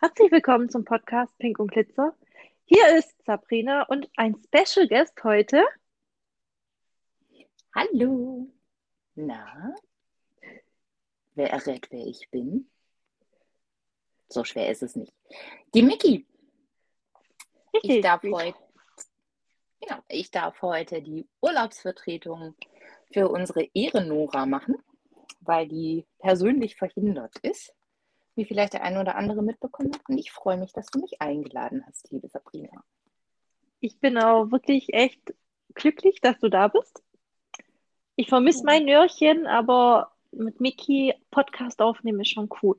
Herzlich willkommen zum Podcast Pink und Glitzer. Hier ist Sabrina und ein Special Guest heute. Hallo. Na, wer errät, wer ich bin? So schwer ist es nicht. Die Miki. Ich darf, heute, ja, ich darf heute die Urlaubsvertretung für unsere Ehrenora machen, weil die persönlich verhindert ist wie vielleicht der eine oder andere mitbekommen hat. Und ich freue mich, dass du mich eingeladen hast, liebe Sabrina. Ich bin auch wirklich echt glücklich, dass du da bist. Ich vermisse mein Nörchen, aber mit Miki Podcast aufnehmen ist schon cool.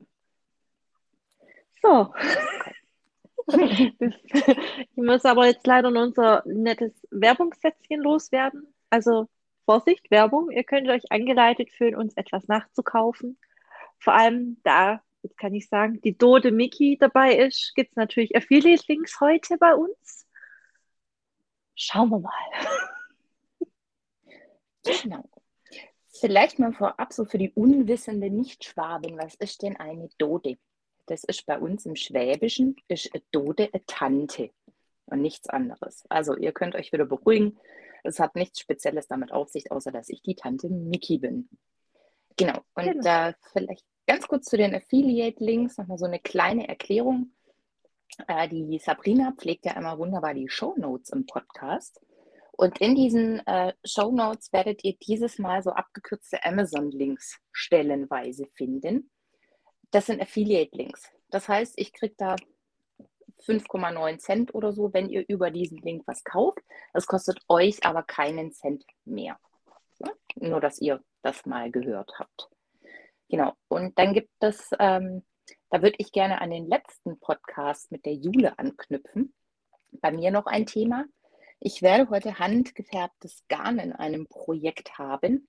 So. ich muss aber jetzt leider noch unser nettes Werbungssätzchen loswerden. Also Vorsicht, Werbung. Ihr könnt euch angeleitet fühlen, uns etwas nachzukaufen. Vor allem da jetzt kann ich sagen, die Dode Mickey dabei ist, gibt es natürlich Affiliate-Links heute bei uns. Schauen wir mal. Genau. Vielleicht mal vorab so für die unwissende Nicht-Schwaben, was ist denn eine Dode? Das ist bei uns im Schwäbischen, ist eine Dode eine Tante und nichts anderes. Also ihr könnt euch wieder beruhigen. Es hat nichts Spezielles damit auf sich, außer dass ich die Tante Mickey bin. Genau. Und genau. Äh, vielleicht Ganz kurz zu den Affiliate-Links, nochmal so eine kleine Erklärung. Äh, die Sabrina pflegt ja immer wunderbar die Show Notes im Podcast. Und in diesen äh, Show Notes werdet ihr dieses Mal so abgekürzte Amazon-Links stellenweise finden. Das sind Affiliate-Links. Das heißt, ich kriege da 5,9 Cent oder so, wenn ihr über diesen Link was kauft. Das kostet euch aber keinen Cent mehr. Ja? Nur, dass ihr das mal gehört habt. Genau. Und dann gibt es, ähm, da würde ich gerne an den letzten Podcast mit der Jule anknüpfen. Bei mir noch ein Thema. Ich werde heute handgefärbtes Garn in einem Projekt haben,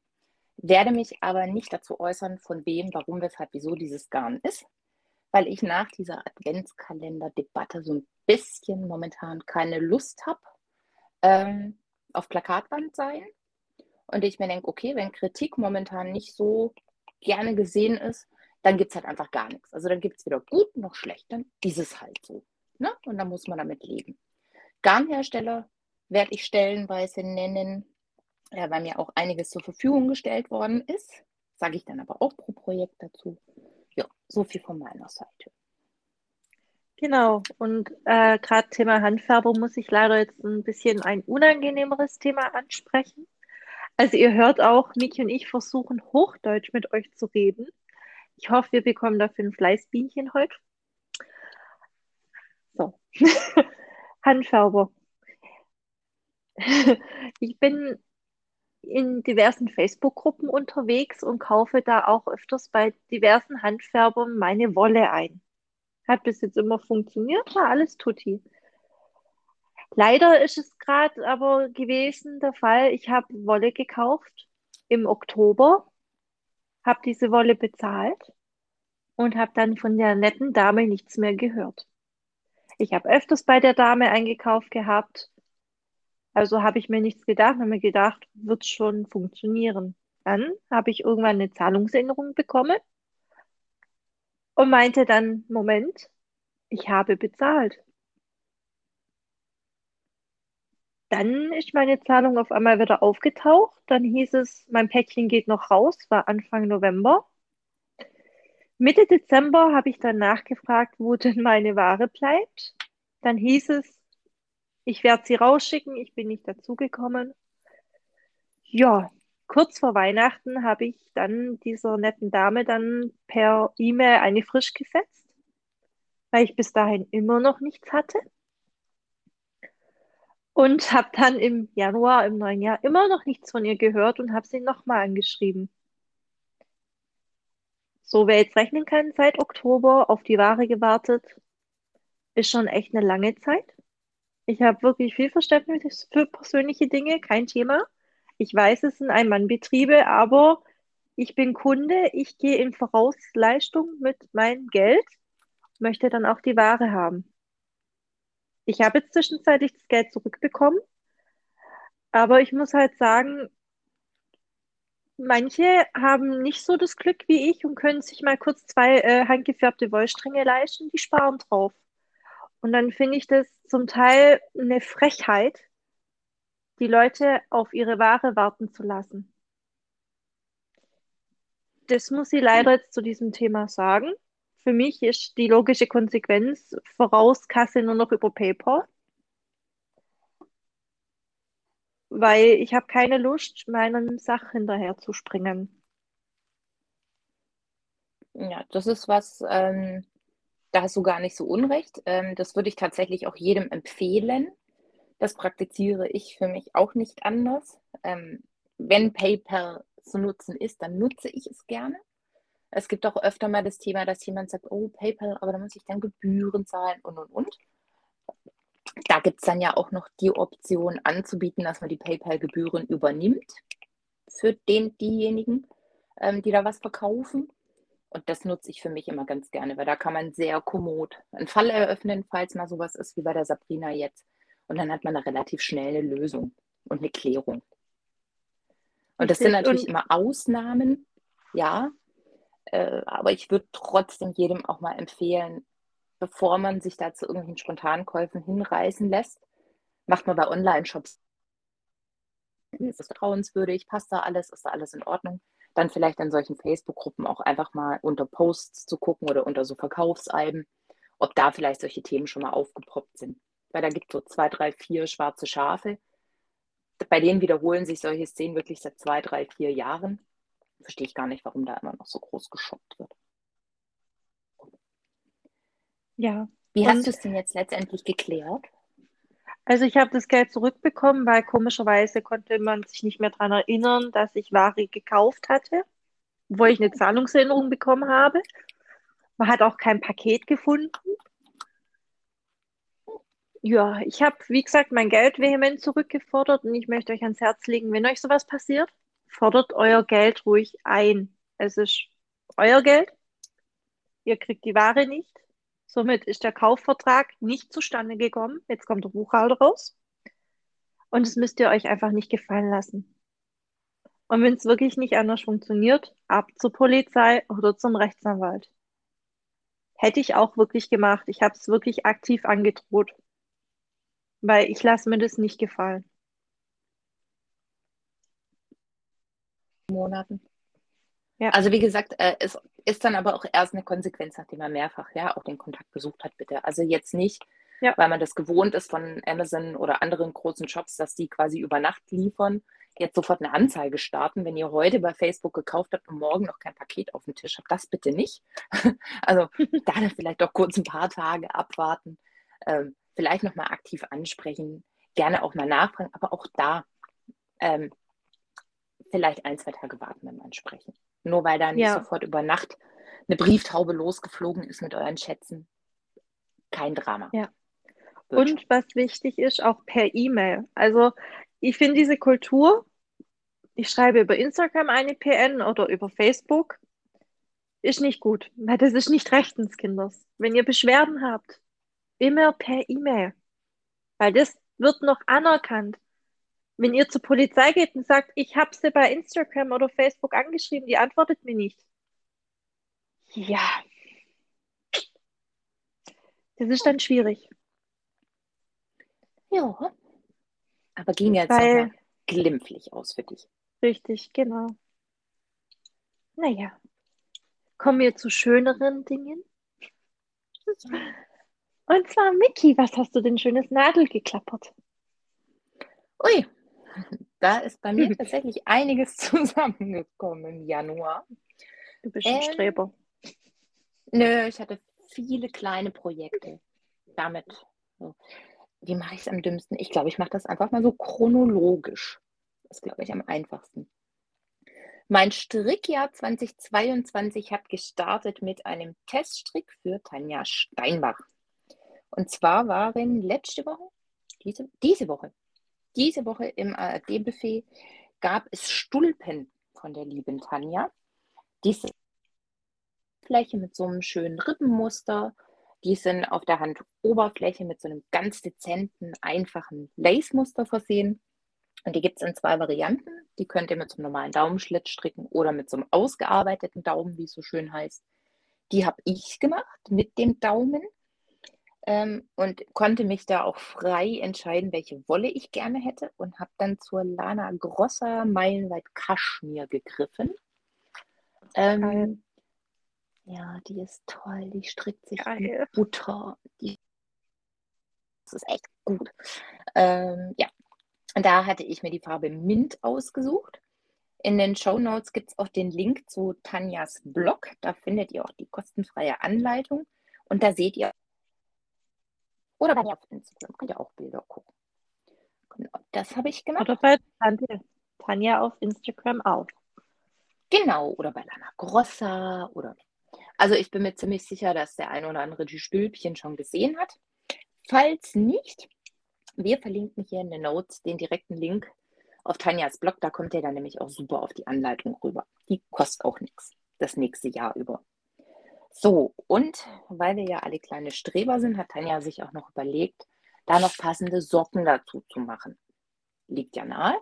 werde mich aber nicht dazu äußern, von wem, warum, weshalb, wieso dieses Garn ist, weil ich nach dieser Adventskalender-Debatte so ein bisschen momentan keine Lust habe ähm, auf Plakatwand sein. Und ich mir denke, okay, wenn Kritik momentan nicht so gerne gesehen ist, dann gibt es halt einfach gar nichts. Also dann gibt es weder gut noch schlecht, dann ist es halt so. Ne? Und dann muss man damit leben. Garnhersteller werde ich stellenweise nennen, ja, weil mir auch einiges zur Verfügung gestellt worden ist. Sage ich dann aber auch pro Projekt dazu. Ja, so viel von meiner Seite. Genau, und äh, gerade Thema Handfärbung muss ich leider jetzt ein bisschen ein unangenehmeres Thema ansprechen. Also ihr hört auch, Miki und ich versuchen Hochdeutsch mit euch zu reden. Ich hoffe, wir bekommen dafür ein Fleißbienchen heute. So. Handfärber. ich bin in diversen Facebook-Gruppen unterwegs und kaufe da auch öfters bei diversen Handfärbern meine Wolle ein. Hat bis jetzt immer funktioniert, war alles tutti. Leider ist es gerade aber gewesen der Fall, ich habe Wolle gekauft im Oktober, habe diese Wolle bezahlt und habe dann von der netten Dame nichts mehr gehört. Ich habe öfters bei der Dame eingekauft gehabt, also habe ich mir nichts gedacht, habe mir gedacht, wird schon funktionieren. Dann habe ich irgendwann eine Zahlungsänderung bekommen und meinte dann, Moment, ich habe bezahlt. Dann ist meine Zahlung auf einmal wieder aufgetaucht. Dann hieß es, mein Päckchen geht noch raus, war Anfang November. Mitte Dezember habe ich dann nachgefragt, wo denn meine Ware bleibt. Dann hieß es, ich werde sie rausschicken, ich bin nicht dazugekommen. Ja, kurz vor Weihnachten habe ich dann dieser netten Dame dann per E-Mail eine frisch gesetzt, weil ich bis dahin immer noch nichts hatte. Und habe dann im Januar, im neuen Jahr, immer noch nichts von ihr gehört und habe sie nochmal angeschrieben. So, wer jetzt rechnen kann, seit Oktober auf die Ware gewartet, ist schon echt eine lange Zeit. Ich habe wirklich viel Verständnis für persönliche Dinge, kein Thema. Ich weiß, es sind Ein-Mann-Betriebe, aber ich bin Kunde, ich gehe in Vorausleistung mit meinem Geld, möchte dann auch die Ware haben. Ich habe jetzt zwischenzeitlich das Geld zurückbekommen, aber ich muss halt sagen, manche haben nicht so das Glück wie ich und können sich mal kurz zwei äh, handgefärbte Wollstränge leisten, die sparen drauf. Und dann finde ich das zum Teil eine Frechheit, die Leute auf ihre Ware warten zu lassen. Das muss ich leider jetzt zu diesem Thema sagen. Für mich ist die logische Konsequenz Vorauskasse nur noch über PayPal. Weil ich habe keine Lust, meinen Sachen hinterher zu springen. Ja, das ist was, ähm, da hast du gar nicht so unrecht. Ähm, das würde ich tatsächlich auch jedem empfehlen. Das praktiziere ich für mich auch nicht anders. Ähm, wenn PayPal zu nutzen ist, dann nutze ich es gerne. Es gibt auch öfter mal das Thema, dass jemand sagt, oh, PayPal, aber da muss ich dann Gebühren zahlen und, und, und. Da gibt es dann ja auch noch die Option anzubieten, dass man die PayPal-Gebühren übernimmt für den, diejenigen, ähm, die da was verkaufen. Und das nutze ich für mich immer ganz gerne, weil da kann man sehr kommod einen Fall eröffnen, falls mal sowas ist wie bei der Sabrina jetzt. Und dann hat man eine relativ schnelle Lösung und eine Klärung. Und das sind natürlich immer Ausnahmen, ja. Äh, aber ich würde trotzdem jedem auch mal empfehlen, bevor man sich da zu irgendwelchen Spontankäufen hinreißen lässt, macht man bei Online-Shops. Ist das vertrauenswürdig? Passt da alles? Ist da alles in Ordnung? Dann vielleicht in solchen Facebook-Gruppen auch einfach mal unter Posts zu gucken oder unter so Verkaufsalben, ob da vielleicht solche Themen schon mal aufgepoppt sind. Weil da gibt es so zwei, drei, vier schwarze Schafe, bei denen wiederholen sich solche Szenen wirklich seit zwei, drei, vier Jahren. Verstehe ich gar nicht, warum da immer noch so groß geschockt wird. Ja. Wie hast du es denn jetzt letztendlich geklärt? Also ich habe das Geld zurückbekommen, weil komischerweise konnte man sich nicht mehr daran erinnern, dass ich Ware gekauft hatte, wo ich eine Zahlungserinnerung bekommen habe. Man hat auch kein Paket gefunden. Ja, ich habe, wie gesagt, mein Geld vehement zurückgefordert und ich möchte euch ans Herz legen, wenn euch sowas passiert, fordert euer Geld ruhig ein. Es ist euer Geld. Ihr kriegt die Ware nicht. Somit ist der Kaufvertrag nicht zustande gekommen. Jetzt kommt der Buchhalter raus. Und das müsst ihr euch einfach nicht gefallen lassen. Und wenn es wirklich nicht anders funktioniert, ab zur Polizei oder zum Rechtsanwalt. Hätte ich auch wirklich gemacht. Ich habe es wirklich aktiv angedroht weil ich lasse mir das nicht gefallen. Monaten. Ja. Also wie gesagt, äh, es ist dann aber auch erst eine Konsequenz, nachdem man mehrfach ja auch den Kontakt gesucht hat, bitte. Also jetzt nicht, ja. weil man das gewohnt ist von Amazon oder anderen großen Shops, dass die quasi über Nacht liefern, jetzt sofort eine Anzeige starten, wenn ihr heute bei Facebook gekauft habt und morgen noch kein Paket auf dem Tisch habt, das bitte nicht. Also da vielleicht doch kurz ein paar Tage abwarten. Ähm, vielleicht nochmal aktiv ansprechen, gerne auch mal nachfragen, aber auch da ähm, vielleicht ein, zwei Tage warten beim Ansprechen. Nur weil da nicht ja. sofort über Nacht eine Brieftaube losgeflogen ist mit euren Schätzen. Kein Drama. Ja. Und was wichtig ist, auch per E-Mail. Also ich finde diese Kultur, ich schreibe über Instagram eine PN oder über Facebook, ist nicht gut, weil das ist nicht rechtens, Kinders. Wenn ihr Beschwerden habt, immer per E-Mail, weil das wird noch anerkannt. Wenn ihr zur Polizei geht und sagt, ich habe sie bei Instagram oder Facebook angeschrieben, die antwortet mir nicht. Ja, das ist dann schwierig. Ja, aber ging jetzt Weil, glimpflich aus für dich. Richtig, genau. Naja, kommen wir zu schöneren Dingen. Und zwar, Mickey, was hast du denn schönes Nadel geklappert? Ui, da ist bei mir tatsächlich einiges zusammengekommen im Januar. Du bist ein ähm, Streber. Nö, ich hatte viele kleine Projekte damit. So. Wie mache ich es am dümmsten? Ich glaube, ich mache das einfach mal so chronologisch. Das ist, glaube ich, am einfachsten. Mein Strickjahr 2022 hat gestartet mit einem Teststrick für Tanja Steinbach. Und zwar waren letzte Woche, diese, diese Woche, diese Woche im ARD-Buffet gab es Stulpen von der lieben Tanja. Diese Fläche mit so einem schönen Rippenmuster. Die sind auf der Handoberfläche mit so einem ganz dezenten, einfachen Lace-Muster versehen. Und die gibt es in zwei Varianten. Die könnt ihr mit so einem normalen Daumenschlitz stricken oder mit so einem ausgearbeiteten Daumen, wie es so schön heißt. Die habe ich gemacht mit dem Daumen ähm, und konnte mich da auch frei entscheiden, welche Wolle ich gerne hätte und habe dann zur Lana Grossa Meilenweit Kaschmir gegriffen. Ähm, ja, die ist toll. Die strickt sich Geil. mit Butter. Die, das ist echt gut. Ähm, ja, und da hatte ich mir die Farbe Mint ausgesucht. In den Show Notes gibt es auch den Link zu Tanjas Blog. Da findet ihr auch die kostenfreie Anleitung. Und da seht ihr, oder bei mir auf Instagram könnt ihr auch Bilder gucken. Genau, das habe ich gemacht. Oder bei Tanja, Tanja auf Instagram auch. Genau, oder bei Lana Grossa oder. Also ich bin mir ziemlich sicher, dass der ein oder andere die Stülpchen schon gesehen hat. Falls nicht, wir verlinken hier in den Notes den direkten Link auf Tanjas Blog. Da kommt ihr dann nämlich auch super auf die Anleitung rüber. Die kostet auch nichts das nächste Jahr über. So, und weil wir ja alle kleine Streber sind, hat Tanja sich auch noch überlegt, da noch passende Socken dazu zu machen. Liegt ja nahe.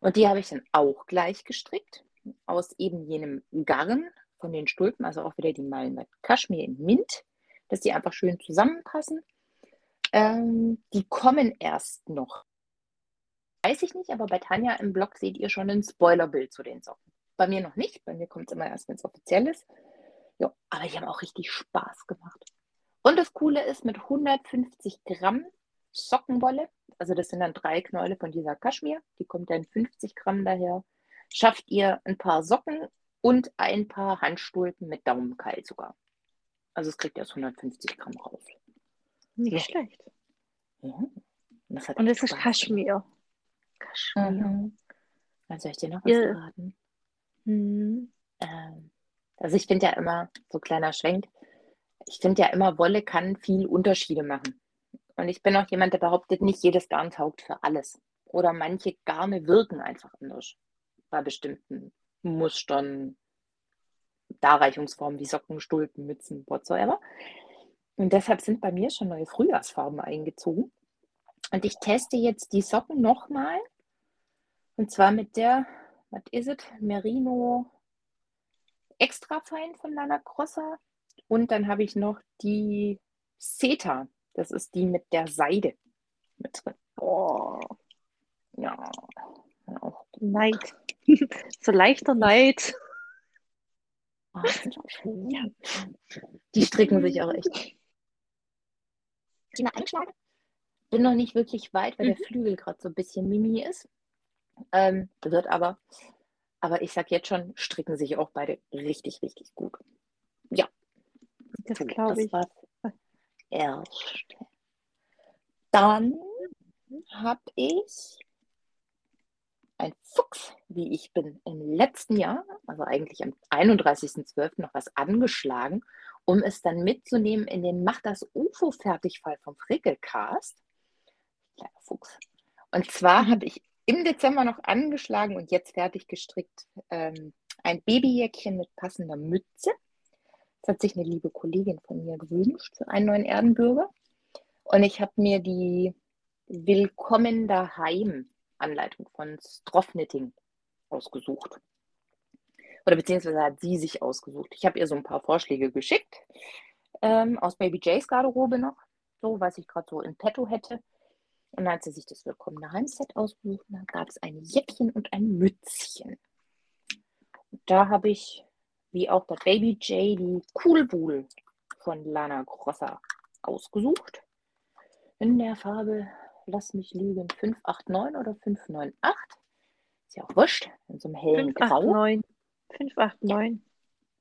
Und die habe ich dann auch gleich gestrickt aus eben jenem Garn von den Stulpen, also auch wieder die Malen mit Kaschmir in Mint, dass die einfach schön zusammenpassen. Ähm, die kommen erst noch. Weiß ich nicht, aber bei Tanja im Blog seht ihr schon ein Spoilerbild zu den Socken. Bei mir noch nicht, bei mir kommt es immer erst, wenn es offiziell ist. Ja, aber die haben auch richtig Spaß gemacht. Und das Coole ist, mit 150 Gramm Sockenwolle, also das sind dann drei Knäule von dieser Kaschmir, die kommt dann 50 Gramm daher, schafft ihr ein paar Socken und ein paar Handstulpen mit Daumenkeil sogar. Also es kriegt ihr aus 150 Gramm raus. Nicht ja. schlecht. Ja. Und, und es ist Kaschmir. Kaschmir. Mhm. Dann soll ich dir noch was ja. verraten? Mhm. Ähm, also ich finde ja immer, so kleiner Schwenk, ich finde ja immer, Wolle kann viel Unterschiede machen. Und ich bin auch jemand, der behauptet, nicht jedes Garn taugt für alles. Oder manche Garne wirken einfach anders. Bei bestimmten Mustern, Darreichungsformen wie Socken, Stulpen, Mützen, whatsoever. Und deshalb sind bei mir schon neue Frühjahrsfarben eingezogen. Und ich teste jetzt die Socken nochmal. Und zwar mit der, was ist es? Merino Extra Fein von Lana Grossa. Und dann habe ich noch die Seta. Das ist die mit der Seide mit drin. Oh. Ja. Auch Neid. so leichter Neid. Oh, die stricken sich auch echt mal einschlagen. Bin noch nicht wirklich weit, weil mhm. der Flügel gerade so ein bisschen mimi ist. Ähm, wird aber, aber ich sag jetzt schon, stricken sich auch beide richtig, richtig gut. Ja. Das glaube ich. War erste. Dann habe ich ein Fuchs, wie ich bin, im letzten Jahr, also eigentlich am 31.12. noch was angeschlagen um es dann mitzunehmen in den Mach das UFO Fertigfall vom Frickelcast. Kleiner Fuchs. Und zwar habe ich im Dezember noch angeschlagen und jetzt fertig gestrickt ähm, ein Babyjäckchen mit passender Mütze. Das hat sich eine liebe Kollegin von mir gewünscht für einen neuen Erdenbürger. Und ich habe mir die Willkommen daheim Anleitung von Stroffnitting ausgesucht oder beziehungsweise hat sie sich ausgesucht. Ich habe ihr so ein paar Vorschläge geschickt ähm, aus Baby Jays Garderobe noch, so was ich gerade so in petto hätte. Und hat sie sich das willkommene Heimset ausgesucht. Und dann gab es ein Jäckchen und ein Mützchen. Und da habe ich, wie auch bei Baby J, die Coolbuhl von Lana Grossa ausgesucht. In der Farbe, lass mich lügen, 589 oder 598. Ist ja auch wurscht, in so einem hellen 589. Grau. 589.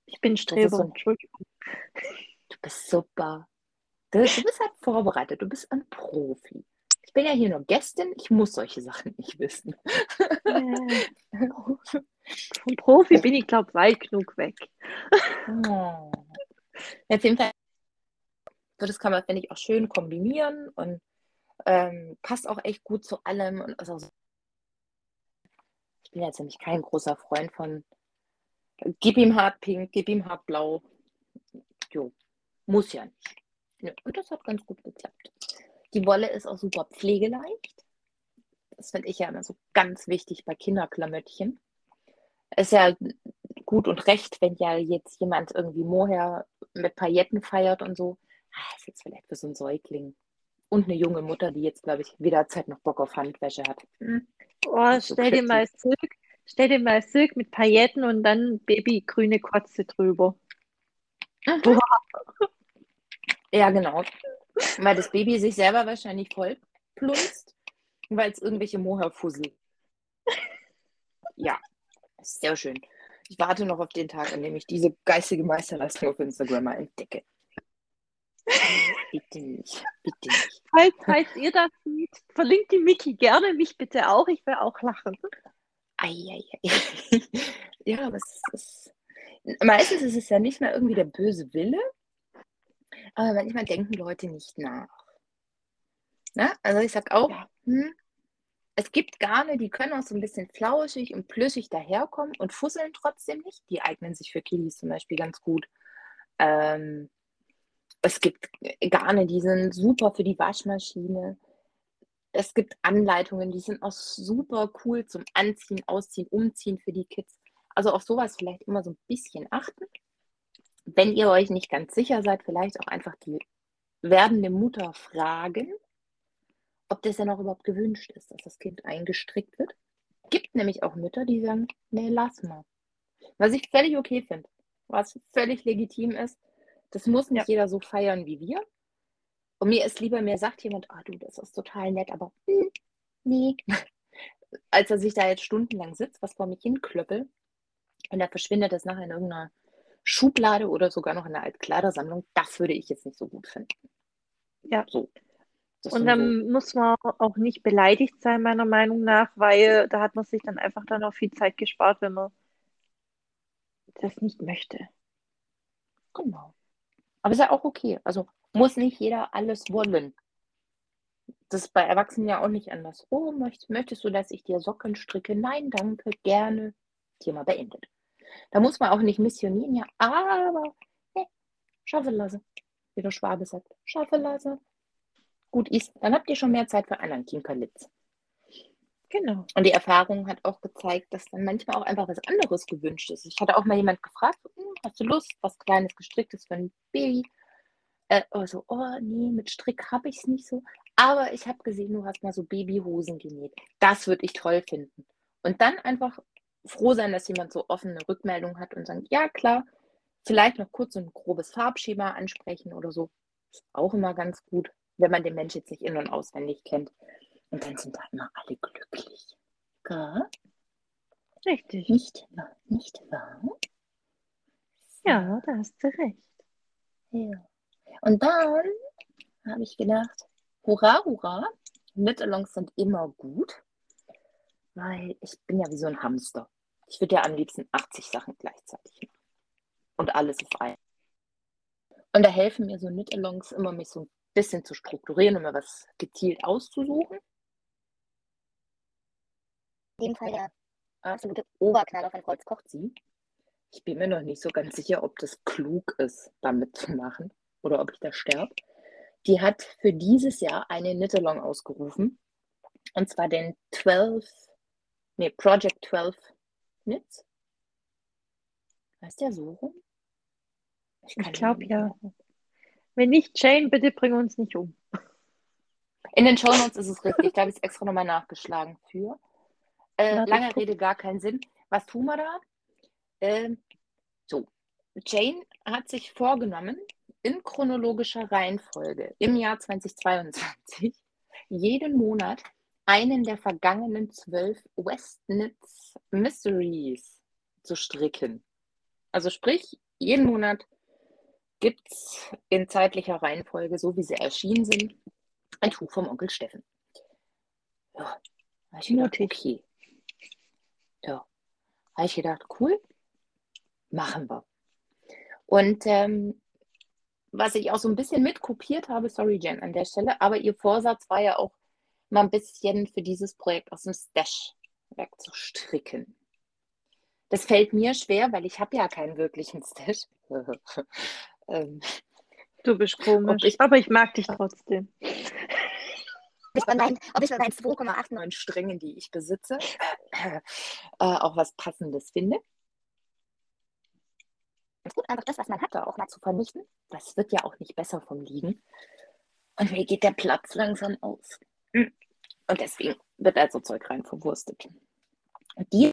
Ich bin Streber. So Entschuldigung. Du bist super. Du, du bist halt vorbereitet. Du bist ein Profi. Ich bin ja hier nur Gästin. Ich muss solche Sachen nicht wissen. Äh, vom Profi bin ich, glaube ich, weit genug weg. oh. Auf jeden Fall. Das kann man, finde ich, auch schön kombinieren und ähm, passt auch echt gut zu allem. Und also, ich bin jetzt nämlich kein großer Freund von Gib ihm hart pink, gib ihm hart blau. Jo, muss ja nicht. Ja, und das hat ganz gut geklappt. Die Wolle ist auch super pflegeleicht. Das finde ich ja immer so ganz wichtig bei Kinderklamöttchen. Ist ja gut und recht, wenn ja jetzt jemand irgendwie Moher mit Pailletten feiert und so. Ah, ist jetzt vielleicht für so ein Säugling. Und eine junge Mutter, die jetzt, glaube ich, wieder Zeit noch Bock auf Handwäsche hat. Hm. Oh, so stell dir mal Silk, stell dir mal Silk mit Pailletten und dann babygrüne Kotze drüber. Ja, genau. Weil das Baby sich selber wahrscheinlich voll plunzt, weil es irgendwelche Moher fusselt. Ja, sehr schön. Ich warte noch auf den Tag, an dem ich diese geistige Meisterleistung auf Instagram mal entdecke. Bitte nicht, bitte nicht. Falls, falls ihr das seht, verlinkt die Miki gerne, mich bitte auch, ich will auch lachen. Eieiei. ja, aber es ist, meistens ist es ja nicht mehr irgendwie der böse Wille, aber manchmal denken Leute nicht nach. Na? Also ich sag auch, ja. hm, es gibt Garne, die können auch so ein bisschen flauschig und plüschig daherkommen und fusseln trotzdem nicht. Die eignen sich für Kiddies zum Beispiel ganz gut. Ähm, es gibt Garne, die sind super für die Waschmaschine. Es gibt Anleitungen, die sind auch super cool zum Anziehen, Ausziehen, Umziehen für die Kids. Also auf sowas vielleicht immer so ein bisschen achten. Wenn ihr euch nicht ganz sicher seid, vielleicht auch einfach die werdende Mutter fragen, ob das ja noch überhaupt gewünscht ist, dass das Kind eingestrickt wird. Gibt nämlich auch Mütter, die sagen, nee, lass mal. Was ich völlig okay finde, was völlig legitim ist. Das muss nicht ja. jeder so feiern wie wir. Und mir ist lieber, mir sagt jemand, ah du, das ist total nett, aber hm, nee. Als er sich da jetzt stundenlang sitzt, was vor mich hinklöppel, und da verschwindet das nachher in irgendeiner Schublade oder sogar noch in der Altkleidersammlung, das würde ich jetzt nicht so gut finden. Ja. So. Das und dann so. muss man auch nicht beleidigt sein, meiner Meinung nach, weil da hat man sich dann einfach dann auch viel Zeit gespart, wenn man das nicht möchte. Genau. Aber ist ja auch okay. Also muss nicht jeder alles wollen. Das ist bei Erwachsenen ja auch nicht anders. Oh, möchtest, möchtest du, dass ich dir Socken stricke? Nein, danke, gerne. Thema beendet. Da muss man auch nicht missionieren, ja, aber nee, schaffe lasse. Wie der Schwabe sagt, schaffe lasse. Gut ist, dann habt ihr schon mehr Zeit für anderen Kinkerlitz. Genau. Und die Erfahrung hat auch gezeigt, dass dann manchmal auch einfach was anderes gewünscht ist. Ich hatte auch mal jemand gefragt, hm, hast du Lust, was Kleines gestricktes für ein Baby? Äh, also, oh nee, mit Strick habe ich es nicht so. Aber ich habe gesehen, du hast mal so Babyhosen genäht. Das würde ich toll finden. Und dann einfach froh sein, dass jemand so offene Rückmeldung hat und sagt, ja klar, vielleicht noch kurz so ein grobes Farbschema ansprechen oder so. Ist auch immer ganz gut, wenn man den Mensch jetzt nicht in- und auswendig kennt. Und dann sind da immer alle glücklich. Ja? Richtig. Nicht wahr? Nicht wahr? Ja, da hast du recht. Ja. Und dann habe ich gedacht, hurra, hurra, Knit-Alongs sind immer gut. Weil ich bin ja wie so ein Hamster. Ich würde ja am liebsten 80 Sachen gleichzeitig machen. Und alles auf einmal. Und da helfen mir so Knit-Alongs immer, mich so ein bisschen zu strukturieren und mir was gezielt auszusuchen. In dem Fall der absolute Oberknaller von Kreuz kocht sie. Ich bin mir noch nicht so ganz sicher, ob das klug ist, damit zu machen oder ob ich da sterbe. Die hat für dieses Jahr eine Knit-Along ausgerufen. Und zwar den 12 Nee, Project 12 Knits. Heißt der so rum? Ich, ich glaube ja. Wenn nicht, Jane, bitte bring uns nicht um. In den Show Notes ist es richtig. Da habe ich es extra nochmal nachgeschlagen für. Äh, lange Rede, gar keinen Sinn. Was tun wir da? Äh, so, Jane hat sich vorgenommen, in chronologischer Reihenfolge im Jahr 2022 jeden Monat einen der vergangenen zwölf Westnitz Mysteries zu stricken. Also sprich, jeden Monat gibt es in zeitlicher Reihenfolge, so wie sie erschienen sind, ein Tuch vom Onkel Steffen. Ja, habe ich gedacht, okay. Ja, habe ich gedacht, cool, machen wir. Und ähm, was ich auch so ein bisschen mitkopiert habe, sorry Jen an der Stelle, aber ihr Vorsatz war ja auch, mal ein bisschen für dieses Projekt aus dem Stash wegzustricken. Das fällt mir schwer, weil ich habe ja keinen wirklichen Stash. ähm, du bist komisch, ich, aber ich mag dich trotzdem. ich ob ich bei meinen 2,89 Strängen, die ich besitze, äh, auch was Passendes finde. Es gut, einfach das, was man hat, auch mal zu vernichten. Das wird ja auch nicht besser vom Liegen. Und mir geht der Platz langsam aus. Und deswegen wird also Zeug rein verwurstet. Die,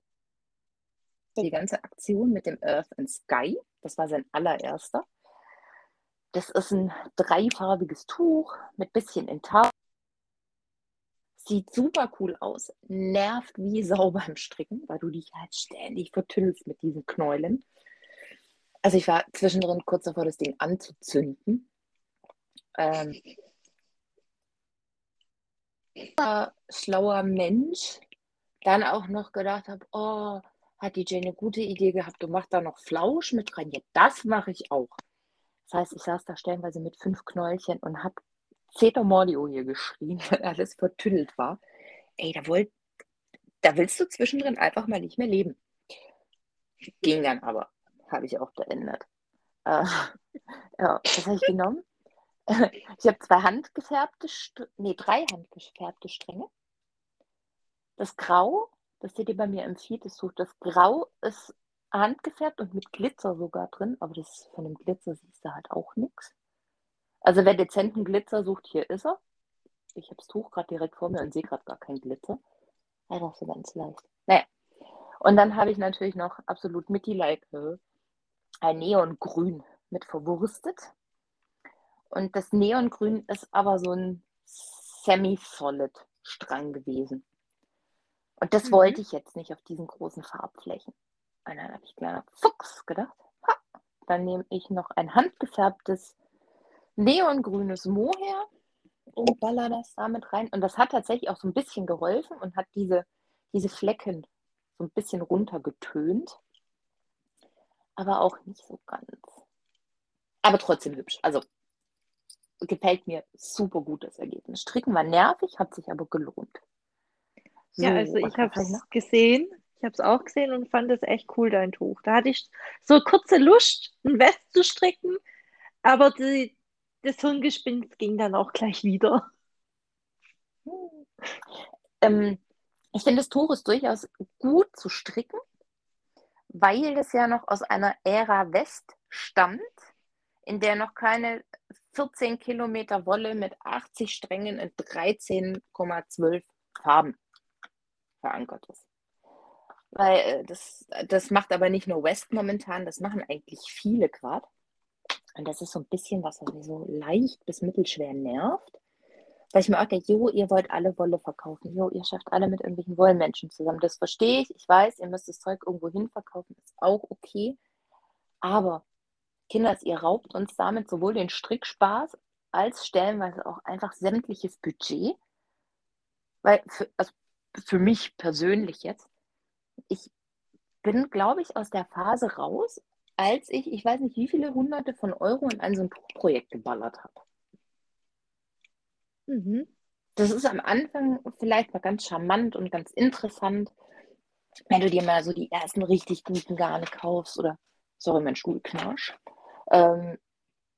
die ganze Aktion mit dem Earth and Sky, das war sein allererster. Das ist ein dreifarbiges Tuch mit bisschen Intar. Sieht super cool aus, nervt wie Sau beim Stricken, weil du dich halt ständig vertüllst mit diesen Knäulen. Also ich war zwischendrin kurz davor, das Ding anzuzünden. Ähm, schlauer Mensch dann auch noch gedacht habe, oh, hat die Jane eine gute Idee gehabt und macht da noch Flausch mit rein. Ja, das mache ich auch. Das heißt, ich saß da stellenweise mit fünf Knäulchen und habe Mordio hier geschrien, weil alles vertüttelt war. Ey, da, wollt, da willst du zwischendrin einfach mal nicht mehr leben. Ging dann aber, habe ich auch beendet. Äh, ja, was habe ich genommen? Ich habe zwei handgefärbte, nee, drei handgefärbte Stränge. Das Grau, das seht ihr bei mir im Feed, das Tuch, das Grau ist handgefärbt und mit Glitzer sogar drin, aber das von dem Glitzer siehst du halt auch nichts. Also wer dezenten Glitzer sucht, hier ist er. Ich habe das Tuch gerade direkt vor mir und sehe gerade gar keinen Glitzer. Einfach so ganz leicht. Naja. Und dann habe ich natürlich noch absolut Mitty-like ein Neongrün mit verwurstet. Und das Neongrün ist aber so ein semi-solid Strang gewesen. Und das mhm. wollte ich jetzt nicht auf diesen großen Farbflächen. Und dann habe ich kleiner Fuchs gedacht, ha, dann nehme ich noch ein handgefärbtes neongrünes Mohair und baller das damit rein. Und das hat tatsächlich auch so ein bisschen geholfen und hat diese, diese Flecken so ein bisschen runtergetönt. Aber auch nicht so ganz. Aber trotzdem hübsch. Also gefällt mir super gut das Ergebnis. Stricken war nervig, hat sich aber gelohnt. So, ja, also ich habe es gesehen, ich habe es auch gesehen und fand es echt cool, dein Tuch. Da hatte ich so kurze Lust, ein West zu stricken, aber die, das Hirngespinst ging dann auch gleich wieder. Ähm, ich finde, das Tuch ist durchaus gut zu stricken, weil es ja noch aus einer Ära West stammt, in der noch keine 14 Kilometer Wolle mit 80 Strängen in 13,12 Farben verankert ist. Weil äh, das, das macht aber nicht nur West momentan, das machen eigentlich viele gerade. Und das ist so ein bisschen was, was mich so leicht bis mittelschwer nervt. Weil ich mir auch denke, jo, ihr wollt alle Wolle verkaufen. Jo, ihr schafft alle mit irgendwelchen Wollmenschen zusammen. Das verstehe ich. Ich weiß, ihr müsst das Zeug irgendwo hin verkaufen. Ist auch okay. Aber Kinders, ihr raubt uns damit sowohl den Strickspaß als stellenweise auch einfach sämtliches Budget. Weil, für, also für mich persönlich jetzt, ich bin, glaube ich, aus der Phase raus, als ich, ich weiß nicht, wie viele hunderte von Euro in ein so ein Buchprojekt geballert habe. Mhm. Das ist am Anfang vielleicht mal ganz charmant und ganz interessant, wenn du dir mal so die ersten richtig guten Garne kaufst oder, sorry, mein Stuhl knarsch, ähm,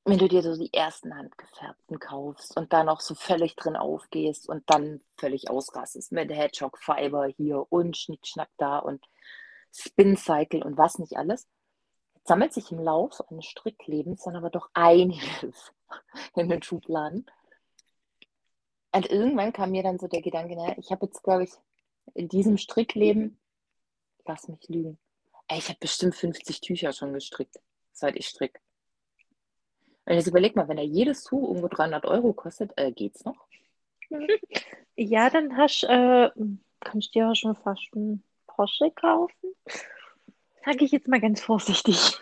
wenn du dir so die ersten handgefärbten kaufst und da noch so völlig drin aufgehst und dann völlig ausrastest mit Hedgehog Fiber hier und Schnickschnack da und Spin Cycle und was nicht alles, sammelt sich im Lauf eines Stricklebens dann aber doch einiges in den Schubladen. Und irgendwann kam mir dann so der Gedanke, naja, ich habe jetzt, glaube ich, in diesem Strickleben, lass mich lügen, ich habe bestimmt 50 Tücher schon gestrickt, seit ich stricke. Und jetzt überleg mal, wenn er jedes Tuch irgendwo 300 Euro kostet, äh, geht's noch? Ja, dann hast, äh, kannst du dir auch schon fast einen Porsche kaufen. Sage ich jetzt mal ganz vorsichtig.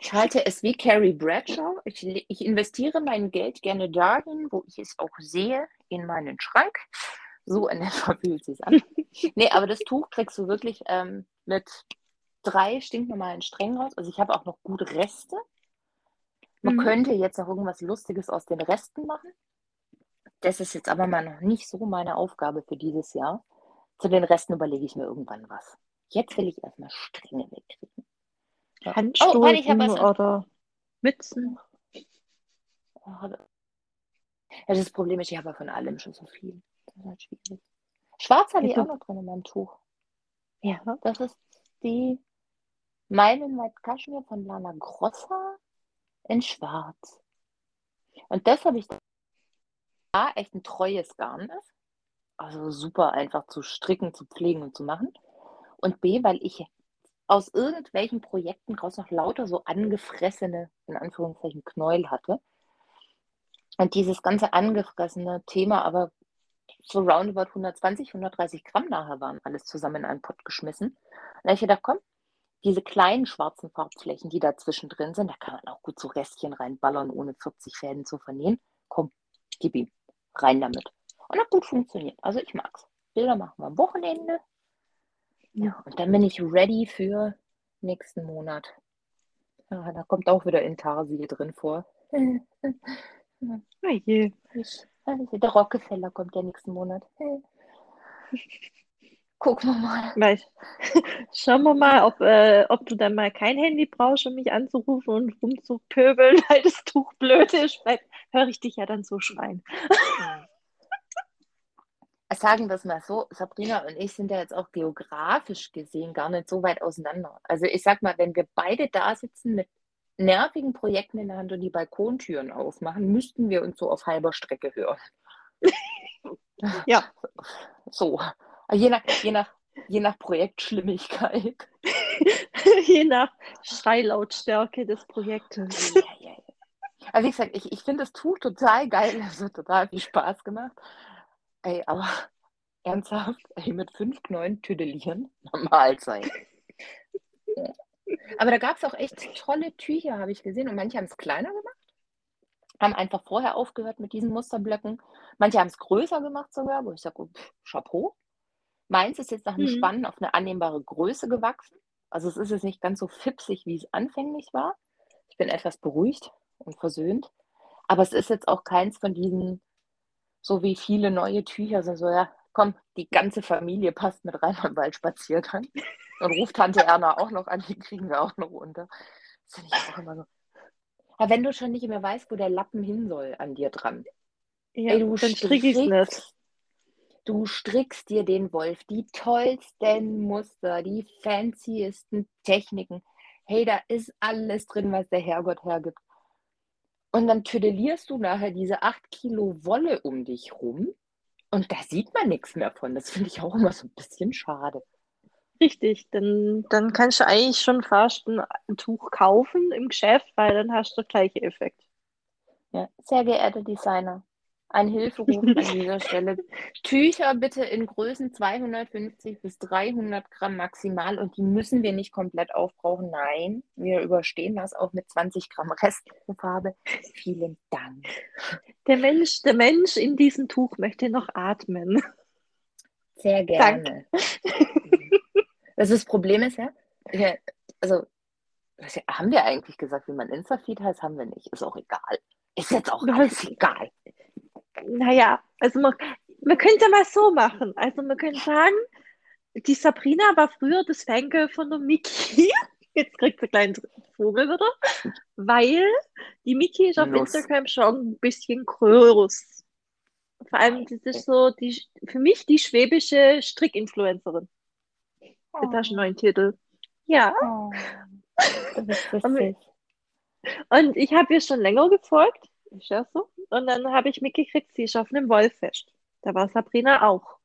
Ich halte es wie Carrie Bradshaw. Ich, ich investiere mein Geld gerne dahin, wo ich es auch sehe, in meinen Schrank. So in etwa fühlt es sich an. nee, aber das Tuch trägst du wirklich ähm, mit drei stinknormalen Strängen raus. Also ich habe auch noch gute Reste. Man mhm. könnte jetzt noch irgendwas Lustiges aus den Resten machen. Das ist jetzt aber mal noch nicht so meine Aufgabe für dieses Jahr. Zu den Resten überlege ich mir irgendwann was. Jetzt will ich erstmal Stränge wegkriegen. Ja. Handstufen oh, oder Mützen. Ja, das Problem ist, ich habe ja von allem schon so viel. Das ist halt schwierig. Schwarz habe ich auch noch drin in meinem Tuch. Ja. Das ist die Meilenweit Kaschmir von Lana Grossa in Schwarz. Und das habe ich da echt ein treues Garn ist. Also super einfach zu stricken, zu pflegen und zu machen. Und B, weil ich aus irgendwelchen Projekten raus noch lauter so angefressene, in Anführungszeichen, Knäuel hatte. Und dieses ganze angefressene Thema aber so roundabout 120, 130 Gramm nachher waren, alles zusammen in einen Pott geschmissen. Und da habe ich gedacht, komm, diese kleinen schwarzen Farbflächen, die dazwischen drin sind, da kann man auch gut so Restchen reinballern, ohne 40 Fäden zu vernähen. Komm, gib ihm, rein damit. Und hat gut funktioniert. Also ich mag's. Bilder machen wir am Wochenende. Ja, und dann bin ich ready für nächsten Monat. Ja, da kommt auch wieder Intarsil drin vor. Oh je. Der Rockefeller kommt ja nächsten Monat. Gucken wir mal. Weil, schauen wir mal, ob, äh, ob du dann mal kein Handy brauchst, um mich anzurufen und rumzupöbeln, weil das Tuch blöd ist. Weil höre ich dich ja dann so schreien. Sagen wir es mal so, Sabrina und ich sind ja jetzt auch geografisch gesehen gar nicht so weit auseinander. Also ich sag mal, wenn wir beide da sitzen mit nervigen Projekten in der Hand und die Balkontüren aufmachen, müssten wir uns so auf halber Strecke hören. Ja. So. Je nach, je nach, je nach Projektschlimmigkeit. Je nach Schreilautstärke des Projektes. Ja, ja, ja. Also wie gesagt, ich, ich finde das Tuch total geil. Es hat total viel Spaß gemacht. Ey, aber ernsthaft, ey, mit fünf Knäulen tüdelieren, Mahlzeit. Ja. Aber da gab es auch echt tolle Tücher, habe ich gesehen. Und manche haben es kleiner gemacht, haben einfach vorher aufgehört mit diesen Musterblöcken. Manche haben es größer gemacht sogar, wo ich sage, oh, Chapeau. Meins ist jetzt nach dem Mhm. Spannen auf eine annehmbare Größe gewachsen. Also es ist jetzt nicht ganz so fipsig, wie es anfänglich war. Ich bin etwas beruhigt und versöhnt. Aber es ist jetzt auch keins von diesen, so wie viele neue Tücher sind, so, ja, komm, die ganze Familie passt mit rein beim Waldspaziergang. Und ruft Tante Erna auch noch an, die kriegen wir auch noch unter. Das finde ich auch immer so. Aber wenn du schon nicht mehr weißt, wo der Lappen hin soll an dir dran, Ja, Ey, du dann stricke ich es nicht. Du strickst dir den Wolf, die tollsten Muster, die fanciesten Techniken. Hey, da ist alles drin, was der Herrgott hergibt. Und dann tüdelierst du nachher diese 8 Kilo Wolle um dich rum und da sieht man nichts mehr von. Das finde ich auch immer so ein bisschen schade. Richtig, dann, dann kannst du eigentlich schon fast ein, ein Tuch kaufen im Geschäft, weil dann hast du den gleichen Effekt. Ja, sehr geehrte Designer, ein Hilferuf an dieser Stelle. Tücher bitte in Größen 250 bis 300 Gramm maximal und die müssen wir nicht komplett aufbrauchen. Nein, wir überstehen das auch mit 20 Gramm Restfarbe. Vielen Dank. Der Mensch, der Mensch in diesem Tuch möchte noch atmen. Sehr gerne. Das, ist, das Problem ist ja, also was haben wir eigentlich gesagt, wie man Insta-Feed heißt, haben wir nicht. Ist auch egal. Ist jetzt auch alles egal. Naja, also man, man könnte mal so machen. Also man könnte sagen, die Sabrina war früher das Fangirl von der Miki. Jetzt kriegt sie einen kleinen Vogel wieder. Weil die Miki ist auf Nuss. Instagram schon ein bisschen groß. Vor allem, das ist so die, für mich die schwäbische Strickinfluencerin. Jetzt hast du einen neuen Titel. Ja, Oh, witzig. und ich habe ihr schon länger gefolgt. Ist ja so. Und dann habe ich mitgekriegt, sie ist auf einem Wollfest. Da war Sabrina auch.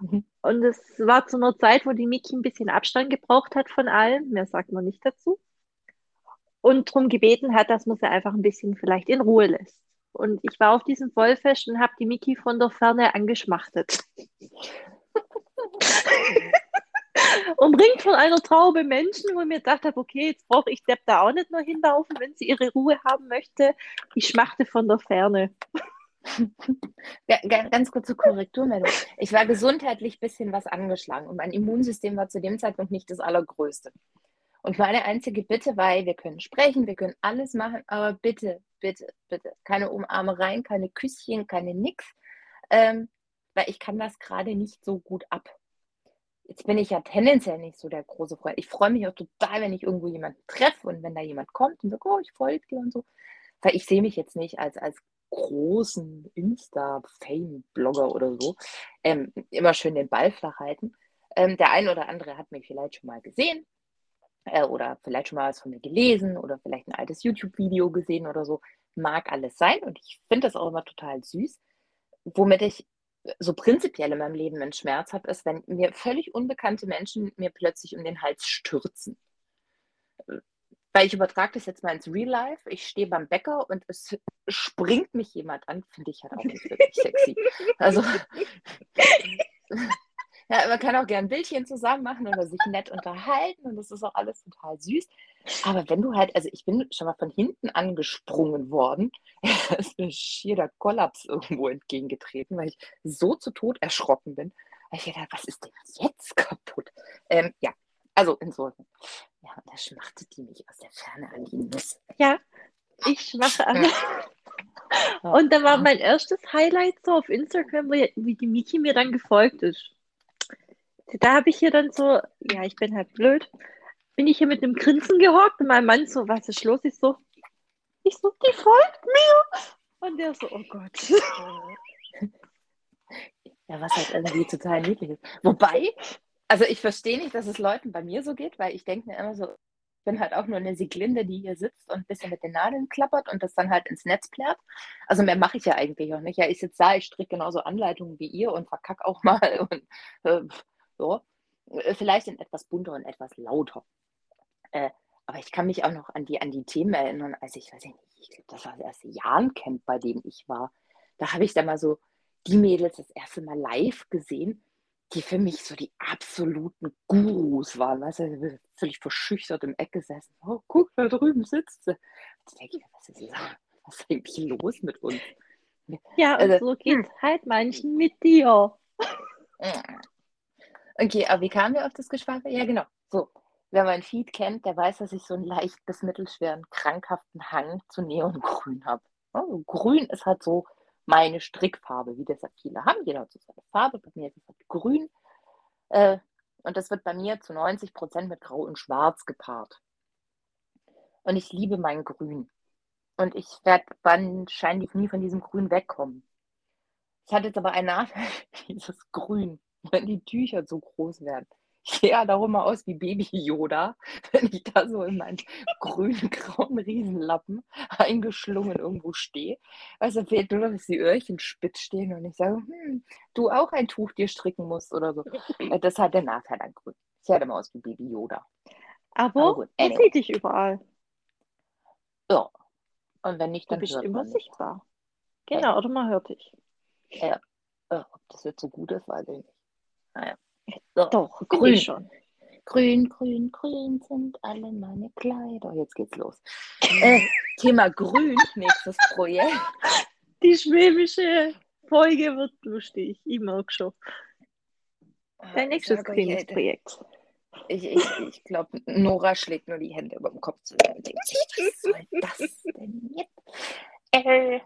Mhm. Und es war zu einer Zeit, wo die Miki ein bisschen Abstand gebraucht hat von allen. Mehr sagt man nicht dazu. Und darum gebeten hat, dass man sie einfach ein bisschen vielleicht in Ruhe lässt. Und ich war auf diesem Wollfest und habe die Miki von der Ferne angeschmachtet. Umringt von einer Traube Menschen, wo ich mir gedacht habe, okay, jetzt brauche ich Depp da auch nicht noch hinlaufen, wenn sie ihre Ruhe haben möchte. Ich schmachte von der Ferne. Ja, ga- ganz kurze Korrekturmeldung. Ich war gesundheitlich ein bisschen was angeschlagen und mein Immunsystem war zu dem Zeitpunkt nicht das allergrößte. Und meine einzige Bitte war, wir können sprechen, wir können alles machen, aber bitte, bitte, bitte, keine Umarmereien, keine Küsschen, keine nix, ähm, weil ich kann das gerade nicht so gut ab. Jetzt bin ich ja tendenziell nicht so der große Freund. Ich freue mich auch total, wenn ich irgendwo jemanden treffe und wenn da jemand kommt und sagt, oh, ich folge dir und so. Weil ich sehe mich jetzt nicht als, als großen Insta-Fame-Blogger oder so, ähm, immer schön den Ball flach halten. Ähm, der ein oder andere hat mich vielleicht schon mal gesehen äh, oder vielleicht schon mal was von mir gelesen oder vielleicht ein altes YouTube-Video gesehen oder so. Mag alles sein und ich finde das auch immer total süß. Womit ich so prinzipiell in meinem Leben einen Schmerz habe, ist, wenn mir völlig unbekannte Menschen mir plötzlich um den Hals stürzen. Weil ich übertrage das jetzt mal ins Real Life. Ich stehe beim Bäcker und es springt mich jemand an, finde ich halt auch nicht wirklich sexy. Also ja, man kann auch gern Bildchen zusammen machen oder sich nett unterhalten und das ist auch alles total süß. Aber wenn du halt, also ich bin schon mal von hinten angesprungen worden, ist mir schier der Kollaps irgendwo entgegengetreten, weil ich so zu Tod erschrocken bin. Weil ich gedacht, was ist denn jetzt kaputt? Ähm, ja, also insofern. Ja, und da schmachtet die mich aus der Ferne an die Nuss. Ja, ich schmache an. Und da war mein erstes Highlight so auf Instagram, wie die Miki mir dann gefolgt ist da habe ich hier dann so, ja, ich bin halt blöd, bin ich hier mit einem Grinsen gehockt und mein Mann so, was ist los? Ich so, ich so, die folgt mir. Und der so, oh Gott. Ja, was halt irgendwie total niedlich ist. Wobei, also ich verstehe nicht, dass es Leuten bei mir so geht, weil ich denke mir immer so, ich bin halt auch nur eine Sieglinde, die hier sitzt und ein bisschen mit den Nadeln klappert und das dann halt ins Netz plärt. Also mehr mache ich ja eigentlich auch nicht. Ja, ich sitze da, ich stricke genauso Anleitungen wie ihr und verkack auch mal und äh, so. Äh, vielleicht in etwas bunter und etwas lauter. Äh, aber ich kann mich auch noch an die, an die Themen erinnern, als ich, weiß ich nicht, ich glaube, das war das erste Jahrencamp, bei dem ich war. Da habe ich da mal so die Mädels das erste Mal live gesehen, die für mich so die absoluten Gurus waren. Weißt du, völlig verschüchtert im Eck gesessen. Oh, guck, da drüben sitzt sie. Jetzt denke ich, was ist, was ist eigentlich los mit uns? Ja, und also, so geht es hm. halt manchen mit dir. Okay, aber wie kamen wir auf das Geschwafel? Ja, genau. So, wer mein Feed kennt, der weiß, dass ich so einen leicht bis mittelschweren, krankhaften Hang zu Neongrün habe. Also, grün ist halt so meine Strickfarbe, wie das ja viele haben. Jeder hat so seine Farbe. Bei mir ist es halt grün. Äh, und das wird bei mir zu 90 Prozent mit Grau und Schwarz gepaart. Und ich liebe mein Grün. Und ich werde wahrscheinlich nie von diesem Grün wegkommen. Ich hatte jetzt aber einen Nachteil, dieses Grün wenn die Tücher so groß werden. Ich sehe ja darum mal aus wie Baby Yoda, wenn ich da so in meinen grünen, grauen Riesenlappen eingeschlungen irgendwo stehe. Also fehlt nur, dass die Öhrchen spitz stehen und ich sage, hm, du auch ein Tuch dir stricken musst oder so. Das ist halt der Nachteil an Grün. Ich sehe immer aus wie Baby Yoda. Aber, Aber gut, anyway. sieht dich überall. Ja. Und wenn nicht, dann du bist hört immer sichtbar. Genau, ja. oder man hört dich. Ja. Ob das jetzt so gut ist, weiß ich nicht. Naja. So, Doch, grün schon. Grün, grün, grün sind alle meine Kleider. Jetzt geht's los. Äh, Thema Grün, nächstes Projekt. Die schwäbische Folge wird lustig. Ich mag schon. Dein nächstes grünes Projekt. Ich, ich, ich glaube, Nora schlägt nur die Hände über dem Kopf zusammen. Was soll das denn jetzt? Äh,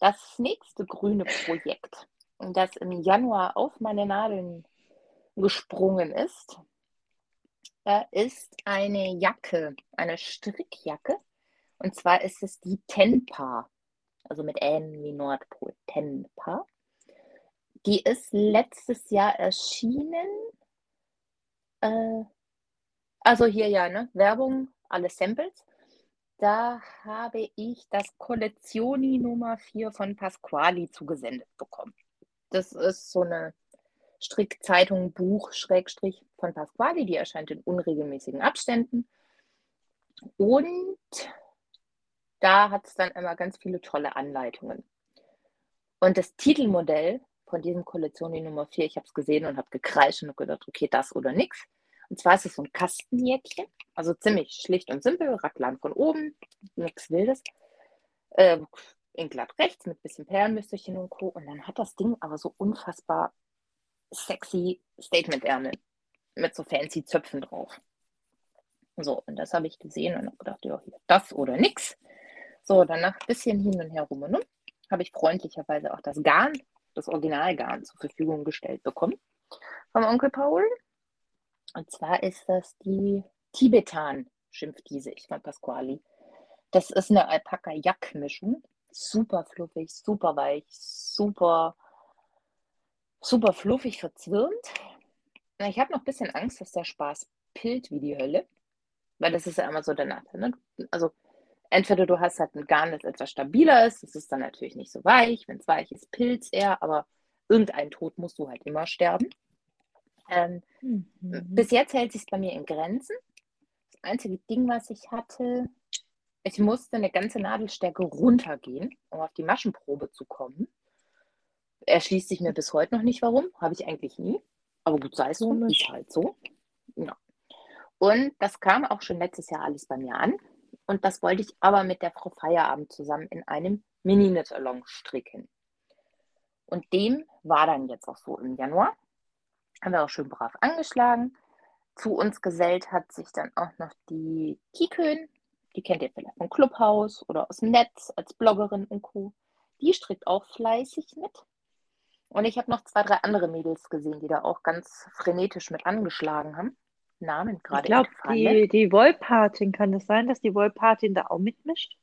das nächste grüne Projekt, das im Januar auf meine Nadeln gesprungen ist, ist eine Jacke, eine Strickjacke. Und zwar ist es die Tenpa, also mit N wie Nordpol, Tenpa. Die ist letztes Jahr erschienen. Äh, also hier ja, ne? Werbung, alle Samples. Da habe ich das Collezioni Nummer 4 von Pasquali zugesendet bekommen. Das ist so eine Strickzeitung Buch Schrägstrich von Pasquali, die erscheint in unregelmäßigen Abständen. Und da hat es dann immer ganz viele tolle Anleitungen. Und das Titelmodell von diesem Kollektion die Nummer 4, ich habe es gesehen und habe gekreischt und gedacht, okay, das oder nichts. Und zwar ist es so ein Kastenjäckchen, also ziemlich schlicht und simpel, Racklan von oben, nichts Wildes. Äh, in glatt rechts mit bisschen Perlenmüsterchen und Co. Und dann hat das Ding aber so unfassbar sexy Statement-Ärmel mit so fancy Zöpfen drauf. So, und das habe ich gesehen und habe gedacht, ja, das oder nix. So, danach ein bisschen hin und her rum und um, habe ich freundlicherweise auch das Garn, das Originalgarn zur Verfügung gestellt bekommen vom Onkel Paul. Und zwar ist das die Tibetan, schimpft diese ich von Pasquali. Das ist eine Alpaka-Jack-Mischung. super fluffig, super weich, super, super fluffig verzwirnt. Ich habe noch ein bisschen Angst, dass der Spaß pillt wie die Hölle, weil das ist ja immer so der Nachteil. Ne? Also entweder du hast halt ein Garn, das etwas stabiler ist, das ist dann natürlich nicht so weich, wenn es weich ist, pilzt er, aber irgendein Tod musst du halt immer sterben. Ähm, mhm. Bis jetzt hält sich bei mir in Grenzen. Das einzige Ding, was ich hatte, ich musste eine ganze Nadelstärke runtergehen, um auf die Maschenprobe zu kommen. Erschließt sich mir bis heute noch nicht, warum. Habe ich eigentlich nie. Aber gut, sei es so, ist halt so. Ja. Und das kam auch schon letztes Jahr alles bei mir an. Und das wollte ich aber mit der Frau Feierabend zusammen in einem Mini-Knit-Along stricken. Und dem war dann jetzt auch so im Januar. Haben wir auch schön brav angeschlagen. Zu uns gesellt hat sich dann auch noch die Kikön. Die kennt ihr vielleicht vom Clubhaus oder aus dem Netz als Bloggerin und Co. Die strickt auch fleißig mit. Und ich habe noch zwei, drei andere Mädels gesehen, die da auch ganz frenetisch mit angeschlagen haben. Namen gerade. Ich glaube, die, die Wollpatin, kann es sein, dass die Wollpatin da auch mitmischt?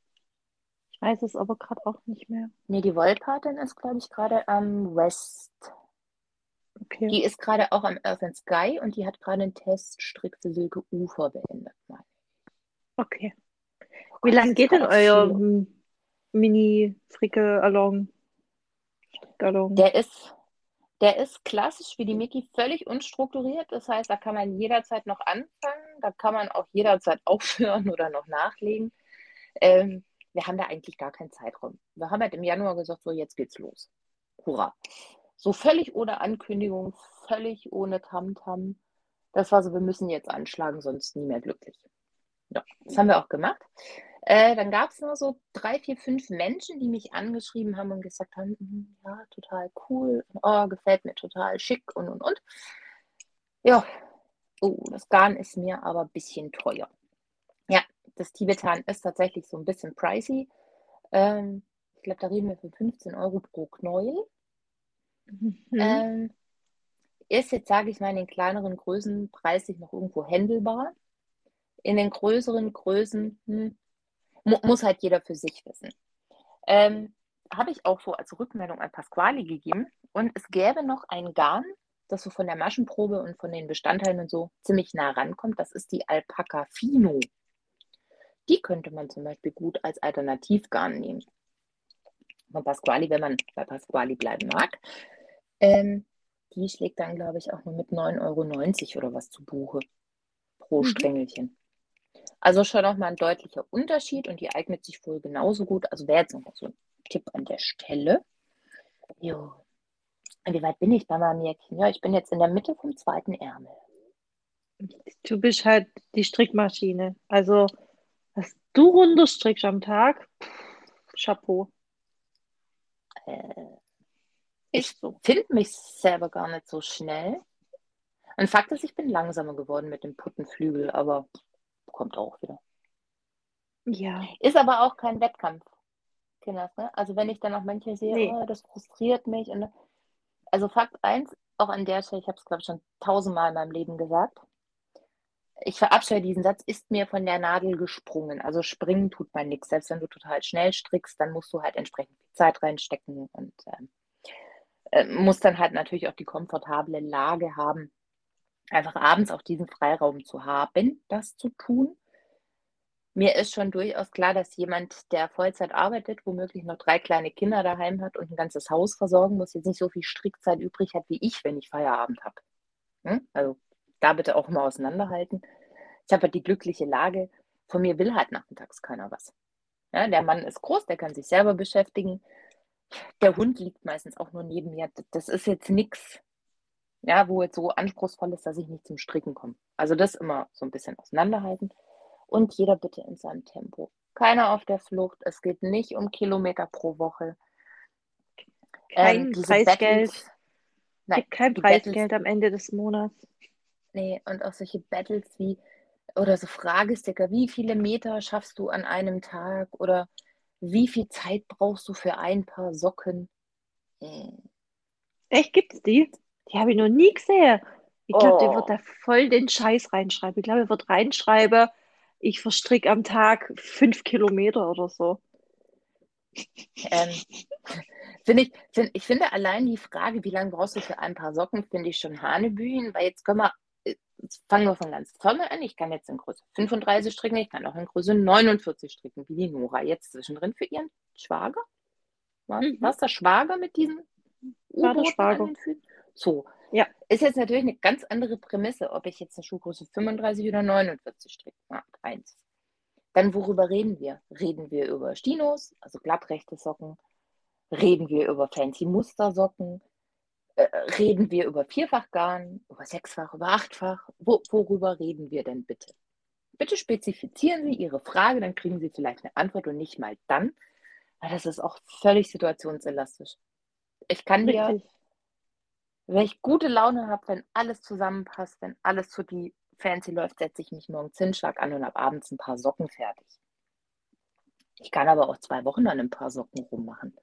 Ich weiß es aber gerade auch nicht mehr. Nee, die Wollpatin ist, glaube ich, gerade am West. Okay. Die ist gerade auch am Earth and Sky und die hat gerade einen Teststrick für Silke Ufer beendet. Okay. Oh Wie lange geht denn euer Mini-Fricke-Along? Der ist der ist klassisch wie die Mickey völlig unstrukturiert. Das heißt, da kann man jederzeit noch anfangen, da kann man auch jederzeit aufhören oder noch nachlegen. Ähm, wir haben da eigentlich gar keinen Zeitraum. Wir haben halt im Januar gesagt, so jetzt geht's los. Hurra. So völlig ohne Ankündigung, völlig ohne Tamtam. -Tam. Das war so, wir müssen jetzt anschlagen, sonst nie mehr glücklich. Ja, das haben wir auch gemacht. Äh, dann gab es nur so drei, vier, fünf Menschen, die mich angeschrieben haben und gesagt haben, hm, ja, total cool, oh, gefällt mir total schick und und und. Ja, oh, das Garn ist mir aber ein bisschen teuer. Ja, das Tibetan ist tatsächlich so ein bisschen pricey. Ähm, ich glaube, da reden wir für 15 Euro pro Knäuel. Mhm. Ähm, ist jetzt, sage ich mal, in den kleineren Größen preislich noch irgendwo händelbar. In den größeren Größen hm, Mu muss halt jeder für sich wissen. Ähm, Habe ich auch so als Rückmeldung an Pasquale gegeben. Und es gäbe noch ein Garn, das so von der Maschenprobe und von den Bestandteilen und so ziemlich nah rankommt. Das ist die Alpaca Fino. Die könnte man zum Beispiel gut als Alternativgarn nehmen. Von Pasquali, wenn man bei Pasquali bleiben mag. Ähm, die schlägt dann, glaube ich, auch nur mit 9,90 Euro oder was zu Buche pro mhm. Strängelchen. Also schon auch mal ein deutlicher Unterschied und die eignet sich wohl genauso gut. Also wäre jetzt noch so ein Tipp an der Stelle. Jo. Wie weit bin ich bei meinem Jäckchen? Ja, ich bin jetzt in der Mitte vom zweiten Ärmel. Du bist halt die Strickmaschine. Also, was du runterstrickst am Tag, Chapeau. Äh, ich so. finde mich selber gar nicht so schnell. Und Fakt ist, ich bin langsamer geworden mit dem Puttenflügel, aber kommt auch wieder. Ja. Ist aber auch kein Wettkampf, Kinders. Ne? Also wenn ich dann auch manche sehe, nee. oh, das frustriert mich. Und, also Fakt 1, auch an der Stelle, ich habe es glaube ich schon tausendmal in meinem Leben gesagt, ich verabscheue diesen Satz, ist mir von der Nadel gesprungen. Also springen tut man nichts. Selbst wenn du total schnell strickst, dann musst du halt entsprechend viel Zeit reinstecken und ähm, äh, musst dann halt natürlich auch die komfortable Lage haben, einfach abends auch diesen Freiraum zu haben, das zu tun. Mir ist schon durchaus klar, dass jemand, der Vollzeit arbeitet, womöglich noch drei kleine Kinder daheim hat und ein ganzes Haus versorgen muss, jetzt nicht so viel Strickzeit übrig hat wie ich, wenn ich Feierabend habe. Hm? Also da bitte auch immer auseinanderhalten. Ich habe halt die glückliche Lage, von mir will halt nachmittags keiner was. Ja, der Mann ist groß, der kann sich selber beschäftigen. Der Hund liegt meistens auch nur neben mir. Das ist jetzt nichts, ja, wo jetzt so anspruchsvoll ist, dass ich nicht zum Stricken komme. Also das immer so ein bisschen auseinanderhalten und jeder bitte in seinem Tempo. Keiner auf der Flucht. Es geht nicht um Kilometer pro Woche. Kein ähm, Preisgeld. Nein, kein Preisgeld Battles, am Ende des Monats. Nee, und auch solche Battles wie, oder so Fragesticker, wie viele Meter schaffst du an einem Tag? Oder wie viel Zeit brauchst du für ein paar Socken? Hm. Echt, gibt's die? Die habe ich noch nie gesehen. Ich glaube, oh. der wird da voll den Scheiß reinschreiben. Ich glaube, er wird reinschreiben, ich verstricke am Tag fünf Kilometer oder so. Ähm, finde ich, find, ich finde allein die Frage, wie lange brauchst du für ein paar Socken, finde ich schon Hanebüchen, weil jetzt können wir, jetzt fangen wir von ganz vorne an. Ich kann jetzt in Größe 35 stricken, ich kann auch in Größe 49 stricken, wie die Nora jetzt zwischendrin für ihren Schwager. War, mhm. War es der Schwager mit diesen U-Booten So. Ja. Ist jetzt natürlich eine ganz andere Prämisse, ob ich jetzt eine Schuhgröße 35 oder 49 stricke. Ja, eins. Dann worüber reden wir? Reden wir über Stinos, also glattrechte Socken? Reden wir über fancy Mustersocken? Äh, reden wir über Vierfachgarn, über Sechsfach, über Achtfach? Wo, worüber reden wir denn bitte? Bitte spezifizieren Sie Ihre Frage, dann kriegen Sie vielleicht eine Antwort und nicht mal dann, weil das ist auch völlig situationselastisch. Ich kann Richtig. dir, wenn ich gute Laune habe, wenn alles zusammenpasst, wenn alles zu die fancy läuft, setze ich mich morgen Zinnschlag an und habe abends ein paar Socken fertig. Ich kann aber auch zwei Wochen an ein paar Socken rummachen.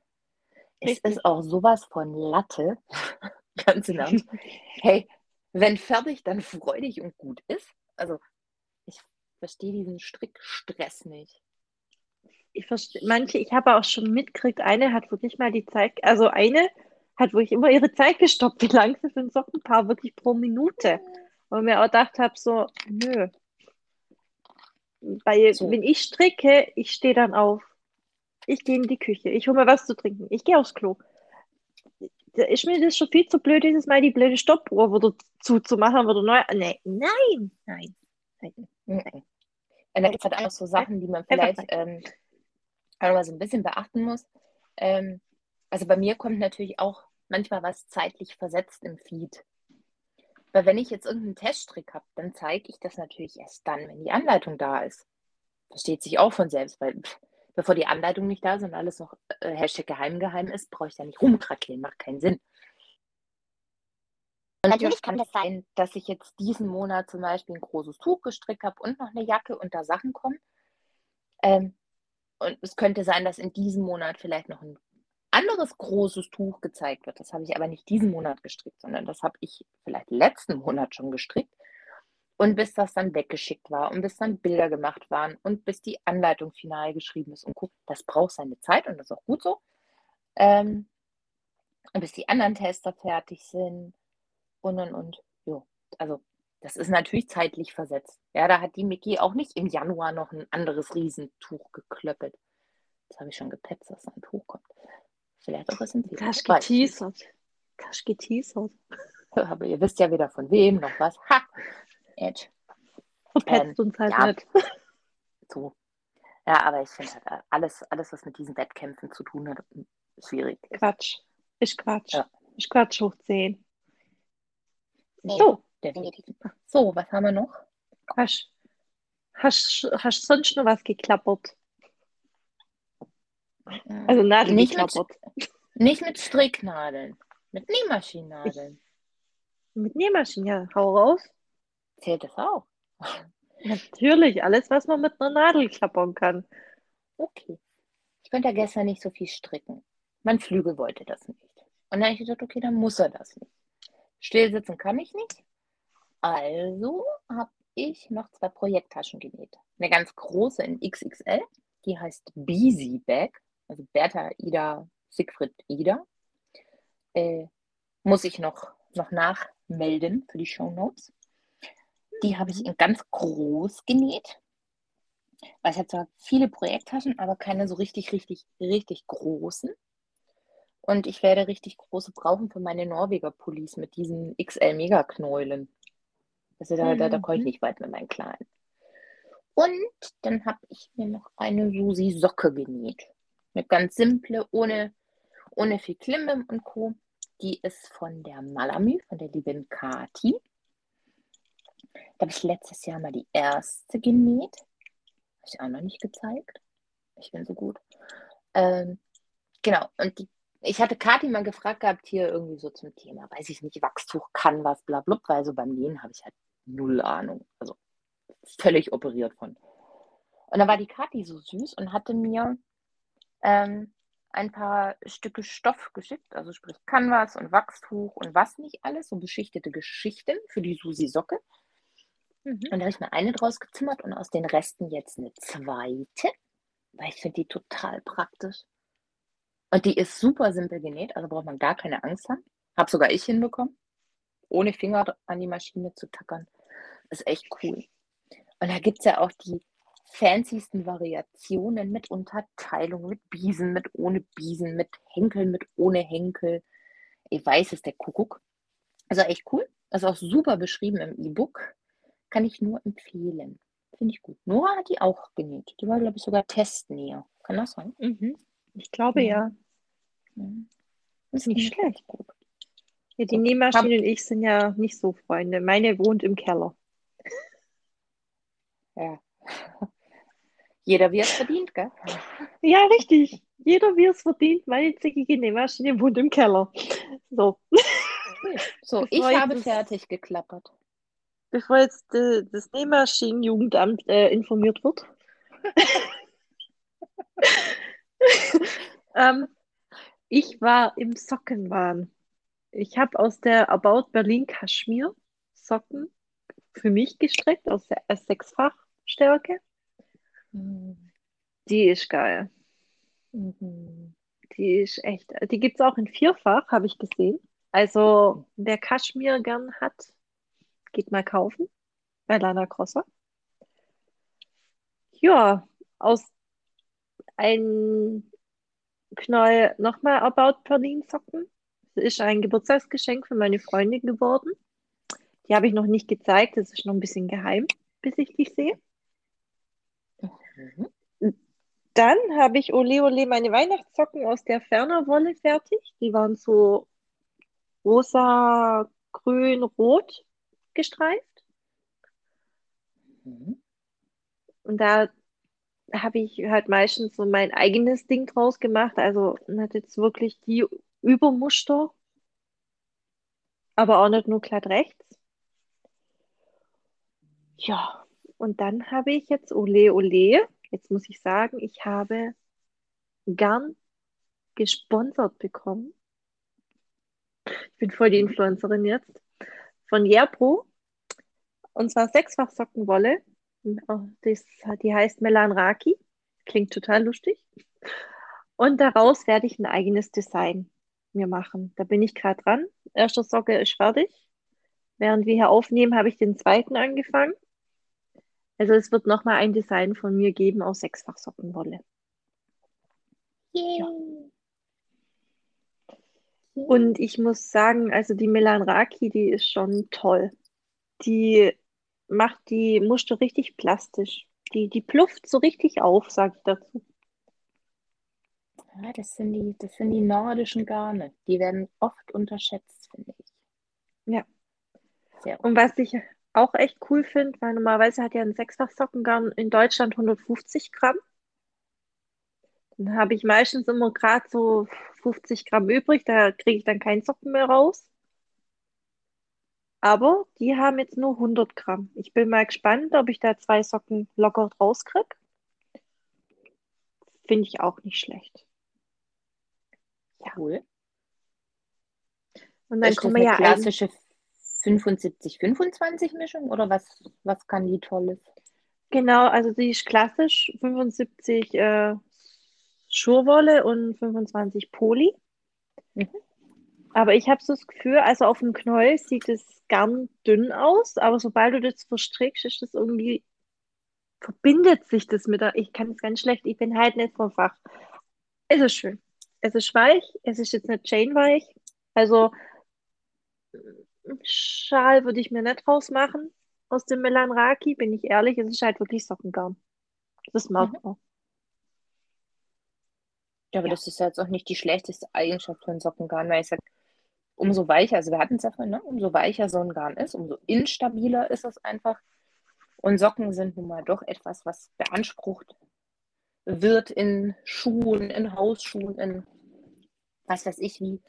Es ist auch sowas von Latte, ganz Ernst. Hey, wenn fertig, dann freudig und gut ist. Also, ich verstehe diesen Strickstress nicht. Ich verstehe, manche, ich habe auch schon mitgekriegt, eine hat wirklich mal die Zeit, also eine hat wirklich immer ihre Zeit gestoppt, wie lang sie für ein Sockenpaar wirklich pro Minute. Und mir auch gedacht habe, so, nö. Weil, so. wenn ich stricke, ich stehe dann auf. Ich gehe in die Küche. Ich hole mir was zu trinken. Ich gehe aufs Klo. Da ist mir das schon viel zu blöd, dieses Mal die blöde Stoppuhr wieder zuzumachen, wieder neu. Nee, nein, nein, nein, nein. Und da gibt es halt auch noch so Sachen, die man vielleicht ähm, auch mal so ein bisschen beachten muss. Ähm, also bei mir kommt natürlich auch manchmal was zeitlich versetzt im Feed. Weil wenn ich jetzt irgendeinen Teststrick habe, dann zeige ich das natürlich erst dann, wenn die Anleitung da ist. Versteht sich auch von selbst, weil pff, bevor die Anleitung nicht da ist und alles noch äh, Hashtag geheim geheim ist, brauche ich da nicht rumkrakkeln, macht keinen Sinn. Und natürlich kann es das sein, dass ich jetzt diesen Monat zum Beispiel ein großes Tuch gestrickt habe und noch eine Jacke und da Sachen kommen. Ähm, und es könnte sein, dass in diesem Monat vielleicht noch ein anderes großes Tuch gezeigt wird. Das habe ich aber nicht diesen Monat gestrickt, sondern das habe ich vielleicht letzten Monat schon gestrickt. Und bis das dann weggeschickt war und bis dann Bilder gemacht waren und bis die Anleitung final geschrieben ist und guck, das braucht seine Zeit und das ist auch gut so. Ähm, und bis die anderen Tester fertig sind und und und. Jo, also das ist natürlich zeitlich versetzt. Ja, da hat die Mickey auch nicht im Januar noch ein anderes Riesentuch geklöppelt. Das habe ich schon gepetzt, dass ein Tuch kommt. Vielleicht auch was im Februar. Kasch geteasert. Kasch geteasert. Aber ihr wisst ja wieder von wem noch was. Ha! Edge. Verpetzt ähm, uns halt ja. nicht. So. Ja, aber ich finde halt alles, alles, was mit diesen Wettkämpfen zu tun hat, schwierig. Quatsch. Ich Quatsch. Ja. Ich Quatsch hoch 10. So. Definitiv. So, was haben wir noch? Hast, hast, hast sonst noch was geklappert? Also Nadeln nicht. Mit, nicht mit Stricknadeln, mit Nähmaschinennadeln. Mit Nähmaschinen, ja. Hau raus. Zählt das auch? Natürlich, alles, was man mit einer Nadel klappern kann. Okay. Ich konnte ja gestern nicht so viel stricken. Mein Flügel wollte das nicht. Und dann habe ich gedacht, okay, dann muss er das nicht. Still sitzen kann ich nicht. Also habe ich noch zwei Projekttaschen genäht. Eine ganz große in XXL, die heißt Beezy Bag, also Bertha Ida Siegfried Ida. Äh, muss ich noch, noch nachmelden für die Show Notes. Die habe ich in ganz groß genäht. Weil es hat zwar viele Projekttaschen, aber keine so richtig, richtig, richtig großen. Und ich werde richtig große brauchen für meine Norweger-Pullis mit diesen XL-Mega-Knäulen. Also da, da, da komme ich mhm. nicht weit mit meinen Kleinen. Und dann habe ich mir noch eine Susi-Socke genäht. Eine ganz simple, ohne, ohne viel Klimbim und Co. Die ist von der Malamü, von der lieben Kati. Da habe ich letztes Jahr mal die erste genäht. Habe ich auch noch nicht gezeigt. Ich bin so gut. Ähm, genau, und die, ich hatte Kathi mal gefragt gehabt, hier irgendwie so zum Thema, weiß ich nicht, Wachstuch kann was, bla, bla, weil so beim Nähen habe ich halt null Ahnung. Also völlig operiert von. Und dann war die Kathi so süß und hatte mir ähm, ein paar Stücke Stoff geschickt, also sprich Canvas und Wachstuch und was nicht alles, so beschichtete Geschichten für die Susi Socke. Mhm. Und da habe ich mir eine draus gezimmert und aus den Resten jetzt eine zweite, weil ich finde die total praktisch. Und die ist super simpel genäht, also braucht man gar keine Angst haben. Hab sogar ich hinbekommen, ohne Finger an die Maschine zu tackern. Ist echt cool. Und da gibt es ja auch die fancysten Variationen mit Unterteilung, mit Biesen, mit ohne Biesen, mit Henkeln, mit ohne Henkel. Ich weiß es, der Kuckuck. Also echt cool. Das ist auch super beschrieben im E-Book. Kann ich nur empfehlen. Finde ich gut. Nora hat die auch genäht. Die war, glaube ich, sogar Testnäher. Kann das sein? Mhm. Ich glaube ja. ja. Das ist nicht schlecht. Gut. Ja, die Nähmaschine und ich sind ja nicht so Freunde. Meine wohnt im Keller. Ja. Jeder wie es verdient, gell? Ja, richtig. Jeder wie es verdient. Meine zickige Nähmaschine wohnt im Keller. So. So, ich habe das, fertig geklappert. Bevor jetzt äh, das Nähmaschinenjugendamt äh, informiert wird. ähm, ich war im Sockenwahn. Ich habe aus der About Berlin Kaschmir Socken für mich gestrickt, aus der Sechsfachstärke. Mhm. Die ist geil. Mhm. Die ist echt, die gibt es auch in Vierfach, habe ich gesehen. Also, wer Kaschmir gern hat, geht mal kaufen bei Lana Crosser. Ja, aus ein Knoll nochmal About Berlin Socken. Das ist ein Geburtstagsgeschenk für meine Freundin geworden. Die habe ich noch nicht gezeigt, das ist noch ein bisschen geheim, bis ich die sehe. Mhm. Dann habe ich Ole Ole meine Weihnachtssocken aus der Fernerwolle fertig. Die waren so rosa, grün, rot gestreift. Mhm. Und da habe ich halt meistens so mein eigenes Ding draus gemacht. Also hat jetzt wirklich die Übermuster, aber auch nicht nur glatt rechts. Ja, und dann habe ich jetzt Ole Ole. Jetzt muss ich sagen, ich habe Garn gesponsert bekommen. Ich bin voll die Influencerin jetzt. Von Jerpro. Und zwar sechsfach Sockenwolle. Das, die heißt Melan Raki. Klingt total lustig. Und daraus werde ich ein eigenes Design mir machen. Da bin ich gerade dran. Erster Socke ist fertig. Während wir hier aufnehmen, habe ich den zweiten angefangen. Also es wird nochmal ein Design von mir geben aus sechsfach Sockenwolle. Yeah. Ja. Und ich muss sagen, also die Melan Raki, die ist schon toll. Die macht die Muster richtig plastisch. Die, die plufft so richtig auf, sage ich dazu. Ja, das sind, die, das sind die nordischen Garne. Die werden oft unterschätzt, finde ich. Ja. Sehr Und was ich auch echt cool finde, weil normalerweise hat ja ein Sechsfach-Sockengarn in Deutschland 150 Gramm. Dann habe ich meistens immer gerade so 50 Gramm übrig, da kriege ich dann keinen Socken mehr raus. Aber die haben jetzt nur 100 Gramm. Ich bin mal gespannt, ob ich da zwei Socken locker rauskriege. Finde ich auch nicht schlecht. Ja. Cool. Und dann kommen wir ja klassische ein 75-25-Mischung oder was, was kann die Tolles? Genau, also sie ist klassisch 75 äh, Schurwolle und 25 Poli. Mhm. Aber ich habe so das Gefühl, also auf dem Knäuel sieht es ganz dünn aus, aber sobald du das verstrickst, ist das irgendwie, verbindet sich das mit, der, ich kann es ganz schlecht, ich bin halt nicht vom Fach. Es ist schön. Es ist weich, es ist jetzt nicht chainweich. Also Schal würde ich mir nicht rausmachen aus dem Melanraki, bin ich ehrlich. Es ist halt wirklich Sockengarn. Das mag man. Mhm. Ja, aber ja. das ist jetzt auch nicht die schlechteste Eigenschaft von Sockengarn, weil ich sage, umso weicher, also wir hatten es ja vorhin, ne? umso weicher so ein Garn ist, umso instabiler ist es einfach. Und Socken sind nun mal doch etwas, was beansprucht wird in Schuhen, in Hausschuhen, in was weiß ich wie.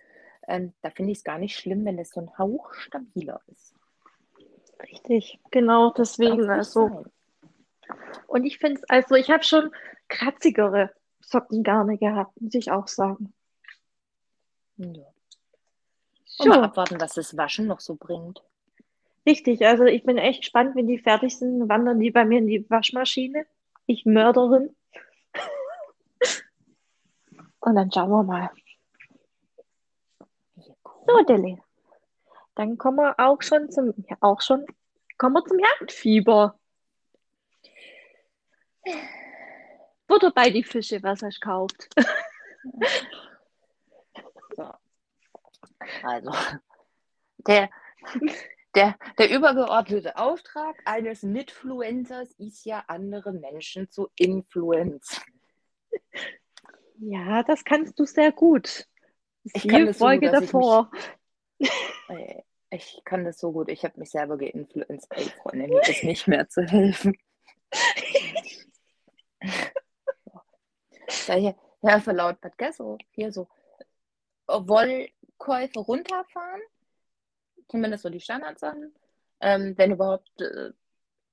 Ähm, da finde ich es gar nicht schlimm, wenn es so ein Hauch stabiler ist. Richtig, genau deswegen. Also. Und ich finde es, also ich habe schon kratzigere Sockengarne gehabt, muss ich auch sagen. Ja. Und mal abwarten, was das Waschen noch so bringt. Richtig, also ich bin echt gespannt, wenn die fertig sind, wandern die bei mir in die Waschmaschine. Ich Mörderin. Und dann schauen wir mal. So, Deli. Dann kommen wir auch schon zum, ja, auch schon, kommen wir zum Jagdfieber. Butter bei die Fische, was du gekauft? So. Also, der, der, der übergeordnete Auftrag eines Mitfluencers ist ja, andere Menschen zu influenzen. Ja, das kannst du sehr gut. Ich kann das so gut, Folge dass ich davor. Äh, Ich kann das so gut. Ich habe mich selber geinfluenced. Ey, Freunde, mir ist nicht mehr zu helfen. Ja, hier, ja, verlautbart, gell? So, hier so Wollkäufe runterfahren. Zumindest so die Standardsachen. Ähm, wenn überhaupt, äh,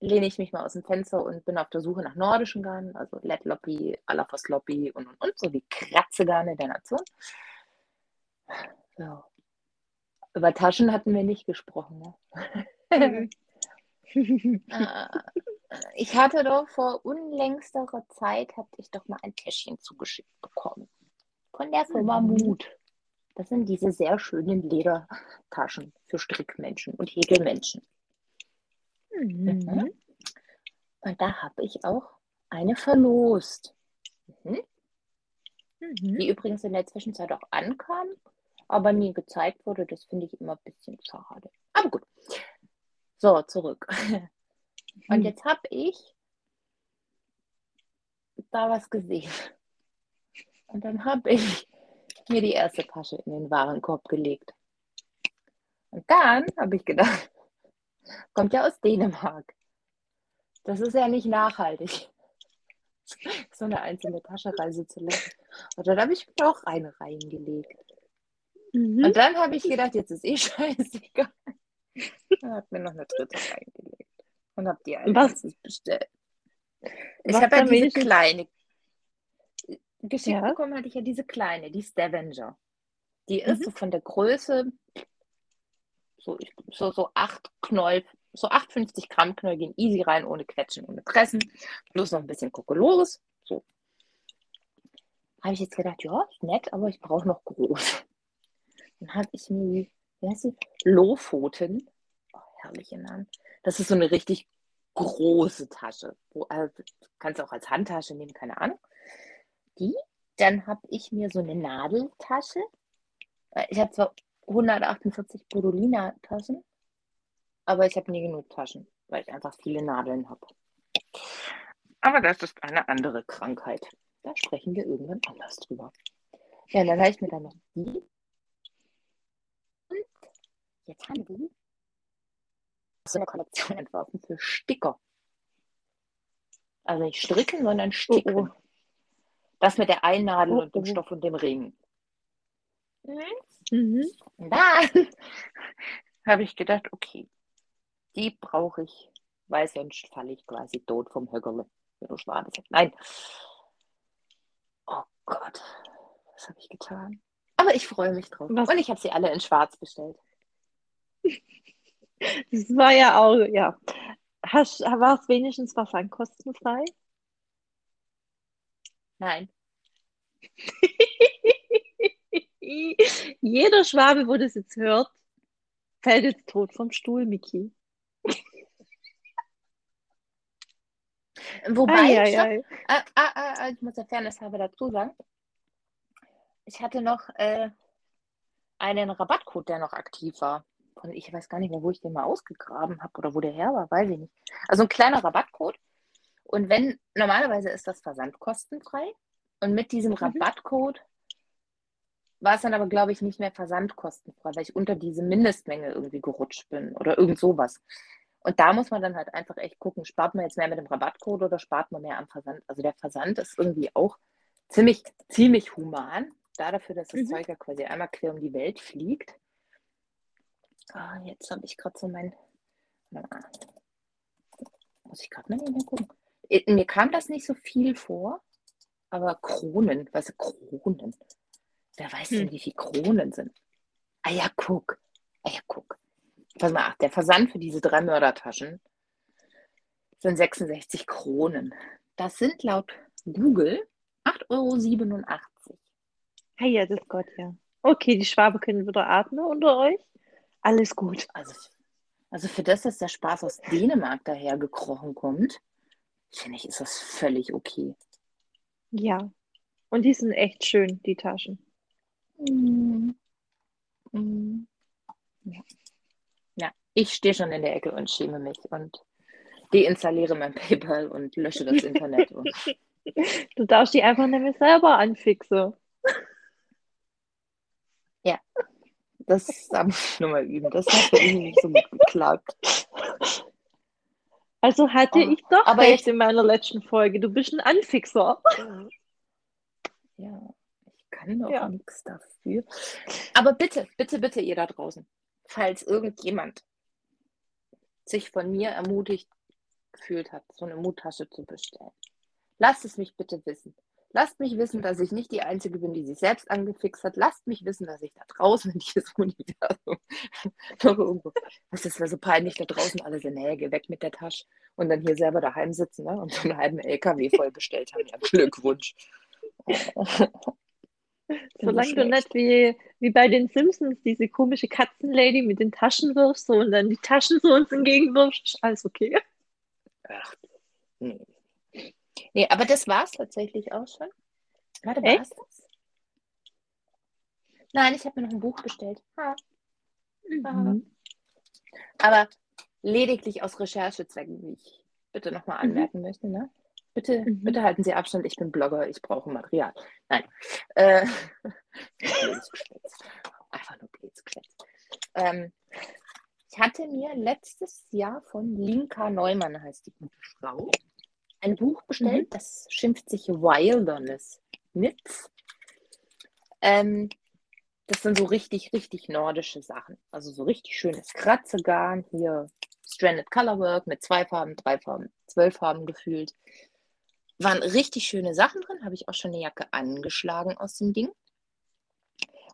lehne ich mich mal aus dem Fenster und bin auf der Suche nach nordischen Garnen, also Lettloppi, Alafosloppi und und und, so die Kratzegarne der Nation. So. Über Taschen hatten wir nicht gesprochen. Ne? Mhm. Äh, ich hatte doch vor unlängsterer Zeit, hatte ich doch mal ein Täschchen zugeschickt bekommen. Von der Firma Mhm. Mut. Das sind diese sehr schönen Ledertaschen für Strickmenschen und Häkelmenschen. Mhm. Und da habe ich auch eine verlost. Mhm. Mhm. Die übrigens in der Zwischenzeit auch ankam, aber nie gezeigt wurde. Das finde ich immer ein bisschen schade. Aber gut. So, zurück. Und jetzt habe ich da was gesehen. Und dann habe ich mir die erste Tasche in den Warenkorb gelegt. Und dann habe ich gedacht, kommt ja aus Dänemark. Das ist ja nicht nachhaltig, so eine einzelne Tasche reisen zu lassen. Und dann habe ich mir auch eine reingelegt. Mhm. Und dann habe ich gedacht, jetzt ist eh scheißegal. Und habe mir noch eine dritte reingelegt. Und habe die als bestellt. Ich habe ja dann diese kleine. Geschickt Ja. bekommen hatte ich ja diese kleine, die Stavanger. Die ist Mhm. so von der Größe so, so, so 8 Knoll, so 850 Gramm Knoll gehen easy rein, ohne Quetschen, ohne Pressen. Plus noch ein bisschen Kokolores. So. Habe ich jetzt gedacht, ja, ist nett, aber ich brauche noch groß. Dann habe ich mir, die- wie heißt sie? Lofoten. Oh, herrliche Namen. Das ist so eine richtig große Tasche. Wo, also, kannst du auch als Handtasche nehmen, keine Ahnung. Die. Dann habe ich mir so eine Nadeltasche. Äh, Ich habe zwar 148 Bodolina-Taschen, aber ich habe nie genug Taschen, weil ich einfach viele Nadeln habe. Aber das ist eine andere Krankheit. Da sprechen wir irgendwann anders drüber. Ja, dann habe ich mir dann noch die. Jetzt haben die so eine Kollektion entworfen für Sticker. Also nicht stricken, sondern sticken. Oh, Das mit der Einnadel Oh, und dem oh. Stoff und dem Ring. Mhm. Und dann habe ich gedacht, okay, die brauche ich, weil sonst falle ich quasi tot vom Höckerle. Wenn du Schwade sagst. Nein. Oh Gott, was habe ich getan? Aber ich freue mich drauf. Was? Und ich habe sie alle in schwarz bestellt. Das war ja auch, ja. Hast, war es wenigstens versandkostenfrei? Nein. Jeder Schwabe, wo das jetzt hört, fällt jetzt tot vom Stuhl, Miki. Wobei, ei, ei. Ah, ah, ah, ah, ich muss der Fairness halber dazu sagen, ich hatte noch äh, einen Rabattcode, der noch aktiv war. Von, ich weiß gar nicht mehr, wo ich den mal ausgegraben habe oder wo der her war, weiß ich nicht. Also ein kleiner Rabattcode. Und wenn, normalerweise ist das versandkostenfrei. Und mit diesem Mhm. Rabattcode war es dann aber, glaube ich, nicht mehr versandkostenfrei, weil ich unter diese Mindestmenge irgendwie gerutscht bin oder irgend sowas. Und da muss man dann halt einfach echt gucken, spart man jetzt mehr mit dem Rabattcode oder spart man mehr am Versand? Also der Versand ist irgendwie auch ziemlich, ziemlich human, da dafür, dass das Mhm. Zeug ja quasi einmal quer um die Welt fliegt. Ah, jetzt habe ich gerade so mein. Muss ich gerade mal gucken. Äh, Mir kam das nicht so viel vor, aber Kronen, was sind Kronen? Wer weiß denn, Hm. wie viele Kronen sind? Ah ja, guck. Ah ja, guck. Pass mal, ach, der Versand für diese drei Mördertaschen sind 66 Kronen. Das sind laut Google 8,87 Euro. Hey, ja, das Gott, ja. Okay, die Schwaben können wieder atmen unter euch. Alles gut. Also, also für das, dass der Spaß aus Dänemark daher gekrochen kommt, finde ich, ist das völlig okay. Ja. Und die sind echt schön, die Taschen. Mm. Mm. Ja. ja, ich stehe schon in der Ecke und schäme mich und deinstalliere mein PayPal und lösche das Internet. Du darfst die einfach nicht mehr selber anfixen. ja, das da muss ich nochmal üben. Das hat für mich nicht so gut geklappt. Also hatte Oh, ich doch aber recht jetzt- in meiner letzten Folge. Du bist ein Anfixer. Ja, ich kann doch Ja. nichts dafür. Aber bitte, bitte, bitte, ihr da draußen, falls irgendjemand sich von mir ermutigt gefühlt hat, so eine Muttasche zu bestellen, lasst es mich bitte wissen. Lasst mich wissen, dass ich nicht die Einzige bin, die sich selbst angefixt hat. Lasst mich wissen, dass ich da draußen in diesem Universum noch irgendwo. Das ist ja so peinlich, da draußen alle sind, hey, geh weg mit der Tasche. Und dann hier selber daheim sitzen ne? und so einen halben LKW voll bestellt haben. Ja, Glückwunsch. Solange du nicht wie, wie bei den Simpsons diese komische Katzenlady mit den Taschen wirfst so, und dann die Taschen so uns entgegenwirfst, alles okay. Ach, nee. Nee, aber das war es tatsächlich auch schon. Warte, war es das? Nein, ich habe mir noch ein Buch bestellt. Ha. Mhm. Aber lediglich aus Recherchezwecken, wie ich bitte nochmal Mhm. anmerken möchte. Ne? Bitte, Mhm. bitte halten Sie Abstand, ich bin Blogger, ich brauche Material. Nein. Äh. Einfach nur blödes Geschwätz. Ähm, ich hatte mir letztes Jahr von Linka Neumann, heißt die gute Frau, ein Buch bestellt, das schimpft sich Wilderness Knits. Ähm, das sind so richtig, richtig nordische Sachen. Also so richtig schönes Kratzegarn, hier Stranded Colorwork mit zwei Farben, drei Farben, zwölf Farben gefühlt. Waren richtig schöne Sachen drin, habe ich auch schon eine Jacke angeschlagen aus dem Ding.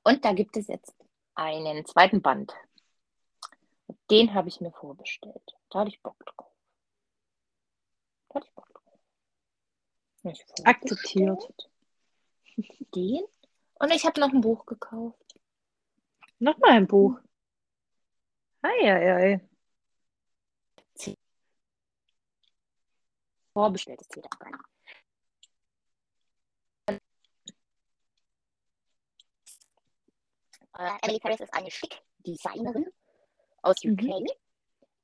Und da gibt es jetzt einen zweiten Band. Den habe ich mir vorbestellt. Da hatte ich Bock drauf. Da hatte ich Bock Akzeptiert. Den. Und ich habe noch ein Buch gekauft. Nochmal ein Buch. Ei, ei, ei. Vorbestellt ist wieder rein. Äh, Emily Paris ist eine Schick-Designerin aus Mhm. UK.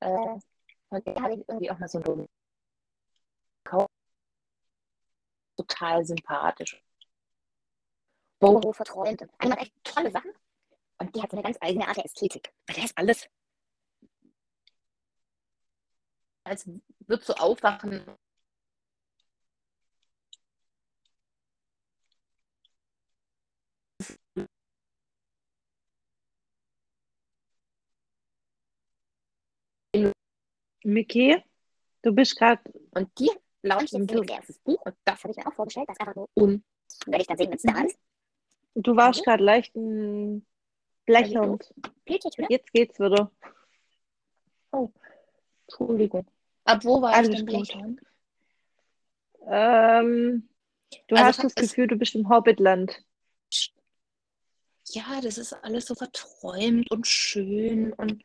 Äh, von der habe ich irgendwie auch mal so ein Buch gekauft. Total sympathisch. Boho verträumt. Hat echt tolle Sachen. Und die hat so eine ganz eigene Art der Ästhetik. Bei der ist alles. Als würdest du aufwachen Miki, du bist gerade. Und die ihr erstes Buch und das habe ich mir auch vorgestellt. Das einfach nur un. Werde ich dann sehen, wenn es da Mhm. ist. Du warst gerade leicht blechend. Geht jetzt geht's wieder. Entschuldigung. Ab wo war Alles ich denn blechern? Ähm, du Also hast das Gefühl, du bist im Hobbitland. Ja, das ist alles so verträumt und schön und,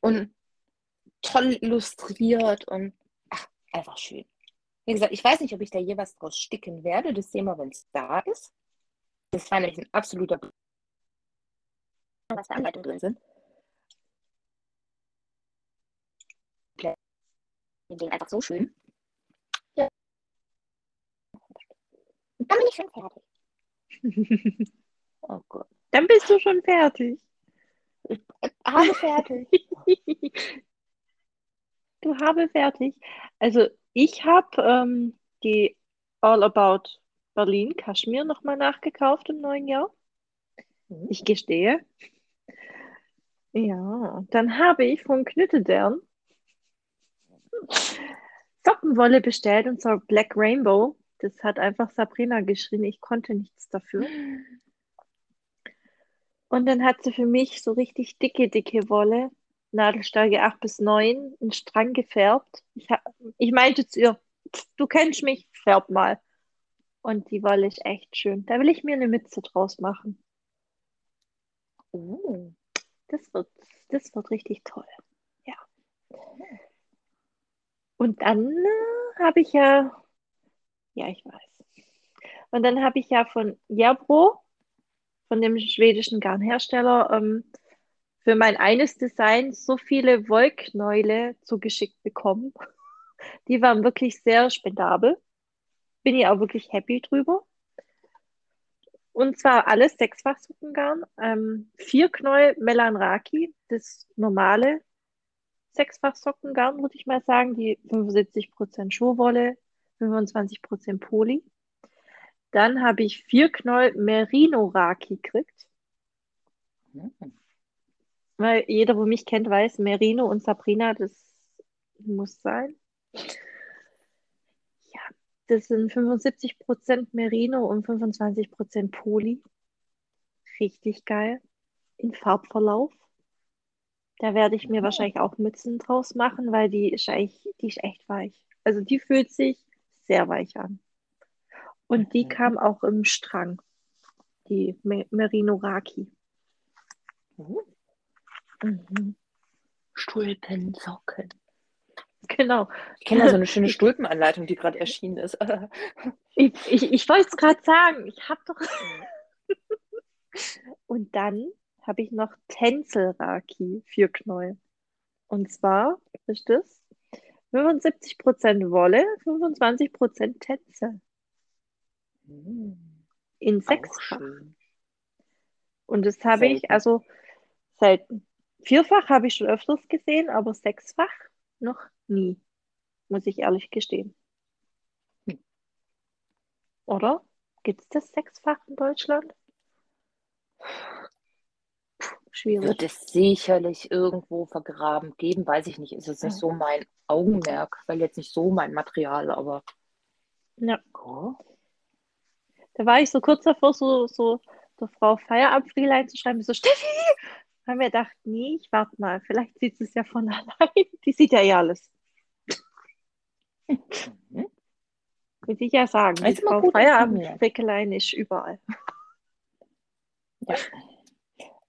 und toll illustriert und ach, einfach schön. Wie gesagt, ich weiß nicht, ob ich da je was draus sticken werde. Das sehen wir, wenn es da ist. Das war nämlich ein absoluter was für Anleitungen drin sind. Die gehen einfach so schön. Ja. Und dann bin ich schon fertig. Oh Gott. Dann bist du schon fertig. Habe fertig. Du habe fertig. Also ich habe ähm, die All About Berlin Kaschmir nochmal nachgekauft im neuen Jahr. Mhm. Ich gestehe. Ja, dann habe ich von Knüttedern Sockenwolle bestellt und zwar Black Rainbow. Das hat einfach Sabrina geschrien. Ich konnte nichts dafür. Und dann hat sie für mich so richtig dicke, dicke Wolle, Nadelstärke 8 bis 9, einen Strang gefärbt. Ich, ich meinte zu ihr, "Pff, du kennst mich, färb mal. Und die Wolle ist echt schön. Da will ich mir eine Mütze draus machen. Oh. Das wird, das wird richtig toll. Ja. Und dann äh, habe ich ja, ja, ich weiß. Und dann habe ich ja von Järbro, von dem schwedischen Garnhersteller, ähm, für mein eines Design so viele Wollknäule zugeschickt bekommen. Die waren wirklich sehr spendabel. Bin ich auch wirklich happy drüber. Und zwar alles Sechsfachsuppengarn. Ähm, vier Knäuel Melanraki, das normale Sechsfach-Sockengarn, würde ich mal sagen. Die 75% Schurwolle, 25% Poly. Dann habe ich vier Knäuel Merino Raki gekriegt. Mhm. Weil jeder, wo mich kennt, weiß, Merino und Sabrina, das muss sein. Ja, das sind 75% Merino und 25% Poly. Richtig geil. In Farbverlauf. Da werde ich mir wahrscheinlich auch Mützen draus machen, weil die ist echt, die ist echt weich. Also die fühlt sich sehr weich an. Und die kam auch im Strang, die Me Merino Raki. Mhm. Stulpensocken. Genau. Ich kenne da so eine schöne Stulpenanleitung, die gerade erschienen ist. Ich, ich, ich wollte es gerade sagen. Ich habe doch. Und dann habe ich noch Tänzelraki, vier Knäuel. Und zwar ist das 75% Wolle, 25% Tänzel Mm, in schön. Und das habe ich, also selten. Vierfach habe ich schon öfters gesehen, aber sechsfach noch nie, muss ich ehrlich gestehen. Oder? Gibt es das sechsfach in Deutschland? Schwierig. Wird es sicherlich irgendwo vergraben geben, weiß ich nicht. Ist es nicht so mein Augenmerk, weil jetzt nicht so mein Material, aber Ja, oh, da war ich so kurz davor, so, so der Frau Feierabendfriel einzuschreiben, so Steffi! Haben wir gedacht, nee, ich warte mal, vielleicht sieht sie es ja von allein. Die sieht ja eh alles. mhm. Muss ich ja sagen, die Ist immer Frau. Feierabendfrickelein ist überall. Ja.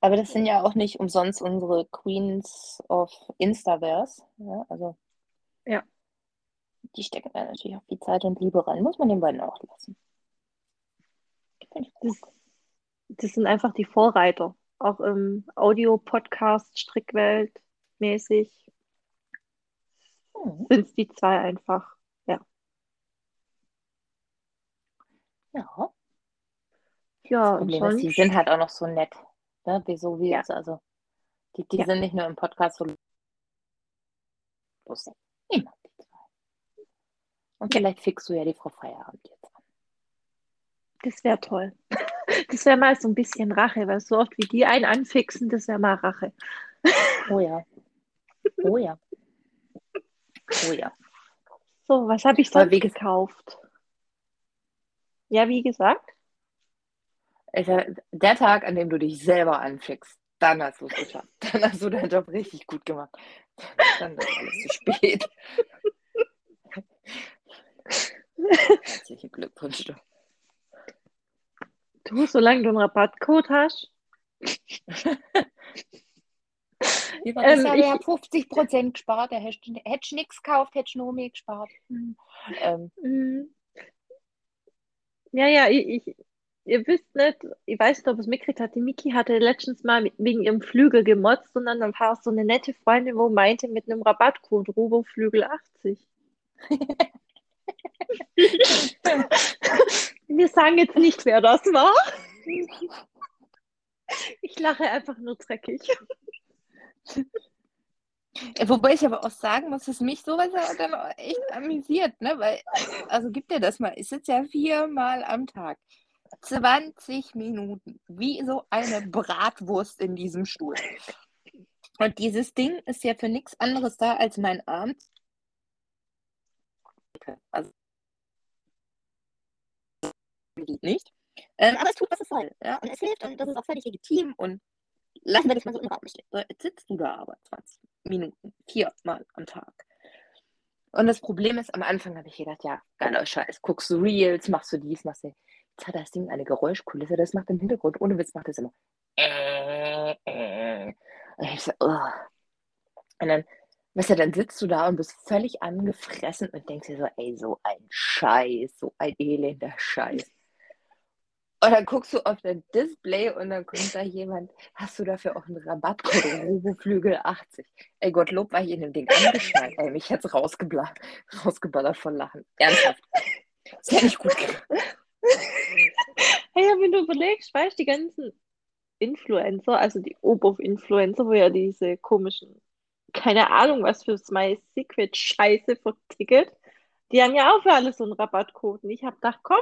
Aber das sind ja auch nicht umsonst unsere Queens of Instaverse. Ja, also Ja. die stecken da natürlich auch viel Zeit und Liebe rein. Muss man den beiden auch lassen. Das, das sind einfach die Vorreiter. Auch im Audio-Podcast, Strickwelt mäßig Mhm. sind es die zwei einfach. Ja. Ja. Ja, Das Problem ist, die sind halt auch noch so nett. Ne? Wie so wie Ja. jetzt, also die, die Ja. sind nicht nur im Podcast so lustig. Ich mag die zwei. Und vielleicht fixst du ja die Frau Feierabend jetzt. Das wäre toll. Das wäre mal so ein bisschen Rache, weil so oft wie die einen anfixen, das wäre mal Rache. Oh ja. Oh ja. Oh ja. So, was habe ich sonst gekauft? Ja, wie gesagt. Der Tag, an dem du dich selber anfickst, dann hast du es geschafft. Dann hast du deinen Job richtig gut gemacht. Dann ist alles zu spät. Herzlichen Glückwunsch. Du. Solange du einen Rabattcode hast. Wie war Ähm, ich- ich habe 50% gespart. Da hättest du nichts gekauft, hättest du nur mehr gespart. Hm. Ähm, Mm. Ja, ja, ich, ich, ihr wisst nicht, ich weiß nicht, ob es mitgekriegt habt, die Miki hatte letztens mal wegen ihrem Flügel gemotzt und dann war es so eine nette Freundin, wo meinte mit einem Rabattcode Roboflügel 80. Wir sagen jetzt nicht, wer das war. Ich lache einfach nur dreckig. Wobei ich aber auch sagen muss, dass mich sowas dann echt amüsiert, ne? Weil, also gib dir das mal, ich sitze ja viermal am Tag. 20 Minuten, wie so eine Bratwurst in diesem Stuhl. Und dieses Ding ist ja für nichts anderes da als mein Arm. Also nicht. Ähm, aber es tut, was es soll. Ja? Und es hilft und das ist auch völlig legitim und lassen wir das mal so im Raum stehen. So, jetzt sitzt du da aber 20 Minuten, viermal am Tag. Und das Problem ist, am Anfang habe ich gedacht, ja, geiler Scheiß, guckst du Reels, machst du dies, machst du. Jetzt hat das Ding eine Geräuschkulisse, das macht im Hintergrund, ohne Witz macht das immer. Äh, äh. Und so, oh. Und dann, weißt du, dann sitzt du da und bist völlig angefressen und denkst dir so, ey, so ein Scheiß, so ein elender Scheiß. Und dann guckst du auf dein Display und dann kommt da jemand, hast du dafür auch einen Rabattcode, Roboflügel 80. Ey, Gottlob war ich in dem Ding angeschnallt. Ey, mich hat's rausgeballert, rausgeballert von Lachen. Ernsthaft. Ist ja nicht gut Hey, ja, wenn du überlegst, weißt du, die ganzen Influencer, also die Oberf-Influencer, wo ja diese komischen, keine Ahnung, was für My Secret Scheiße vertickelt, die haben ja auch für alles so einen Rabattcode. Und ich habe gedacht, komm,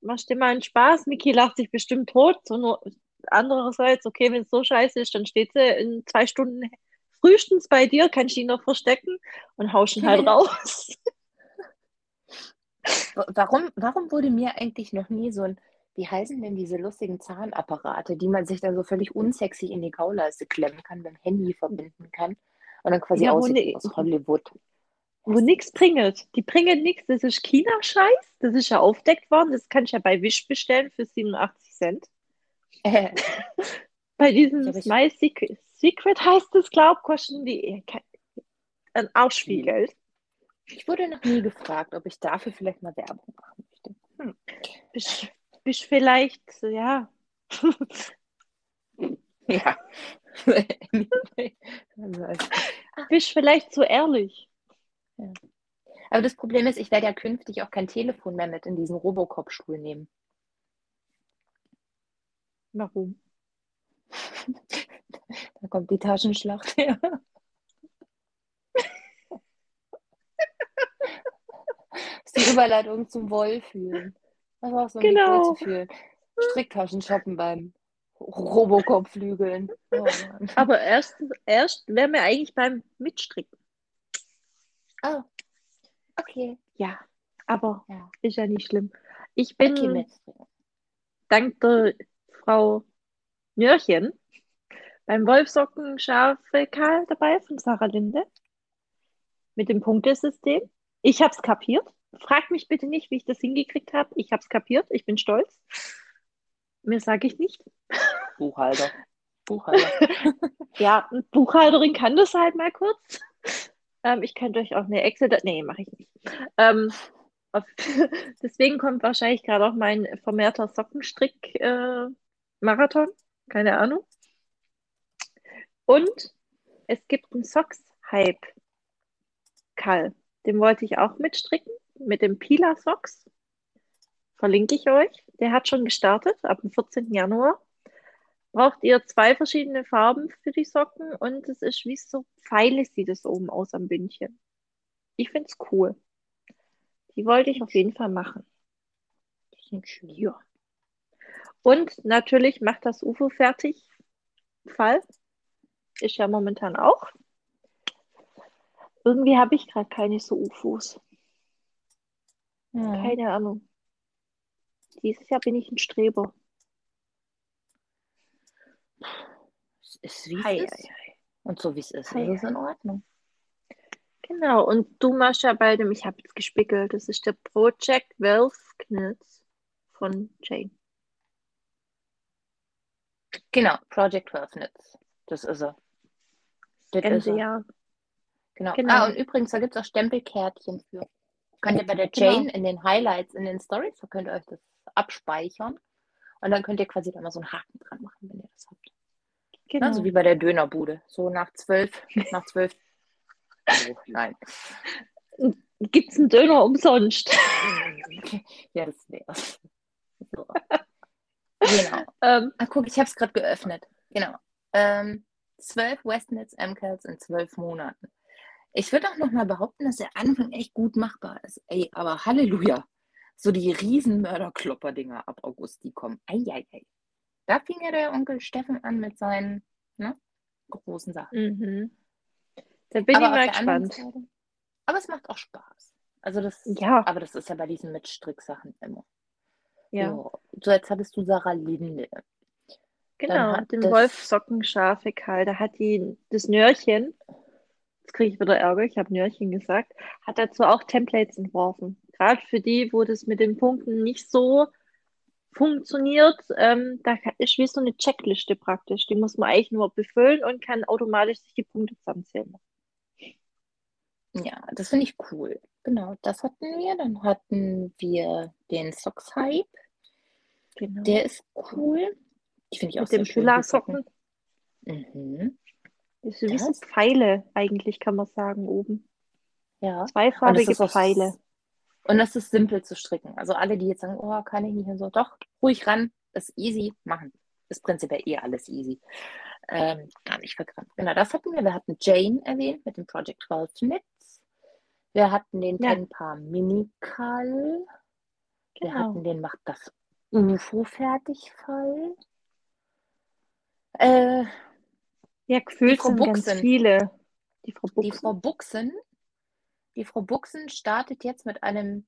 machst dir mal einen Spaß. Miki lacht sich bestimmt tot. So nur andererseits, okay, wenn es so scheiße ist, dann steht sie in zwei Stunden frühestens bei dir, kannst du ihn noch verstecken und haust ihn halt raus. Warum, warum wurde mir eigentlich noch nie so ein, wie heißen denn diese lustigen Zahnapparate, die man sich dann so völlig unsexy in die Kauleiste klemmen kann, beim Handy verbinden kann und dann quasi ja, aus Hollywood wo nichts bringt. Die bringen nichts. Das ist China-Scheiß. Das ist ja aufdeckt worden. Das kann ich ja bei Wish bestellen für 87 Cent. Äh. bei diesem My Secret, Secret heißt es, glaube ich, kosten die äh, ein viel Geld. Ich wurde noch nie gefragt, ob ich dafür vielleicht mal Werbung machen möchte. Hm. Bist, bist vielleicht, ja. ja. Bist vielleicht zu ehrlich. Ja. Aber das Problem ist, ich werde ja künftig auch kein Telefon mehr mit in diesen Robocop-Stuhl nehmen. Warum? da kommt die Taschenschlacht her. das ist die Überleitung zum Wollfühlen. Das war auch so genau. fühlen. Stricktaschen shoppen beim Robocop-Flügeln. Oh Aber erst, erst wären wir eigentlich beim Mitstricken. Oh, okay. Ja, aber ja. ist ja nicht schlimm. Ich bin okay, dank der Frau Nörchen beim Wolfsocken Schafe Karl dabei von Sarah Linde mit dem Punktesystem. Ich habe es kapiert. Frag mich bitte nicht, wie ich das hingekriegt habe. Ich habe es kapiert. Ich bin stolz. Mehr sage ich nicht. Buchhalter. Buchhalter. ja, Buchhalterin kann das halt mal kurz. Ähm, ich könnte euch auch eine Excel. Nee, mache ich nicht. Ähm, auf, deswegen kommt wahrscheinlich gerade auch mein vermehrter Sockenstrick-Marathon. Äh, Keine Ahnung. Und es gibt einen Socks-Hype. Kall. Den wollte ich auch mitstricken. Mit dem Pila Socks. Verlinke ich euch. Der hat schon gestartet ab dem 14. Januar braucht ihr zwei verschiedene Farben für die Socken und es ist wie so Pfeile sieht es oben aus am Bündchen. Ich finde es cool. Die wollte ich auf jeden Fall machen. Die sind schön. Ja. Und natürlich macht das UFO fertig. Fall. Ist ja momentan auch. Irgendwie habe ich gerade keine so UFOs. Hm. Keine Ahnung. Dieses Jahr bin ich ein Streber. Es ist wie es ist. Und so wie es ist, ist es in Ordnung. Genau, und du machst ja bei dem, ich habe jetzt gespickelt, das ist der Project Wealth Knits von Jane. Genau, Project Wealth Knits. Das ist er. Das Ende Jahr. Genau. genau. Ah, und übrigens, da gibt es auch Stempelkärtchen für. Könnt ihr bei der genau. Jane genau. in den Highlights, in den Stories, da könnt ihr euch das abspeichern. Und dann könnt ihr quasi da mal so einen Haken dran machen, wenn ihr das habt. Genau. Also wie bei der Dönerbude. So nach zwölf, nach zwölf. Oh, nein. Gibt es einen Döner umsonst? ja, das wär's. So. Genau. Ähm, Ach, guck, ich habe es gerade geöffnet. Genau. Ähm, zwölf Westnets MCALs in zwölf Monaten. Ich würde auch noch mal behaupten, dass der Anfang echt gut machbar ist. Ey, aber Halleluja so die riesen Mörderklopper-Dinger ab August, die kommen. Eieiei. Da fing ja der Onkel Steffen an mit seinen ne, großen Sachen. Mhm. Da bin aber ich mal gespannt. Seite, aber es macht auch Spaß. Also das, ja. aber das ist ja bei diesen Mitstricksachen immer. Ja. So, so jetzt hattest du Sarah Linde. Genau, den das... Wolf Sockenschafe Karl, da hat die das Nörchen jetzt kriege ich wieder Ärger, ich habe Nörchen gesagt, hat dazu auch Templates entworfen. Gerade für die, wo das mit den Punkten nicht so funktioniert, ähm, da ist wie so eine Checkliste praktisch. Die muss man eigentlich nur befüllen und kann automatisch sich die Punkte zusammenzählen. Ja, das finde ich cool. Genau, das hatten wir. Dann hatten wir den Socks Hype. Genau. Der ist cool. Die finde ich auch Mit sehr dem Füller-Socken. Mhm. Das ist wie so Pfeile, eigentlich kann man sagen, oben. ja. Zweifarbige Pfeile. Und das ist simpel zu stricken. Also alle, die jetzt sagen, oh, kann ich nicht und so, doch, ruhig ran, ist easy, machen. Ist prinzipiell eh alles easy. Ähm, gar nicht verkrampft. Genau, das hatten wir. Wir hatten Jane erwähnt mit dem Project 12 Knits. Wir hatten den Ja, Tenpa Minikal. Wir hatten genau. den Macht das UFO fertig voll. Äh, Ja, gefühlt sind ganz Buchsen, viele. Die Frau die Frau Buchsen. Die Frau Buchsen startet jetzt mit einem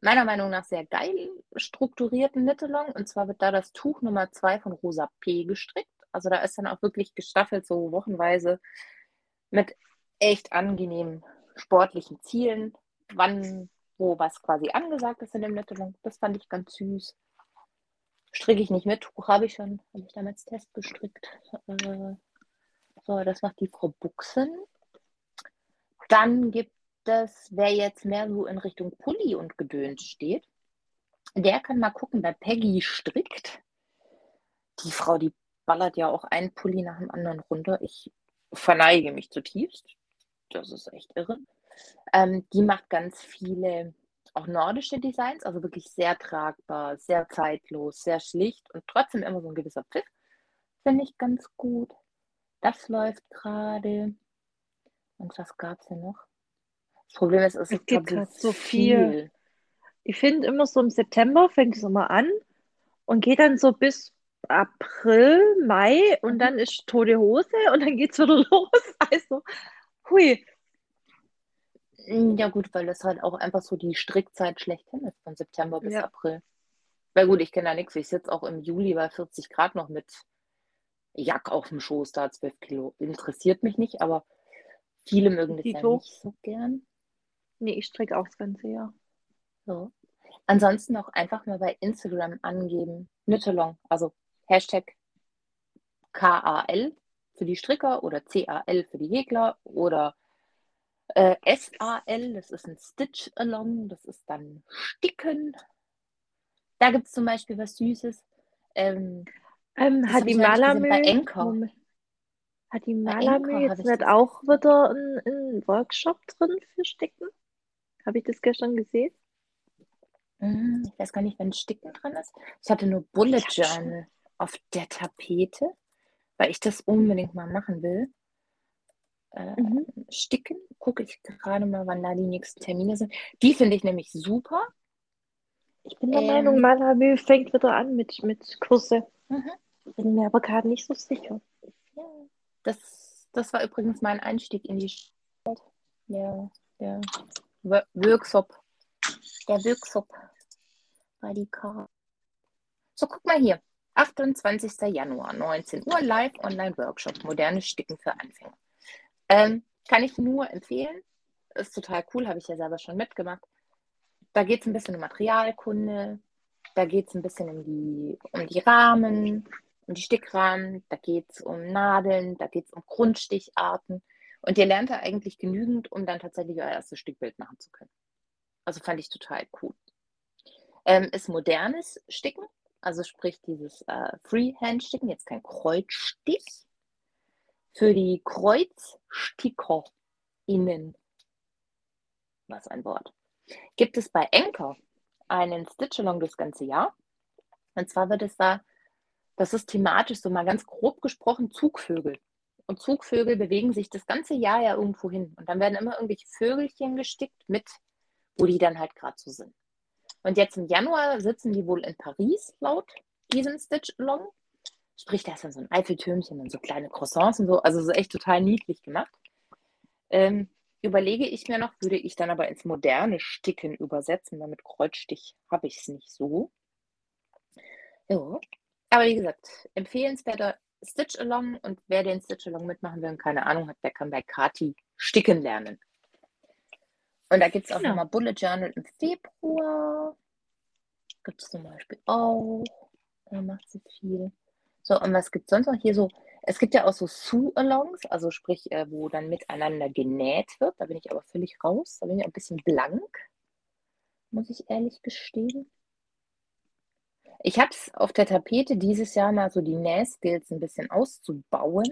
meiner Meinung nach sehr geil strukturierten Knit-Along. Und zwar wird da das Tuch Nummer 2 von Rosa P gestrickt. Also da ist dann auch wirklich gestaffelt, so wochenweise, mit echt angenehmen sportlichen Zielen, wann, wo was quasi angesagt ist in dem Knit-Along. Das fand ich ganz süß. Stricke ich nicht mit, Tuch habe ich schon, habe ich damals Test gestrickt. Äh, so, das macht die Frau Buchsen. Dann gibt es, wer jetzt mehr so in Richtung Pulli und Gedöns steht, der kann mal gucken, bei Peggy strickt. Die Frau, die ballert ja auch einen Pulli nach dem anderen runter. Ich verneige mich zutiefst. Das ist echt irre. Ähm, die macht ganz viele auch nordische Designs, also wirklich sehr tragbar, sehr zeitlos, sehr schlicht und trotzdem immer so ein gewisser Pfiff. Finde ich ganz gut. Das läuft gerade. Und was gab es denn noch? Das Problem ist, es Es gibt gerade so so viel. viel. Ich finde immer so im September fängt es immer an und geht dann so bis April, Mai und Mhm. dann ist tote Hose und dann geht's wieder los. Also, hui. Ja, gut, weil das halt auch einfach so die Strickzeit schlechthin ist, von September bis Ja, April. Weil gut, ich kenne da nichts. Ich sitze auch im Juli bei 40 Grad noch mit Jack auf dem Schoß, da 12 Kilo. Interessiert mich nicht, aber viele mögen das ja nicht so gern. Nee, ich stricke auch das ganze Jahr. So. Ansonsten auch einfach mal bei Instagram angeben, Knit-Along, also Hashtag KAL für die Stricker oder CAL für die Häkler oder äh, SAL, das ist ein Stitch-Along, das ist dann Sticken. Da gibt es zum Beispiel was Süßes. Ähm, Ähm, hat die gesehen bei Malamö, Anchor. Moment, hat die Anchor jetzt nicht auch wieder einen, einen Workshop drin für Sticken? Habe ich das gestern gesehen? Hm, Ich weiß gar nicht, wenn Sticken dran ist. Ich hatte nur Bullet. Journal auf der Tapete, weil ich das unbedingt mal machen will. Äh, Mhm. Sticken, gucke ich gerade mal, wann da die nächsten Termine sind. Die finde ich nämlich super. Ich bin der Meinung, Ähm, Malamö fängt wieder an mit, mit Kurse. mhm, Bin mir aber gerade nicht so sicher. ja. Das, das war übrigens mein Einstieg in die Welt. Der, der Wo- Workshop. Der Workshop bei die K. So, guck mal hier. 28. Januar, 19 Uhr, Live-Online-Workshop. Modernes Sticken für Anfänger. Ähm, kann ich nur empfehlen. Ist total cool, habe ich ja selber schon mitgemacht. Da geht es ein bisschen um Materialkunde, da geht es ein bisschen um die, um die Rahmen, um die Stickrahmen, da geht es um Nadeln, da geht es um Grundsticharten. Und ihr lernt da eigentlich genügend, um dann tatsächlich euer erstes Stickbild machen zu können. Also fand ich total cool. Ähm, ist modernes Sticken, also sprich dieses äh, Freehand-Sticken, jetzt kein Kreuzstich. Für die KreuzstickerInnen, was ein Wort, gibt es bei Anchor einen Stitch-Along das ganze Jahr. Und zwar wird es da, das ist thematisch so mal ganz grob gesprochen, Zugvögel. Und Zugvögel bewegen sich das ganze Jahr ja irgendwo hin. Und dann werden immer irgendwelche Vögelchen gestickt mit, wo die dann halt gerade so sind. Und jetzt im Januar sitzen die wohl in Paris laut diesem Stitch-Along. Sprich, da ist dann so ein Eiffeltürmchen und so kleine Croissants und so. Also so echt total niedlich gemacht. Ähm, überlege ich mir noch, würde ich dann aber ins moderne Sticken übersetzen, weil mit Kreuzstich habe ich es nicht so. Ja. Aber wie gesagt, empfehlenswerter Stitch-Along und wer den Stitch-Along mitmachen will und keine Ahnung hat, der kann bei Kati sticken lernen. Und da gibt es auch Ja. nochmal Bullet Journal im Februar. Gibt es zum Beispiel auch. Da macht sie viel. So, und was gibt es sonst noch? Hier so, es gibt ja auch so Sew-Alongs, also sprich, äh, wo dann miteinander genäht wird. Da bin ich aber völlig raus. Da bin ich ein bisschen blank, muss ich ehrlich gestehen. Ich habe es auf der Tapete dieses Jahr mal so die Nähskills ein bisschen auszubauen.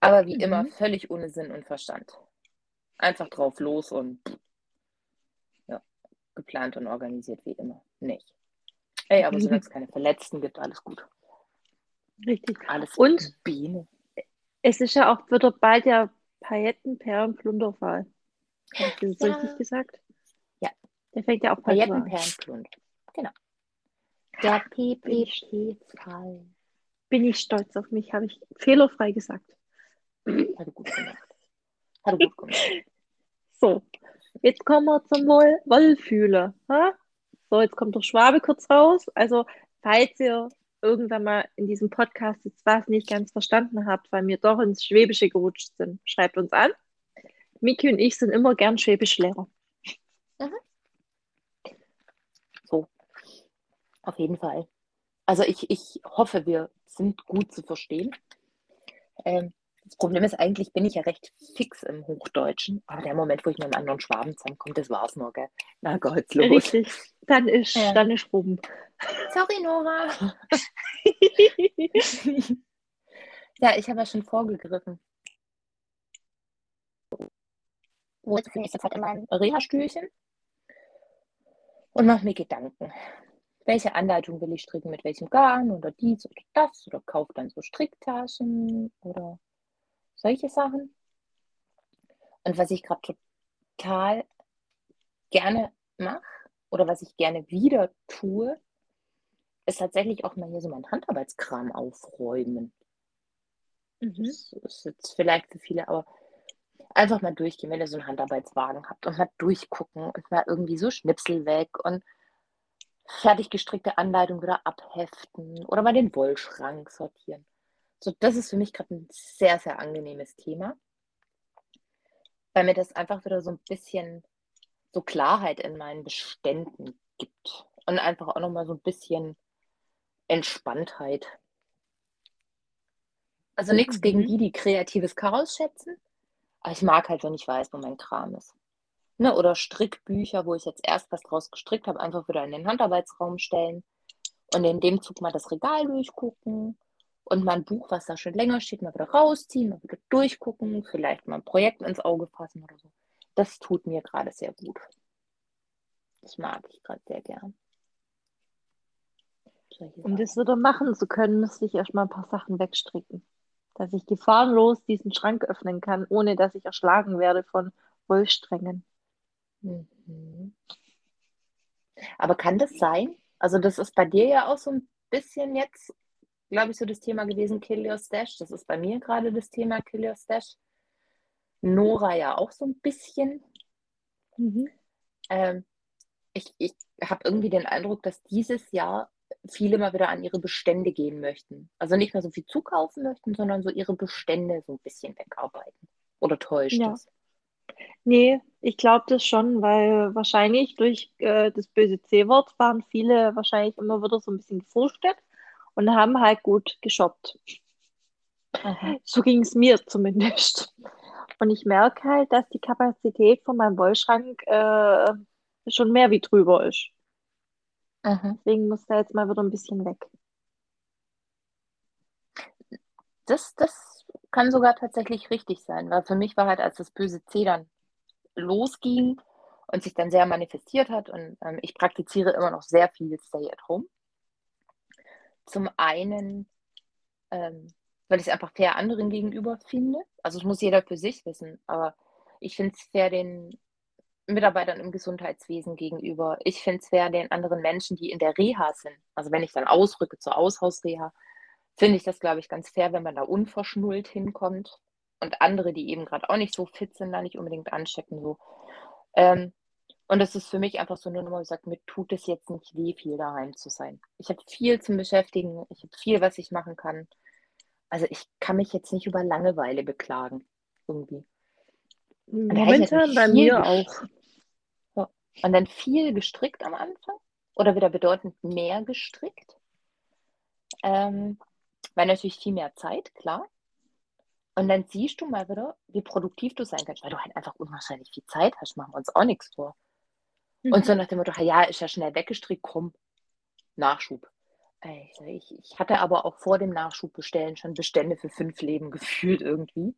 Aber wie immer Mhm. völlig ohne Sinn und Verstand. Einfach drauf los und ja, geplant und organisiert wie immer. Nicht. Ey, aber solange es keine Verletzten gibt, alles gut. Richtig. Alles Und? Biene. Es ist ja auch wieder bald der Paillettenperlenplunderfall. Habe ich das jetzt Ja. richtig gesagt? Ja. Der fängt ja auch bald an. Paillettenperlenplund. Genau. Der PPP-Fall. Bin ich stolz auf mich, habe ich fehlerfrei gesagt. Hat gut gemacht. Hat gut gemacht. So, jetzt kommen wir zum Wohl Wollfühler. Ha? So, jetzt kommt der Schwabe kurz raus. Also, falls ihr irgendwann mal in diesem Podcast jetzt was nicht ganz verstanden habt, weil wir doch ins Schwäbische gerutscht sind, schreibt uns an. Miki und ich sind immer gern Schwäbischlehrer. So. Auf jeden Fall. Also ich, ich hoffe, wir sind gut zu verstehen. Ähm, das Problem ist eigentlich, bin ich ja recht fix im Hochdeutschen. Aber der Moment, wo ich mit einem anderen Schwaben zusammenkomme, das war's noch, gell? Na Gott, los. Richtig. Dann ist, Ja. dann ist rum. Sorry, Nora. ja, ich habe ja schon vorgegriffen. Wo ich jetzt halt in meinem Reha-Stühlchen und mache mir Gedanken. Welche Anleitung will ich stricken, mit welchem Garn oder dies oder das oder kaufe dann so Stricktaschen oder solche Sachen. Und was ich gerade total gerne mache oder was ich gerne wieder tue, ist tatsächlich auch mal hier so mein Handarbeitskram aufräumen. Mhm. Das ist jetzt vielleicht für viele, aber einfach mal durchgehen, wenn ihr so einen Handarbeitswagen habt und mal durchgucken und mal irgendwie so Schnipsel weg und fertig gestrickte Anleitung wieder abheften oder mal den Wollschrank sortieren. So, das ist für mich gerade ein sehr, sehr angenehmes Thema, weil mir das einfach wieder so ein bisschen so Klarheit in meinen Beständen gibt und einfach auch nochmal so ein bisschen Entspanntheit. Also nichts Mhm. gegen die, die kreatives Chaos schätzen, aber ich mag halt, wenn ich weiß, wo mein Kram ist. Ne? Oder Strickbücher, wo ich jetzt erst was draus gestrickt habe, einfach wieder in den Handarbeitsraum stellen und in dem Zug mal das Regal durchgucken und mal ein Buch, was da schon länger steht, mal wieder rausziehen, mal wieder durchgucken, vielleicht mal ein Projekt ins Auge fassen oder so. Das tut mir gerade sehr gut. Das mag ich gerade sehr gern. Um das wieder machen zu können, müsste ich erstmal ein paar Sachen wegstricken. Dass ich gefahrenlos diesen Schrank öffnen kann, ohne dass ich erschlagen werde von Wollsträngen. Mhm. Aber kann das sein? Also das ist bei dir ja auch so ein bisschen jetzt, glaube ich, so das Thema gewesen, Kill Your Stash. Das ist bei mir gerade das Thema Kill Your Stash. Nora ja auch so ein bisschen. Mhm. Ähm, ich ich habe irgendwie den Eindruck, dass dieses Jahr viele mal wieder an ihre Bestände gehen möchten. Also nicht mehr so viel zukaufen möchten, sondern so ihre Bestände so ein bisschen wegarbeiten. Oder täuscht Ja. das? Nee, ich glaube das schon, weil wahrscheinlich durch äh, das böse C-Wort waren viele wahrscheinlich immer wieder so ein bisschen gefrustet und haben halt gut geshoppt. Aha. So ging es mir zumindest. Und ich merke halt, dass die Kapazität von meinem Wollschrank äh, schon mehr wie drüber ist. Aha. Deswegen muss da jetzt mal wieder ein bisschen weg. Das, das kann sogar tatsächlich richtig sein, weil für mich war halt, als das böse C dann losging und sich dann sehr manifestiert hat und ähm, ich praktiziere immer noch sehr viel Stay at Home. Zum einen, ähm, weil ich es einfach fair anderen gegenüber finde. Also es muss jeder für sich wissen, aber ich finde es fair den Mitarbeitern im Gesundheitswesen gegenüber. Ich finde es fair den anderen Menschen, die in der Reha sind. Also wenn ich dann ausrücke zur Aushausreha, finde ich das, glaube ich, ganz fair, wenn man da unverschnullt hinkommt und andere, die eben gerade auch nicht so fit sind, da nicht unbedingt anchecken. So. Ähm, und das ist für mich einfach so eine Nummer, ich sage, mir tut es jetzt nicht weh, viel daheim zu sein. Ich habe viel zum Beschäftigen, ich habe viel, was ich machen kann. also ich kann mich jetzt nicht über Langeweile beklagen, irgendwie. Momentan bei mir auch. Ja. Und dann viel gestrickt am Anfang oder wieder bedeutend mehr gestrickt. Ähm, weil natürlich viel mehr Zeit, klar. Und dann siehst du mal wieder, wie produktiv du sein kannst, weil du halt einfach unwahrscheinlich viel Zeit hast, machen wir uns auch nichts vor. Mhm. Und so nach dem Motto, ja, ist ja schnell weggestrickt, komm, Nachschub. Ich, ich hatte aber auch vor dem Nachschub bestellen schon Bestände für fünf Leben gefühlt irgendwie.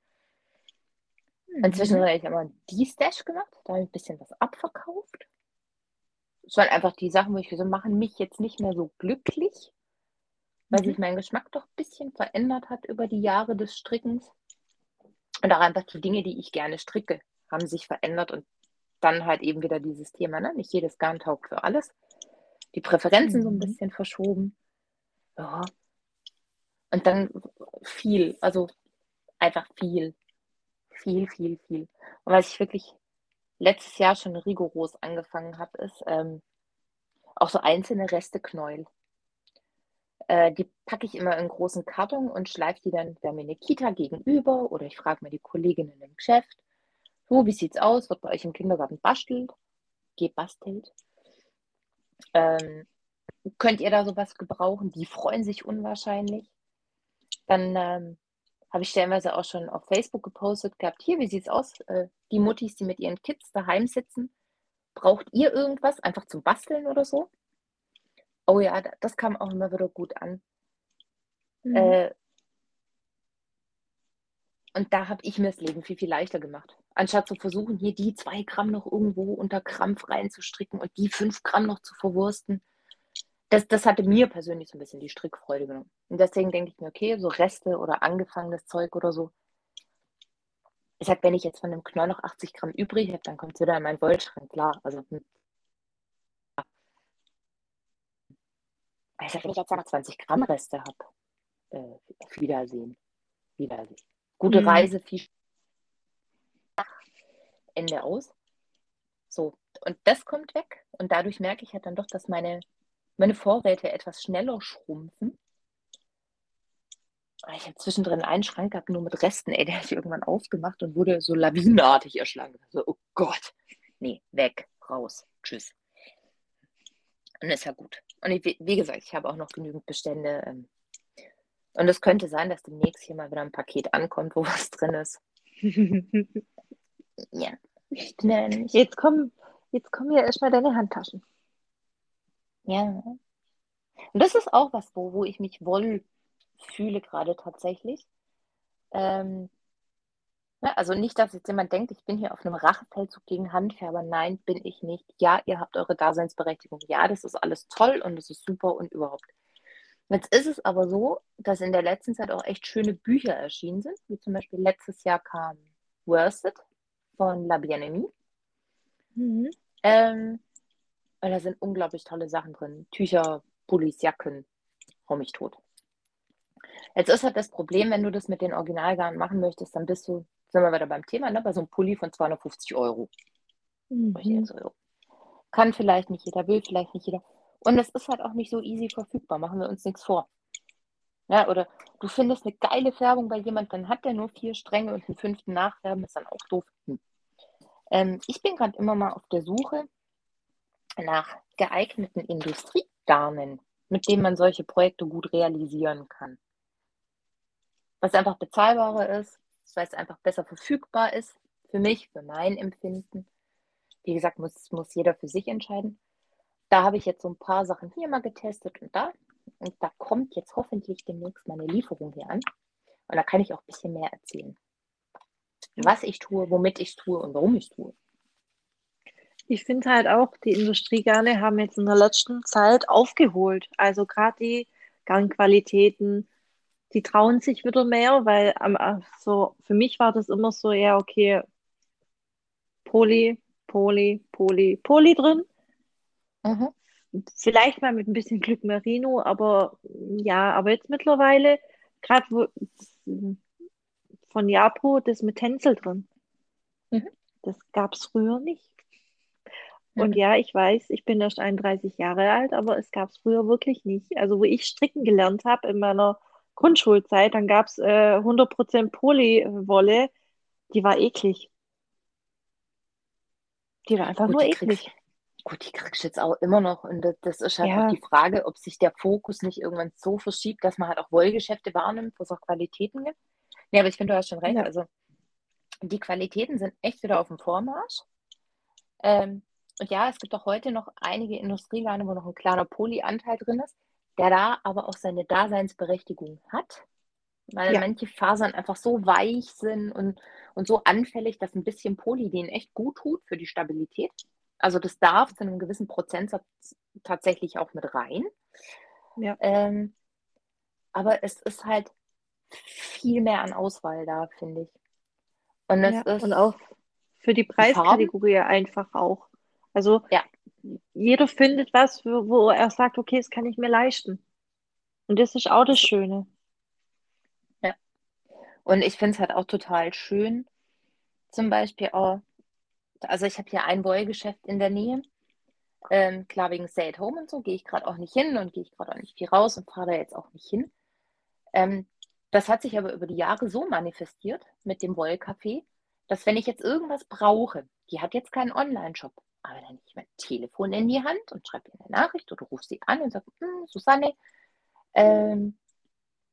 Mhm. Inzwischen habe ich immer die Stash gemacht, da habe ich ein bisschen was abverkauft. Es waren einfach die Sachen, wo ich so machen mich jetzt nicht mehr so glücklich, weil mhm. sich mein Geschmack doch ein bisschen verändert hat über die Jahre des Strickens. Und auch einfach die Dinge, die ich gerne stricke, haben sich verändert und dann halt eben wieder dieses Thema, ne? nicht jedes Garn taugt für alles. Die Präferenzen mhm. so ein mhm. bisschen verschoben. Ja. Und dann viel, also einfach viel, viel, viel, viel. Und was ich wirklich letztes Jahr schon rigoros angefangen habe, ist ähm, auch so einzelne Resteknäuel. Äh, die packe ich immer in großen Karton und schleife die dann, wir haben eine Kita gegenüber oder ich frage mal die Kolleginnen im Geschäft, so, wie sieht's aus? Wird bei euch im Kindergarten bastelt? Gebastelt? Ähm, könnt ihr da sowas gebrauchen? Die freuen sich unwahrscheinlich. Dann ähm, habe ich stellenweise auch schon auf Facebook gepostet gehabt, hier, wie sieht's aus? Äh, die Muttis, die mit ihren Kids daheim sitzen, braucht ihr irgendwas einfach zum Basteln oder so? Oh ja, das kam auch immer wieder gut an. Mhm. Äh, und da habe ich mir das Leben viel, viel leichter gemacht. Anstatt zu versuchen, hier die zwei Gramm noch irgendwo unter Krampf reinzustricken und die fünf Gramm noch zu verwursten. Das, das hatte mir persönlich so ein bisschen die Strickfreude genommen. Und deswegen denke ich mir, okay, so Reste oder angefangenes Zeug oder so. Ich sag, wenn ich jetzt von dem Knoll noch 80 Gramm übrig habe, dann kommt es wieder in meinen Wollschrank, klar. Also, sag, wenn ich jetzt noch 20 Gramm Reste habe, äh, auf Wiedersehen. Wiedersehen. Gute mhm. Reise, viel Ende aus. So, und das kommt weg. Und dadurch merke ich halt dann doch, dass meine, meine Vorräte etwas schneller schrumpfen. Ich habe zwischendrin einen Schrank gehabt, nur mit Resten, ey, der habe ich irgendwann aufgemacht und wurde so lawinenartig erschlagen. So, oh Gott. Nee, weg, raus, tschüss. Und ist ja gut. Und ich, wie gesagt, ich habe auch noch genügend Bestände. Ähm, und es könnte sein, dass demnächst hier mal wieder ein Paket ankommt, wo was drin ist. ja. Jetzt kommen, jetzt kommen ja erstmal deine Handtaschen. Ja. Und das ist auch was, wo, wo ich mich wohl fühle gerade tatsächlich. Ähm, ne, also nicht, dass jetzt jemand denkt, ich bin hier auf einem Rachefeldzug gegen Handfärber. Nein, bin ich nicht. Ja, ihr habt eure Daseinsberechtigung. Ja, das ist alles toll und das ist super und überhaupt. Jetzt ist es aber so, dass in der letzten Zeit auch echt schöne Bücher erschienen sind, wie zum Beispiel letztes Jahr kam Worsted von La Bien-Aimée. Mhm. Ähm, und da sind unglaublich tolle Sachen drin. Tücher, Pullis, Jacken, hau mich tot. Jetzt ist halt das Problem, wenn du das mit den Originalgarnen machen möchtest, dann bist du, sind wir wieder beim Thema, ne, bei so einem Pulli von 250 Euro. Mhm. Kann vielleicht nicht jeder, will vielleicht nicht jeder. Und es ist halt auch nicht so easy verfügbar, machen wir uns nichts vor. Ja, oder du findest eine geile Färbung bei jemand, dann hat der nur vier Stränge und einen fünften Nachfärben, ist dann auch doof. Hm. Ähm, ich bin gerade immer mal auf der Suche nach geeigneten Industriegarnen, mit denen man solche Projekte gut realisieren kann. Was einfach bezahlbarer ist, weil es einfach besser verfügbar ist, für mich, für mein Empfinden. Wie gesagt, muss, muss jeder für sich entscheiden. Da habe ich jetzt so ein paar Sachen hier mal getestet und da. Und da kommt jetzt hoffentlich demnächst meine Lieferung hier an. Und da kann ich auch ein bisschen mehr erzählen. Was ich tue, womit ich tue und warum ich tue. Ich finde halt auch, die Industriegarne haben jetzt in der letzten Zeit aufgeholt. Also gerade die Garnqualitäten, die trauen sich wieder mehr, weil ähm, so für mich war das immer so, ja, okay, Poly, Poly, Poly, Poly drin. Mhm. Vielleicht mal mit ein bisschen Glück Merino, aber ja, aber jetzt mittlerweile, gerade von Japo, das mit Tänzel drin. Mhm. Das gab es früher nicht. Und ja, ich weiß, ich bin erst 31 Jahre alt, aber es gab es früher wirklich nicht. Also wo ich stricken gelernt habe in meiner Grundschulzeit, dann gab es äh, 100% Polywolle, die war eklig. Die war einfach Gut, nur kriegst, eklig. gut, die kriegst du jetzt auch immer noch. Und das, das ist halt Ja. auch die Frage, ob sich der Fokus nicht irgendwann so verschiebt, dass man halt auch Wollgeschäfte wahrnimmt, wo es auch Qualitäten gibt. Nee, aber ich finde, du hast schon recht. Ja. Also die Qualitäten sind echt wieder auf dem Vormarsch. Ähm, und ja, es gibt auch heute noch einige Industriegarne, wo noch ein kleiner Polyanteil drin ist, der da aber auch seine Daseinsberechtigung hat, weil Ja. manche Fasern einfach so weich sind und, und so anfällig, dass ein bisschen Poly denen echt gut tut für die Stabilität. Also das darf zu einem gewissen Prozentsatz tatsächlich auch mit rein. Ja. Ähm, aber es ist halt viel mehr an Auswahl da, finde ich. Und es Ja, ist und auch für die Preiskategorie einfach auch. Also Ja. Jeder findet was, wo, er sagt, okay, das kann ich mir leisten. Und das ist auch das Schöne. Und ich finde es halt auch total schön, zum Beispiel auch, also ich habe hier ein Wollgeschäft in der Nähe. Ähm, klar, wegen Stay at Home und so gehe ich gerade auch nicht hin und gehe ich gerade auch nicht viel raus und fahre da jetzt auch nicht hin. Ähm, das hat sich aber über die Jahre so manifestiert mit dem Wollcafé, dass wenn ich jetzt irgendwas brauche, die hat jetzt keinen Online-Shop, aber dann nehme ich mein Telefon in die Hand und schreibe ihr eine Nachricht oder rufe sie an und sage, "Hm, Susanne, ähm,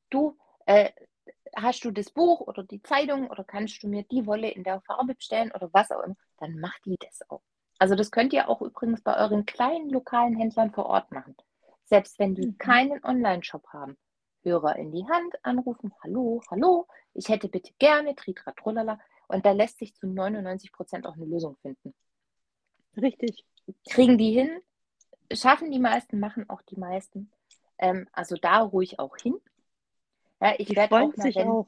du, äh, hast du das Buch oder die Zeitung oder kannst du mir die Wolle in der Farbe bestellen oder was auch immer, dann macht die das auch. Also das könnt ihr auch übrigens bei euren kleinen lokalen Händlern vor Ort machen. Selbst wenn die Mhm. keinen Online-Shop haben. Hörer in die Hand, anrufen, hallo, hallo, ich hätte bitte gerne, tritra, trullala. Und da lässt sich zu 99 Prozent auch eine Lösung finden. Richtig. Kriegen die hin, schaffen die meisten, machen auch die meisten. Ähm, also da ruhig auch hin. Ja, ich werde auch mal, sich wenn, auch.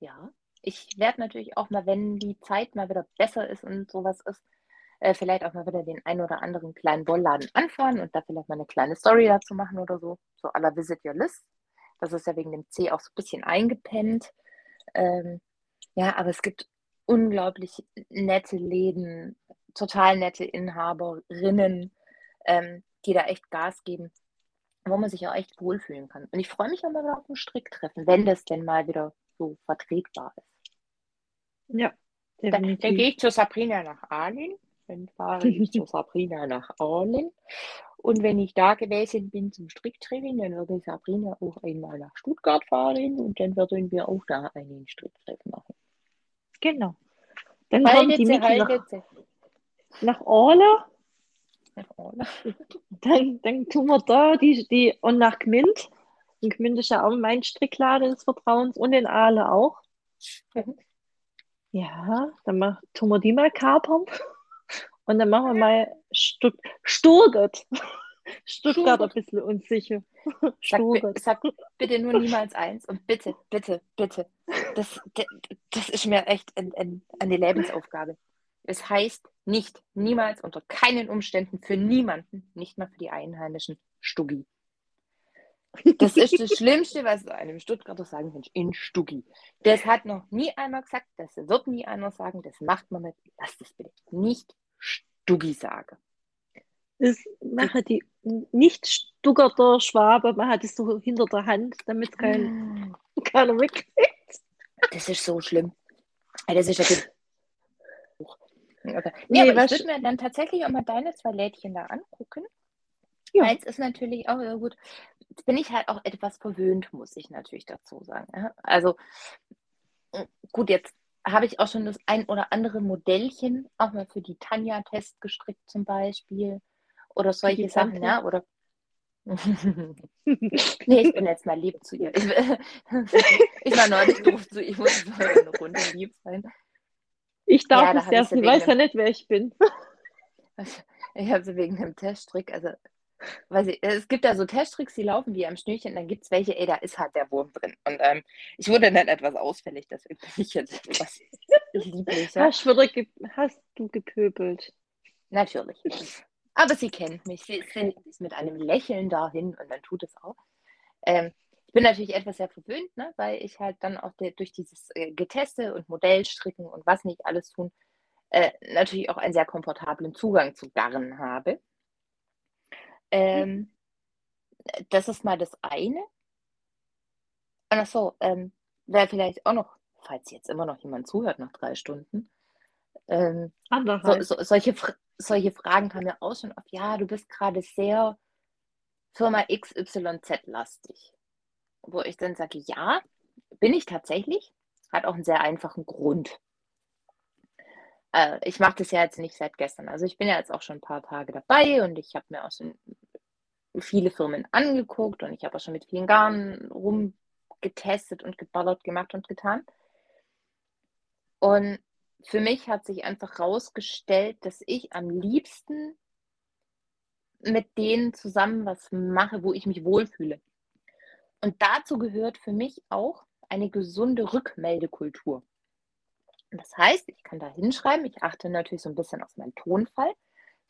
ja, ich werde natürlich auch mal, wenn die Zeit mal wieder besser ist und sowas ist, äh, vielleicht auch mal wieder den ein oder anderen kleinen Wollladen anfahren und da vielleicht mal eine kleine Story dazu machen oder so. So à la Visit Your List. Das ist ja wegen dem C auch so ein bisschen eingepennt. Ähm, ja, aber es gibt unglaublich nette Läden, total nette Inhaberinnen, ähm, die da echt Gas geben, wo man sich auch echt wohlfühlen kann. Und ich freue mich auch mal wieder auf ein Stricktreffen, wenn das denn mal wieder so vertretbar ist. Ja, Da, dann definitiv. gehe ich zu Sabrina nach Aalen, dann fahre ich zu Sabrina nach Aalen. Und wenn ich da gewesen bin zum Stricktraining, dann würde Sabrina auch einmal nach Stuttgart fahren und dann würden wir auch da einen Stricktreffen machen. Genau. Dann kommt Haltet die sie, nach, sie. Nach Orla, Nach Aalen. dann, dann tun wir da die, die und nach Gmünd. Und Gmünd ist ja auch mein Strickladen des Vertrauens und in Aale auch. Mhm. Ja, dann mach, tun wir die mal kapern. Und dann machen wir mal Stutt Stuttgart. Stuttgart ein bisschen unsicher. Sag, sag bitte nur niemals eins und bitte, bitte, bitte. Das, das ist mir echt die Lebensaufgabe. Es heißt nicht, niemals, unter keinen Umständen, für niemanden, nicht mal für die Einheimischen, Stuggi. Das ist das Schlimmste, was du einem Stuttgarter sagen kannst, in Stuggi. Das hat noch nie einer gesagt, das wird nie einer sagen, das macht man nicht. Lass das bitte nicht Stuggi sagen. Das machen die nicht Stuttgarter Schwabe, man hat es so hinter der Hand, damit es kein, keiner mitkriegt. Das ist so schlimm. Das ist ja. Okay. Nee, Nee, aber ich würde mir dann tatsächlich auch mal deine zwei Lädchen da angucken. Ja. Eins ist natürlich auch ja gut. Jetzt bin ich halt auch etwas verwöhnt, muss ich natürlich dazu sagen. ja. Also äh, gut, jetzt habe ich auch schon das ein oder andere Modellchen auch mal für die Tanja-Test gestrickt zum Beispiel. Oder solche Sachen, ja. Oder Nee, ich bin jetzt mal lieb zu ihr. Ich, ich war neulich doof zu ihr. Ich muss mal eine Runde lieb sein. Ich darf Ja, es ja, ich weiß ja nicht, wer ich bin. Ich habe sie wegen dem Teststrick, also, weiß ich, es gibt da so Teststricks, die laufen wie am Schnürchen, dann gibt es welche, ey, da ist halt der Wurm drin. Und ähm, ich wurde dann etwas ausfällig, deswegen bin ich jetzt etwas lieblicher. Hast, hast du gepöbelt? Natürlich. Aber sie kennt mich, sie ist mit einem Lächeln dahin und dann tut es auch. Ähm, bin natürlich etwas sehr verwöhnt, ne, weil ich halt dann auch der, durch dieses äh, Geteste und Modellstricken und was nicht alles tun, äh, natürlich auch einen sehr komfortablen Zugang zu Garn habe. Ähm, das ist mal das eine. ach so, ähm, wäre vielleicht auch noch, falls jetzt immer noch jemand zuhört nach drei Stunden, ähm, so, so, solche, solche Fragen kamen ja auch schon auf, ja, du bist gerade sehr Firma XYZ-lastig. Wo ich dann sage, ja, bin ich tatsächlich, hat auch einen sehr einfachen Grund. Äh, ich mache das ja jetzt nicht seit gestern. Also ich bin ja jetzt auch schon ein paar Tage dabei und ich habe mir auch schon viele Firmen angeguckt und ich habe auch schon mit vielen Garnen rumgetestet und geballert gemacht und getan. Und für mich hat sich einfach herausgestellt, dass ich am liebsten mit denen zusammen was mache, wo ich mich wohlfühle. Und dazu gehört für mich auch eine gesunde Rückmeldekultur. Das heißt, ich kann da hinschreiben, ich achte natürlich so ein bisschen auf meinen Tonfall.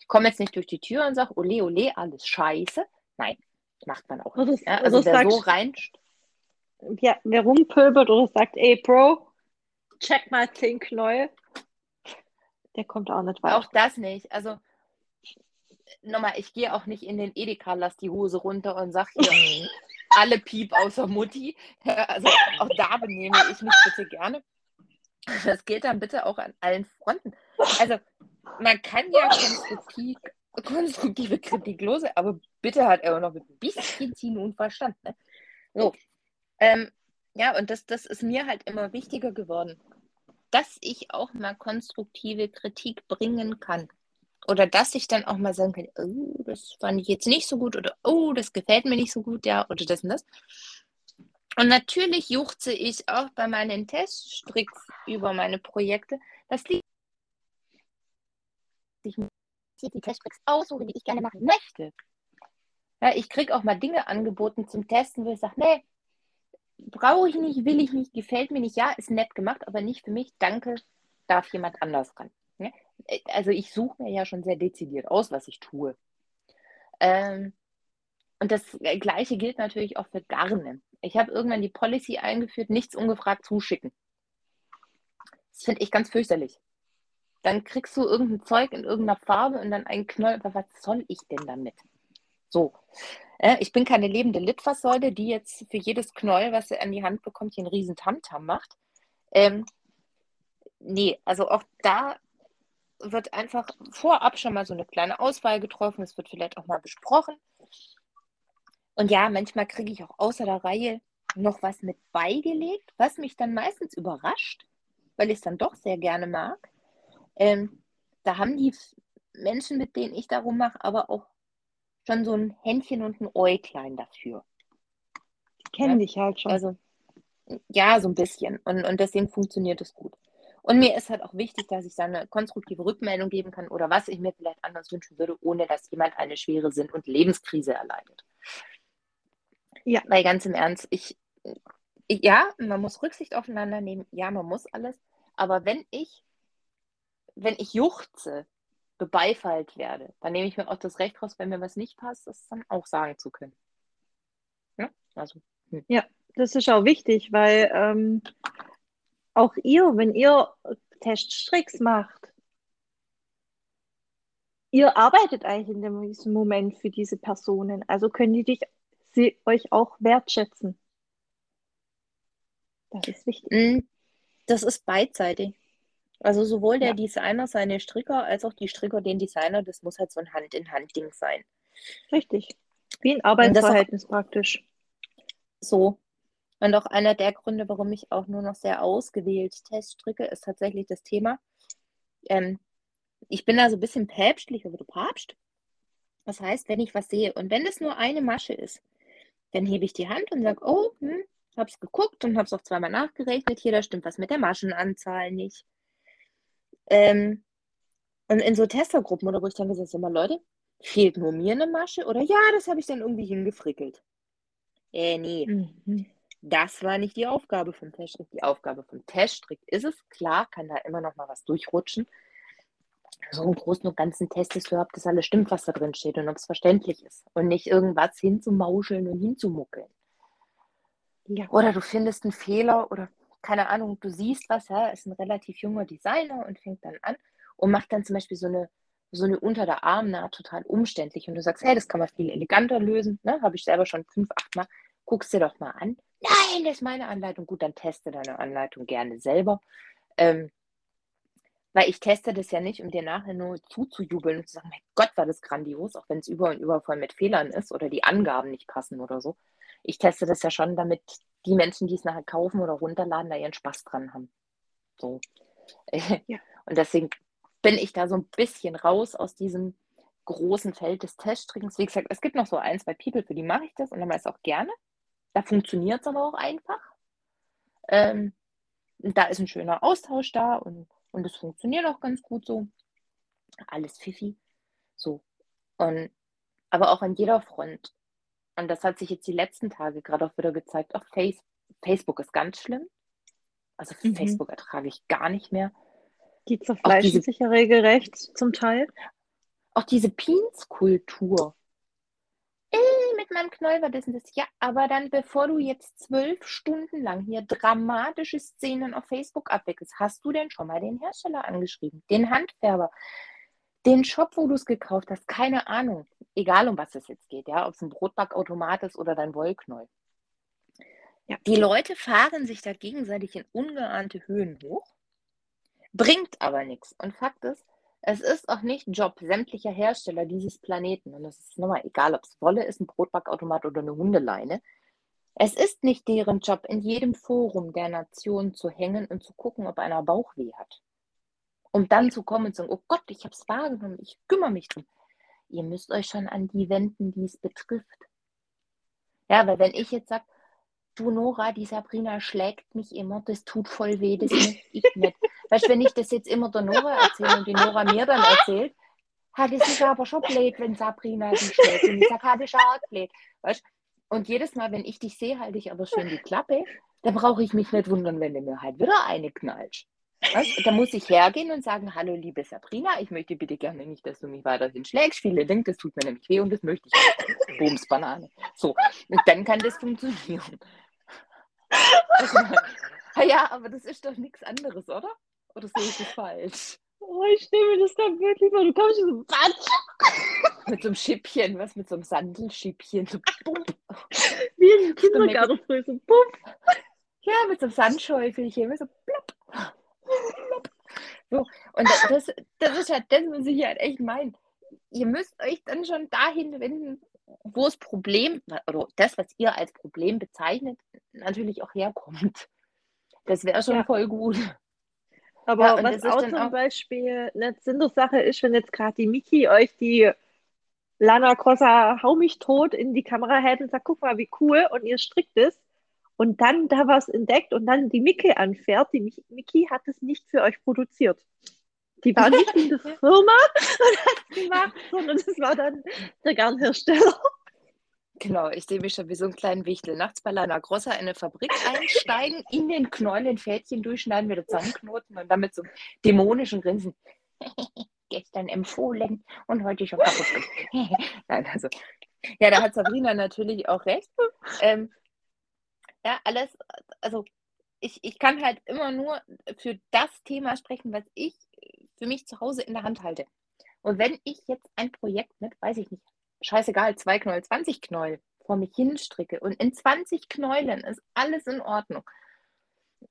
Ich komme jetzt nicht durch die Tür und sage, ole, ole, alles scheiße. Nein, macht man auch nicht. Ja? Also, wer so rein. Ja, wer rumpöbelt oder sagt, ey, Bro, check mal 10 Knäuel, der kommt auch nicht weiter. Auch das nicht. Also, nochmal, ich gehe auch nicht in den Edeka, lass die Hose runter und sag hier alle Piep außer Mutti. Also, auch da benehme ich mich bitte gerne. Das gilt dann bitte auch an allen Fronten. Also, man kann ja konstruktiv, konstruktive Kritik los, aber bitte hat er auch noch ein bisschen Sinn und Verstand. Ne? So. Ähm, ja, und das, das ist mir halt immer wichtiger geworden, dass ich auch mal konstruktive Kritik bringen kann. Oder dass ich dann auch mal sagen kann, oh, das fand ich jetzt nicht so gut oder oh, das gefällt mir nicht so gut, ja, oder das und das. Und natürlich juchze ich auch bei meinen Teststricks über meine Projekte. Das liegt, ich die Teststricks aussuche, die ich gerne machen möchte. Ja, ich kriege auch mal Dinge angeboten zum Testen, wo ich sage, nee, brauche ich nicht, will ich nicht, gefällt mir nicht. Ja, ist nett gemacht, aber nicht für mich. Danke, darf jemand anders ran. Ja? Also ich suche mir ja schon sehr dezidiert aus, was ich tue. Ähm, und das Gleiche gilt natürlich auch für Garne. Ich habe irgendwann die Policy eingeführt, nichts ungefragt zuschicken. Das finde ich ganz fürchterlich. Dann kriegst du irgendein Zeug in irgendeiner Farbe und dann einen Knoll. Aber was soll ich denn damit? So. Äh, ich bin keine lebende Litfaßsäule, die jetzt für jedes Knoll, was sie an die Hand bekommt, hier einen riesen Tamtam macht. Ähm, nee, also auch da wird einfach vorab schon mal so eine kleine Auswahl getroffen. Es wird vielleicht auch mal besprochen. Und ja, manchmal kriege ich auch außer der Reihe noch was mit beigelegt, was mich dann meistens überrascht, weil ich es dann doch sehr gerne mag. Ähm, da haben die Menschen, mit denen ich darum mache, aber auch schon so ein Händchen und ein Äuglein dafür. Die kennen ja? dich halt schon. Also, ja, so ein bisschen. Und, und deswegen funktioniert es gut. Und mir ist halt auch wichtig, dass ich da eine konstruktive Rückmeldung geben kann oder was ich mir vielleicht anders wünschen würde, ohne dass jemand eine schwere Sinn- und Lebenskrise erleidet. Ja. Weil ganz im Ernst, ich, ja, man muss Rücksicht aufeinander nehmen, ja, man muss alles, aber wenn ich, wenn ich juchze, bebeifallt werde, dann nehme ich mir auch das Recht raus, wenn mir was nicht passt, das dann auch sagen zu können. Ja, also. Hm. Ja, das ist auch wichtig, weil ähm, auch ihr, wenn ihr Teststricks macht, ihr arbeitet eigentlich in diesem Moment für diese Personen. Also können die dich sie euch auch wertschätzen. Das ist wichtig. Mm, das ist beidseitig. Also sowohl der ja. Designer seine Stricker als auch die Stricker den Designer, das muss halt so ein Hand-in-Hand-Ding sein. Richtig. Wie ein Arbeitsverhältnis praktisch. So. Und auch einer der Gründe, warum ich auch nur noch sehr ausgewählt Teststricke, ist tatsächlich das Thema. Ähm, ich bin da so ein bisschen päpstlicher wie du Papst. Das heißt, wenn ich was sehe und wenn es nur eine Masche ist, dann hebe ich die Hand und sage, oh, hm, es geguckt und habe es auch zweimal nachgerechnet. Hier, da stimmt was mit der Maschenanzahl nicht. Ähm, und in so Testergruppen oder wo ich dann gesagt habe, Leute, fehlt nur mir eine Masche? Oder ja, das habe ich dann irgendwie hingefrickelt. Äh, nee. Mhm. Das war nicht die Aufgabe vom Teststrick. Die Aufgabe vom Teststrick ist es, klar, kann da immer noch mal was durchrutschen. So im Großen und Ganzen testest du, ob das alles stimmt, was da drin steht und ob es verständlich ist. Und nicht irgendwas hinzumauscheln und hinzumuckeln. Ja. Oder du findest einen Fehler oder keine Ahnung, du siehst was, ja, ist ein relativ junger Designer und fängt dann an und macht dann zum Beispiel so eine, so eine unter der Armnaht total umständlich und du sagst, hey, das kann man viel eleganter lösen, ne? habe ich selber schon fünf, acht Mal, guckst dir doch mal an, nein, das ist meine Anleitung. Gut, dann teste deine Anleitung gerne selber. Ähm, weil ich teste das ja nicht, um dir nachher nur zuzujubeln und zu sagen, mein Gott, war das grandios, auch wenn es über und über voll mit Fehlern ist oder die Angaben nicht passen oder so. Ich teste das ja schon, damit die Menschen, die es nachher kaufen oder runterladen, da ihren Spaß dran haben. So. Ja. Und deswegen bin ich da so ein bisschen raus aus diesem großen Feld des Teststrickens. Wie gesagt, es gibt noch so ein, zwei People, für die mache ich das und dann mache ich es auch gerne. Da funktioniert es aber auch einfach. Ähm, da ist ein schöner Austausch da und, und es funktioniert auch ganz gut so. Alles pfiffi. So. Und, aber auch an jeder Front. Und das hat sich jetzt die letzten Tage gerade auch wieder gezeigt. Auch Face, Facebook ist ganz schlimm. Also mhm. Facebook ertrage ich gar nicht mehr. Die zerfleischen sich ja regelrecht zum Teil. Auch diese Peens-Kultur. Ey, mit meinem Knoll war das und das. Ja, aber dann, bevor du jetzt zwölf Stunden lang hier dramatische Szenen auf Facebook abwickelst, hast du denn schon mal den Hersteller angeschrieben, den Handfärber, den Shop, wo du es gekauft hast, keine Ahnung. Egal, um was es jetzt geht, ja, ob es ein Brotbackautomat ist oder dein Wollknäuel. Ja. Die Leute fahren sich da gegenseitig in ungeahnte Höhen hoch, bringt aber nichts. Und Fakt ist, es ist auch nicht Job sämtlicher Hersteller dieses Planeten, und es ist nochmal egal, ob es Wolle ist, ein Brotbackautomat oder eine Hundeleine. Es ist nicht deren Job, in jedem Forum der Nation zu hängen und zu gucken, ob einer Bauchweh hat. Um dann zu kommen und zu sagen, oh Gott, ich habe es wahrgenommen, ich kümmere mich drum. Ihr müsst euch schon an die wenden, die es betrifft. Ja, weil wenn ich jetzt sage, du Nora, die Sabrina schlägt mich immer, das tut voll weh, das möchte ich nicht. Weißt du, wenn ich das jetzt immer der Nora erzähle und die Nora mir dann erzählt, hat es ist aber schon blöd, wenn Sabrina dich schlägt. Und ich sage, hat es auch blöd. Weißt Und jedes Mal, wenn ich dich sehe, halte ich aber schön die Klappe. Da brauche ich mich nicht wundern, wenn du mir halt wieder eine knallst. Weißt? Da muss ich hergehen und sagen, hallo liebe Sabrina, ich möchte bitte gerne nicht, dass du mich weiterhin schlägst. Viele denken, das tut mir nämlich weh und das möchte ich nicht. Bums, Banane. So, und dann kann das funktionieren. Also, ja, aber das ist doch nichts anderes, oder? Oder sehe ich das falsch? Oh, ich stelle mir das dann wirklich vor. Du kommst so Batsch. mit so einem Schippchen, was mit so einem Sandelschippchen. So bump. Wie ein Kindergarten früh, so bump. Ja, mit so einem Sandschäufelchen, so plopp. plopp. So, und das, das ist halt das, was ich halt echt meine. Ihr müsst euch dann schon dahin wenden, wo das Problem oder das, was ihr als Problem bezeichnet, natürlich auch herkommt. Das wäre schon ja. voll gut. Aber ja, was auch zum auch Beispiel eine Sindersache ist, wenn jetzt gerade die Miki euch die Lana Crossa Hau mich tot in die Kamera hält und sagt, guck mal, wie cool, und ihr strickt es und dann da was entdeckt und dann die Miki anfährt, die Miki hat es nicht für euch produziert. Die war nicht in der Firma und hat es gemacht, sondern es war dann der Garnhersteller. Genau, ich sehe mich schon wie so einen kleinen Wichtel. Nachts bei Lana Grossa in eine Fabrik einsteigen, in den Knäuel Fädchen durchschneiden, wieder zusammenknoten und dann mit so dämonischen Grinsen. Gestern empfohlen und heute schon kaputt. Nein, also. Ja, da hat Sabrina natürlich auch recht. Ähm, ja, alles, also ich, ich kann halt immer nur für das Thema sprechen, was ich für mich zu Hause in der Hand halte. Und wenn ich jetzt ein Projekt mit, weiß ich nicht, scheißegal, zwei Knäuel, 20 Knäuel vor mich hinstricke und in 20 Knäulen ist alles in Ordnung.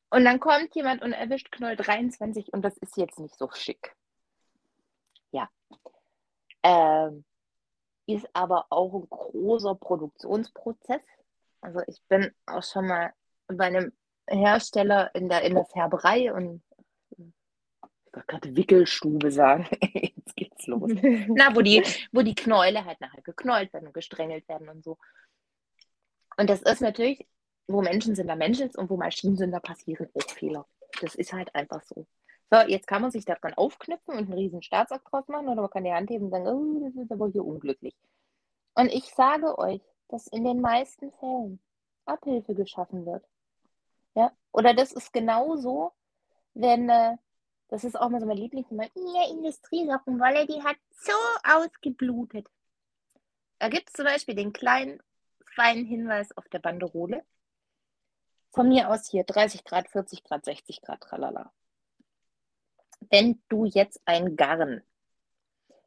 Und dann kommt jemand und erwischt Knäuel 23 und das ist jetzt nicht so schick. Ja. Ähm, ist aber auch ein großer Produktionsprozess. Also ich bin auch schon mal bei einem Hersteller in der, in der Färberei und ich wollte gerade Wickelstube sagen. Jetzt los. Na, wo die, wo die Knäule halt nachher geknäult werden und gesträngelt werden und so. Und das ist natürlich, wo Menschen sind, da Menschen und wo Maschinen sind, da passieren auch Fehler. Das ist halt einfach so. So, jetzt kann man sich daran aufknüpfen und einen riesen Staatsakt draus machen oder man kann die Hand heben und sagen, oh, das ist aber hier unglücklich. Und ich sage euch, dass in den meisten Fällen Abhilfe geschaffen wird. Ja? Oder das ist genauso, wenn äh, das ist auch mal so mein Lieblingsmal. Ja, Industriesockenwolle, die hat so ausgeblutet. Da gibt es zum Beispiel den kleinen, feinen Hinweis auf der Banderole. Von mir aus hier 30 Grad, 40 Grad, 60 Grad, tralala. Wenn du jetzt ein Garn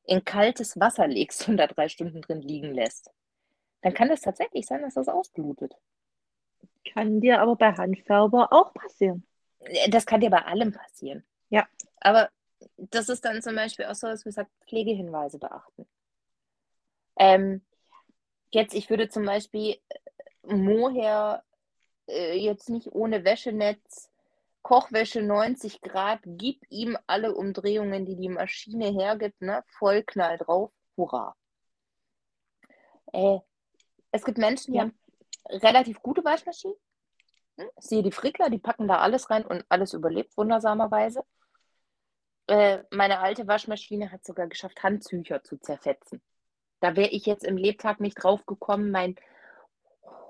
in kaltes Wasser legst und da drei Stunden drin liegen lässt, dann kann es tatsächlich sein, dass das ausblutet. Kann dir aber bei Handfärber auch passieren. Das kann dir bei allem passieren. Ja. Aber das ist dann zum Beispiel auch so, dass wir sagen, Pflegehinweise beachten. Ähm, jetzt, ich würde zum Beispiel äh, Moher äh, jetzt nicht ohne Wäschenetz, Kochwäsche 90 Grad, gib ihm alle Umdrehungen, die die Maschine hergibt, ne? Vollknall drauf, hurra. Äh, es gibt Menschen, die Ja. haben relativ gute Waschmaschinen. Hm? Siehe die Frickler, die packen da alles rein und alles überlebt wundersamerweise. Äh, meine alte Waschmaschine hat sogar geschafft, Handtücher zu zerfetzen. Da wäre ich jetzt im Lebtag nicht drauf gekommen, mein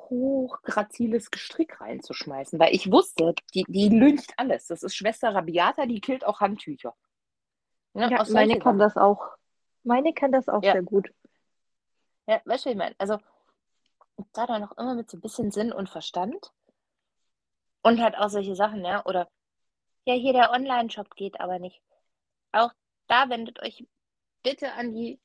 hochgraziles Gestrick reinzuschmeißen, weil ich wusste, die, die lyncht alles. Das ist Schwester Rabiata, die killt auch Handtücher. Ja, aus meine kann das auch. Meine kann das auch Ja. sehr gut. Ja, weißt du, ich meine? Also, da dann noch immer mit so ein bisschen Sinn und Verstand. Und halt auch solche Sachen, ja. Oder, ja, hier der Online-Shop geht aber nicht. Auch da wendet euch bitte an die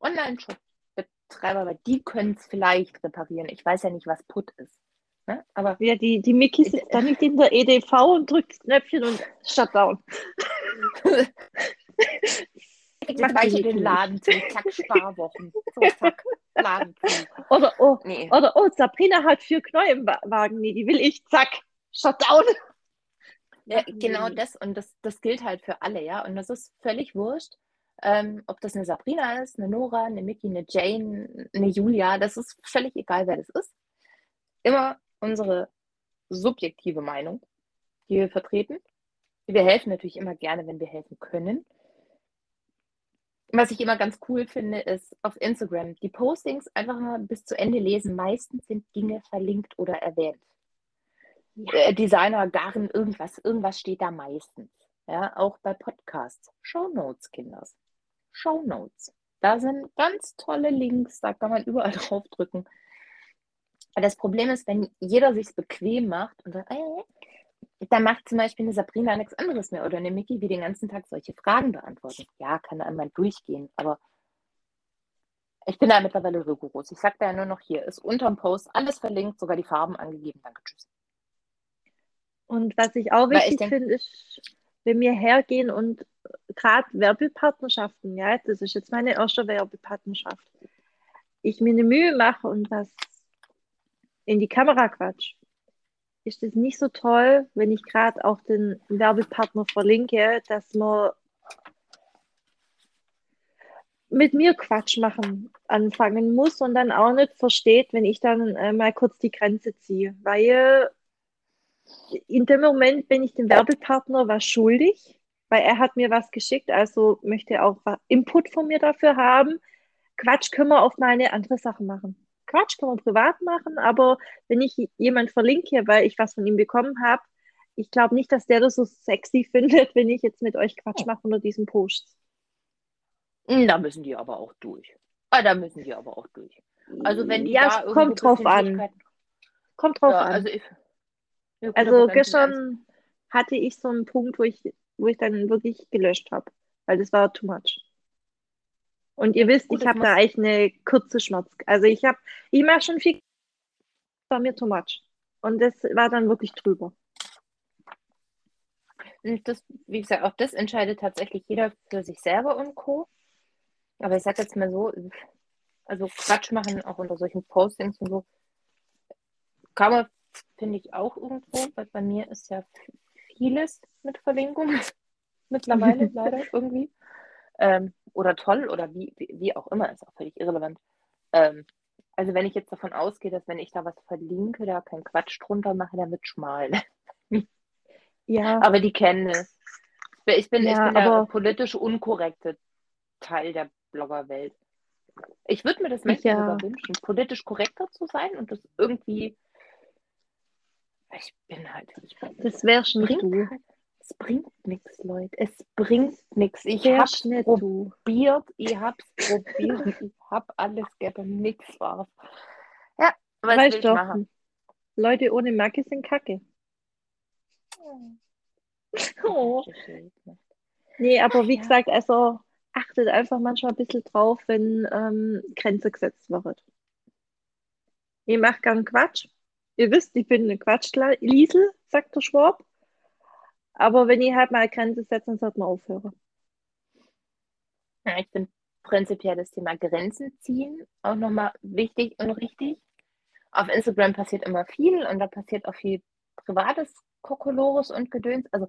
Online-Shop-Betreiber, weil die können es vielleicht reparieren. Ich weiß ja nicht, was Put ist. Ne? Aber Ja, die, die Miki sitzt da nicht in der EDV und drückt das Knöpfchen und Shutdown. ich die den. Laden zu. Zack, Sparwochen. So, zack, Laden zu. Oder, oh, Nee. oder, oh, Sabrina hat vier Knäuel im Wa- Wagen. Nee, die will ich. Zack. Shutdown. Ja, genau das und das, das gilt halt für alle, ja. Und das ist völlig wurscht, ähm, ob das eine Sabrina ist, eine Nora, eine Mickey, eine Jane, eine Julia, das ist völlig egal, wer das ist. Immer unsere subjektive Meinung, die wir vertreten. Wir helfen natürlich immer gerne, wenn wir helfen können. Was ich immer ganz cool finde, ist auf Instagram die Postings einfach mal bis zu Ende lesen. Meistens sind Dinge verlinkt oder erwähnt äh, Designer, Garn, irgendwas, irgendwas steht da meistens. Ja, auch bei Podcasts. Show Notes, Kinders. Show Notes. Da sind ganz tolle Links, da kann man überall draufdrücken. Das Problem ist, wenn jeder sich bequem macht und sagt, äh, dann macht zum Beispiel eine Sabrina nichts anderes mehr oder eine Mickey, wie den ganzen Tag solche Fragen beantworten. Ja, kann da einmal durchgehen, aber ich bin da mittlerweile rigoros. Ich sage da ja nur noch hier, ist unterm Post alles verlinkt, sogar die Farben angegeben. Danke, tschüss. Und was ich auch ich wichtig finde, ist, wenn wir hergehen und gerade Werbepartnerschaften, ja, das ist jetzt meine erste Werbepartnerschaft, ich mir eine Mühe mache und was in die Kamera quatsch, ist es nicht so toll, wenn ich gerade auch den Werbepartner verlinke, dass man mit mir Quatsch machen anfangen muss und dann auch nicht versteht, wenn ich dann äh, mal kurz die Grenze ziehe. Weil in dem Moment bin ich dem Werbepartner was schuldig, weil er hat mir was geschickt, also möchte er auch Input von mir dafür haben. Quatsch können wir auf meine andere Sachen machen. Quatsch können wir privat machen, aber wenn ich jemand verlinke, weil ich was von ihm bekommen habe, ich glaube nicht, dass der das so sexy findet, wenn ich jetzt mit euch Quatsch mache unter diesem Post. Hm, Da müssen die aber auch durch. Ah, da müssen die aber auch durch. Also wenn die ja, da kommt drauf an. Kommt drauf Ja, an. also ich. Ja, gut, Also gestern hatte ich so einen Punkt, wo ich, wo ich dann wirklich gelöscht habe, weil das war too much. Und ihr wisst, Gut, ich habe da eigentlich eine kurze Schmerz. Also ich habe, ich mache schon viel, war mir too much. Und das war dann wirklich drüber. Und das, wie gesagt, auch das entscheidet tatsächlich jeder für sich selber und Co. Aber ich sag jetzt mal so, also Quatsch machen auch unter solchen Postings und so, kann man, finde ich, auch irgendwo, weil bei mir ist ja vieles mit Verlinkung mittlerweile leider irgendwie. Ähm, oder toll oder wie, wie, auch immer, ist auch völlig irrelevant. Ähm, also wenn ich jetzt davon ausgehe, dass wenn ich da was verlinke, da keinen Quatsch drunter mache, dann wird schmal. Ja, Aber die kennen es. Ich bin, ich Ja, bin der politisch unkorrekte Teil der Bloggerwelt. Ich würde mir das Ich manchmal ja. sogar wünschen, politisch korrekter zu sein und das irgendwie. Ich bin halt. Ich bin, das wärst nicht bringt du. halt, es bringt nichts, Leute. Es bringt nichts. Ich hab's nicht probiert. du. Ich hab's probiert. ich hab alles gegeben. Nichts war's. Ja, was will Weißt ich doch, machen? Leute ohne Macke sind Kacke. Oh. Nee, aber wie gesagt, also achtet einfach manchmal ein bisschen drauf, wenn ähm, Grenze gesetzt wird. Ich mache gern Quatsch, Ihr wisst, ich bin eine Quatschliesel, sagt der Schwab. Aber wenn ihr halt mal eine Grenze setzt, dann sollte man aufhören. Ja, ich finde prinzipiell das Thema Grenzen ziehen auch nochmal wichtig und richtig. Auf Instagram passiert immer viel und da passiert auch viel privates Kokolores und Gedöns. Also,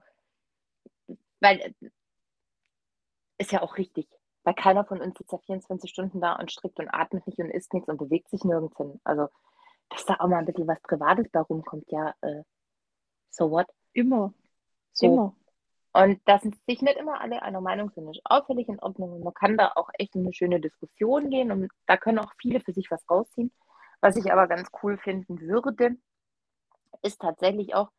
weil ist ja auch richtig. Weil keiner von uns sitzt ja 24 Stunden da und strickt und atmet nicht und isst nichts und bewegt sich nirgends hin. Also, dass da auch mal ein bisschen was Privates da rumkommt, ja, äh, so what? Immer. So. Immer. Und dass sich nicht immer alle einer Meinung sind, ist auch völlig in Ordnung. Und man kann da auch echt in eine schöne Diskussion gehen und da können auch viele für sich was rausziehen. Was ich aber ganz cool finden würde, ist tatsächlich auch,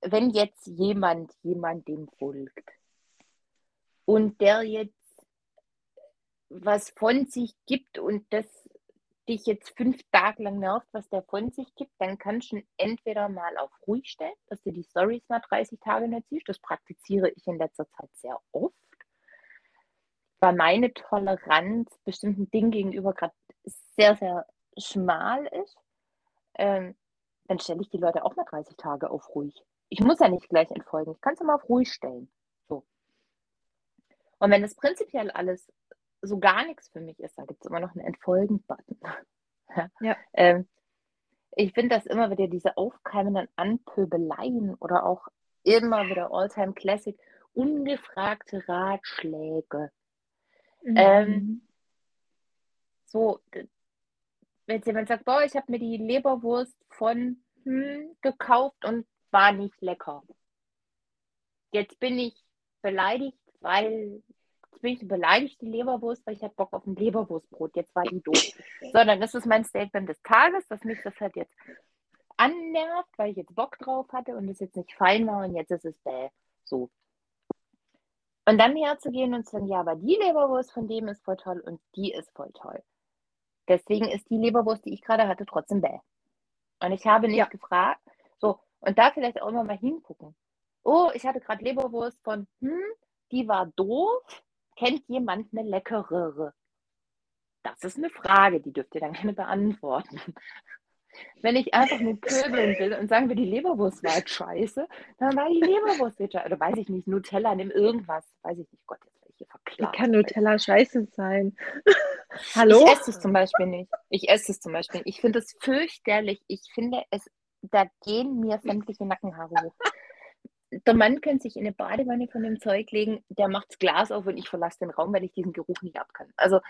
wenn jetzt jemand jemandem folgt und der jetzt was von sich gibt und das dich jetzt fünf Tage lang nervt, was der von sich gibt, dann kannst du entweder mal auf ruhig stellen, dass du die Stories mal 30 Tage nicht siehst. Das praktiziere ich in letzter Zeit sehr oft, weil meine Toleranz bestimmten Dingen gegenüber gerade sehr, sehr schmal ist. Ähm, dann stelle ich die Leute auch mal 30 Tage auf ruhig. Ich muss ja nicht gleich entfolgen. Ich kann es mal auf ruhig stellen. So. Und wenn das prinzipiell alles so gar nichts für mich ist, da gibt es immer noch einen Entfolgen-Button. ja. Ähm, ich finde das immer wieder diese aufkeimenden Anpöbeleien oder auch immer wieder Alltime Classic, ungefragte Ratschläge. Mhm. Ähm, so, wenn jetzt jemand sagt, boah, ich habe mir die Leberwurst von hm, gekauft und war nicht lecker. Jetzt bin ich beleidigt, weil bin ich beleidigt, die Leberwurst, weil ich habe Bock auf ein Leberwurstbrot. Jetzt war die doof. Sondern das ist mein Statement des Tages, dass mich das halt jetzt annervt, weil ich jetzt Bock drauf hatte und es jetzt nicht fein war und jetzt ist es bäh. So. Und dann herzugehen und zu sagen, ja, aber die Leberwurst von dem ist voll toll und die ist voll toll. Deswegen ist die Leberwurst, die ich gerade hatte, trotzdem bäh. Und ich habe nicht ja. gefragt, so, und da vielleicht auch immer mal hingucken. Oh, ich hatte gerade Leberwurst von, hm, die war doof. Kennt jemand eine leckerere? Das ist eine Frage, die dürft ihr dann gerne beantworten. Wenn ich einfach nur pöbeln will und sagen wir, die Leberwurst war scheiße, dann war die Leberwurst scheiße. Oder weiß ich nicht, Nutella, nimm irgendwas. Weiß ich nicht, Gott, jetzt werde ich hier verklagt. Wie kann Nutella scheiße sein? Hallo? Ich esse es zum Beispiel nicht. Ich esse es zum Beispiel nicht. Ich finde es fürchterlich. Ich finde es, da gehen mir sämtliche Nackenhaare hoch. Der Mann könnte sich in eine Badewanne von dem Zeug legen, der macht das Glas auf und ich verlasse den Raum, weil ich diesen Geruch nicht ab kann. Also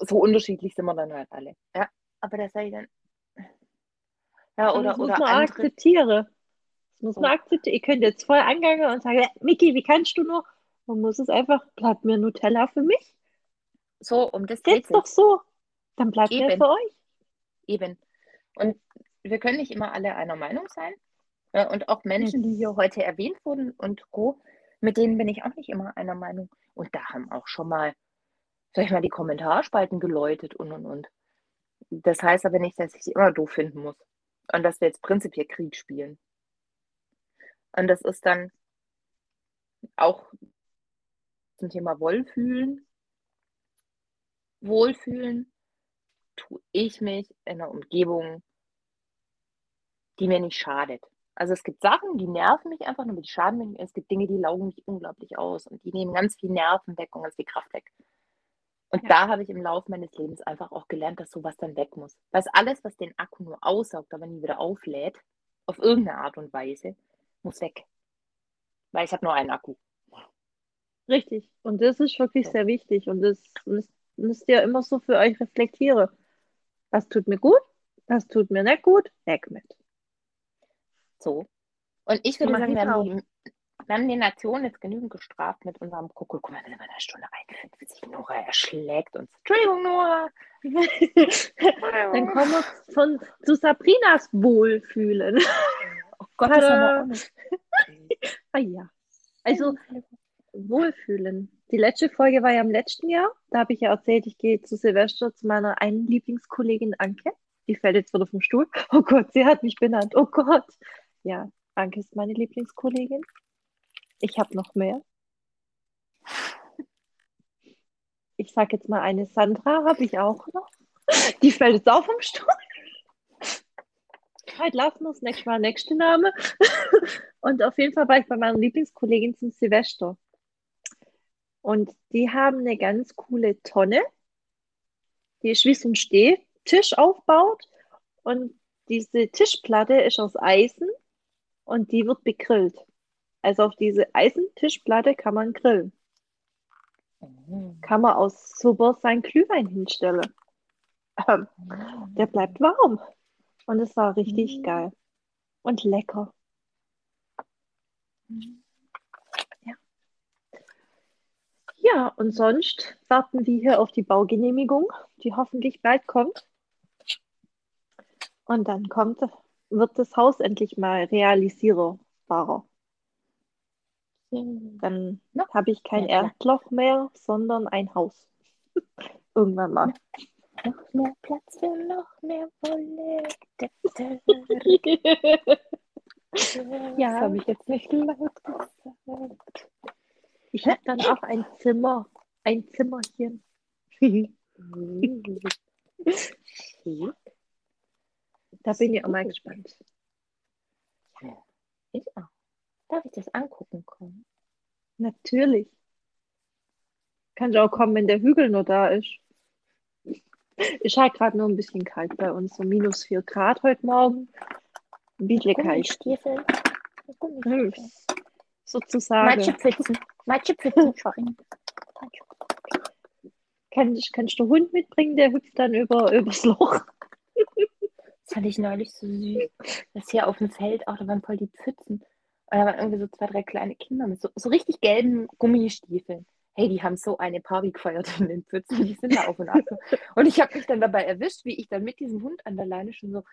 so unterschiedlich sind wir dann halt alle. Ja, aber da sage ich dann. Ja, oder, das muss oder man andere. akzeptieren. Das muss man akzeptieren. Ihr könnt jetzt voll angehen und sagen, Miki, wie kannst du nur? Man muss es einfach, bleibt mir Nutella für mich. So, um das geht doch so. Dann bleibt Eben. mir für euch. Eben. Und wir können nicht immer alle einer Meinung sein. Und auch Menschen, die hier heute erwähnt wurden und Co., mit denen bin ich auch nicht immer einer Meinung. Und da haben auch schon mal, sag ich mal, die Kommentarspalten geläutet und und und. Das heißt aber nicht, dass ich sie immer doof finden muss. Und dass wir jetzt prinzipiell Krieg spielen. Und das ist dann auch zum Thema Wohlfühlen. Wohlfühlen tue ich mich in einer Umgebung, die mir nicht schadet. Also es gibt Sachen, die nerven mich einfach nur, die schaden mich. Es gibt Dinge, die laugen mich unglaublich aus und die nehmen ganz viel Nerven weg und ganz viel Kraft weg. Und ja. da habe ich im Laufe meines Lebens einfach auch gelernt, dass sowas dann weg muss. Weil alles, was den Akku nur aussaugt, aber nie wieder auflädt, auf irgendeine Art und Weise, muss weg. Weil ich habe nur einen Akku. Richtig. Und das ist wirklich sehr wichtig. Und das müsst, müsst ihr immer so für euch reflektieren. Was tut mir gut? Was tut mir nicht gut? Weg mit. So. Und ich würde sagen, wir haben, die, wir haben die Nation jetzt genügend gestraft mit unserem Kuckuck. Guck mal, wenn wir eine Stunde einfinden, wie sich Nora erschlägt uns. Entschuldigung, Nora. Dann kommen wir von, zu Sabrinas Wohlfühlen. Oh Gott, das haben wir ah ja. Also, Wohlfühlen. Die letzte Folge war ja im letzten Jahr. Da habe ich ja erzählt, ich gehe zu Silvester zu meiner einen Lieblingskollegin Anke. Die fällt jetzt wieder vom Stuhl. Oh Gott, sie hat mich benannt. Oh Gott. Ja, Anke ist meine Lieblingskollegin. Ich habe noch mehr. Ich sage jetzt mal eine Sandra habe ich auch noch. Die fällt jetzt auch vom Stuhl. Heute lassen wir es nächstes Mal nächste Name. Und auf jeden Fall war ich bei meiner Lieblingskollegin zum Silvester. Und die haben eine ganz coole Tonne. Die ist wie so ein Stehtisch aufbaut. Und diese Tischplatte ist aus Eisen und die wird begrillt. Also auf diese Eisentischplatte kann man grillen. Mhm. Kann man aus super sein Glühwein hinstellen. Ähm, der bleibt warm. Und es war richtig Mhm. geil. Und lecker. Ja, und sonst warten wir hier auf die Baugenehmigung, die hoffentlich bald kommt. Und dann kommt, wird das Haus endlich mal realisierbarer. Dann Noch habe ich kein Platz. Erdloch mehr, sondern ein Haus. Irgendwann mal. Noch mehr Platz für noch mehr Wolle. Ja. Das habe ich jetzt nicht laut gesagt. Ich habe dann auch ein Zimmer, ein Zimmerchen. Schick. Da bin ich auch mal gespannt. Ich auch. Darf ich das angucken kommen? Natürlich. Kann auch kommen, wenn der Hügel nur da ist. Ist halt gerade nur ein bisschen kalt bei uns, so minus 4 Grad heute Morgen. Ein bisschen kalt. Gummistiefel. Sozusagen. Matschepfützen. Matschepfützen springen. Kannst, kannst du Hund mitbringen, der hüpft dann über, übers Loch. Das fand ich neulich so süß. Das hier auf dem Feld, auch da waren voll die Pfützen. Und da waren irgendwie so zwei, drei kleine Kinder mit so, so richtig gelben Gummistiefeln. Hey, die haben so eine Party gefeiert in den Pfützen. Die sind da auf und ab. Und ich habe mich dann dabei erwischt, wie ich dann mit diesem Hund an der Leine schon so,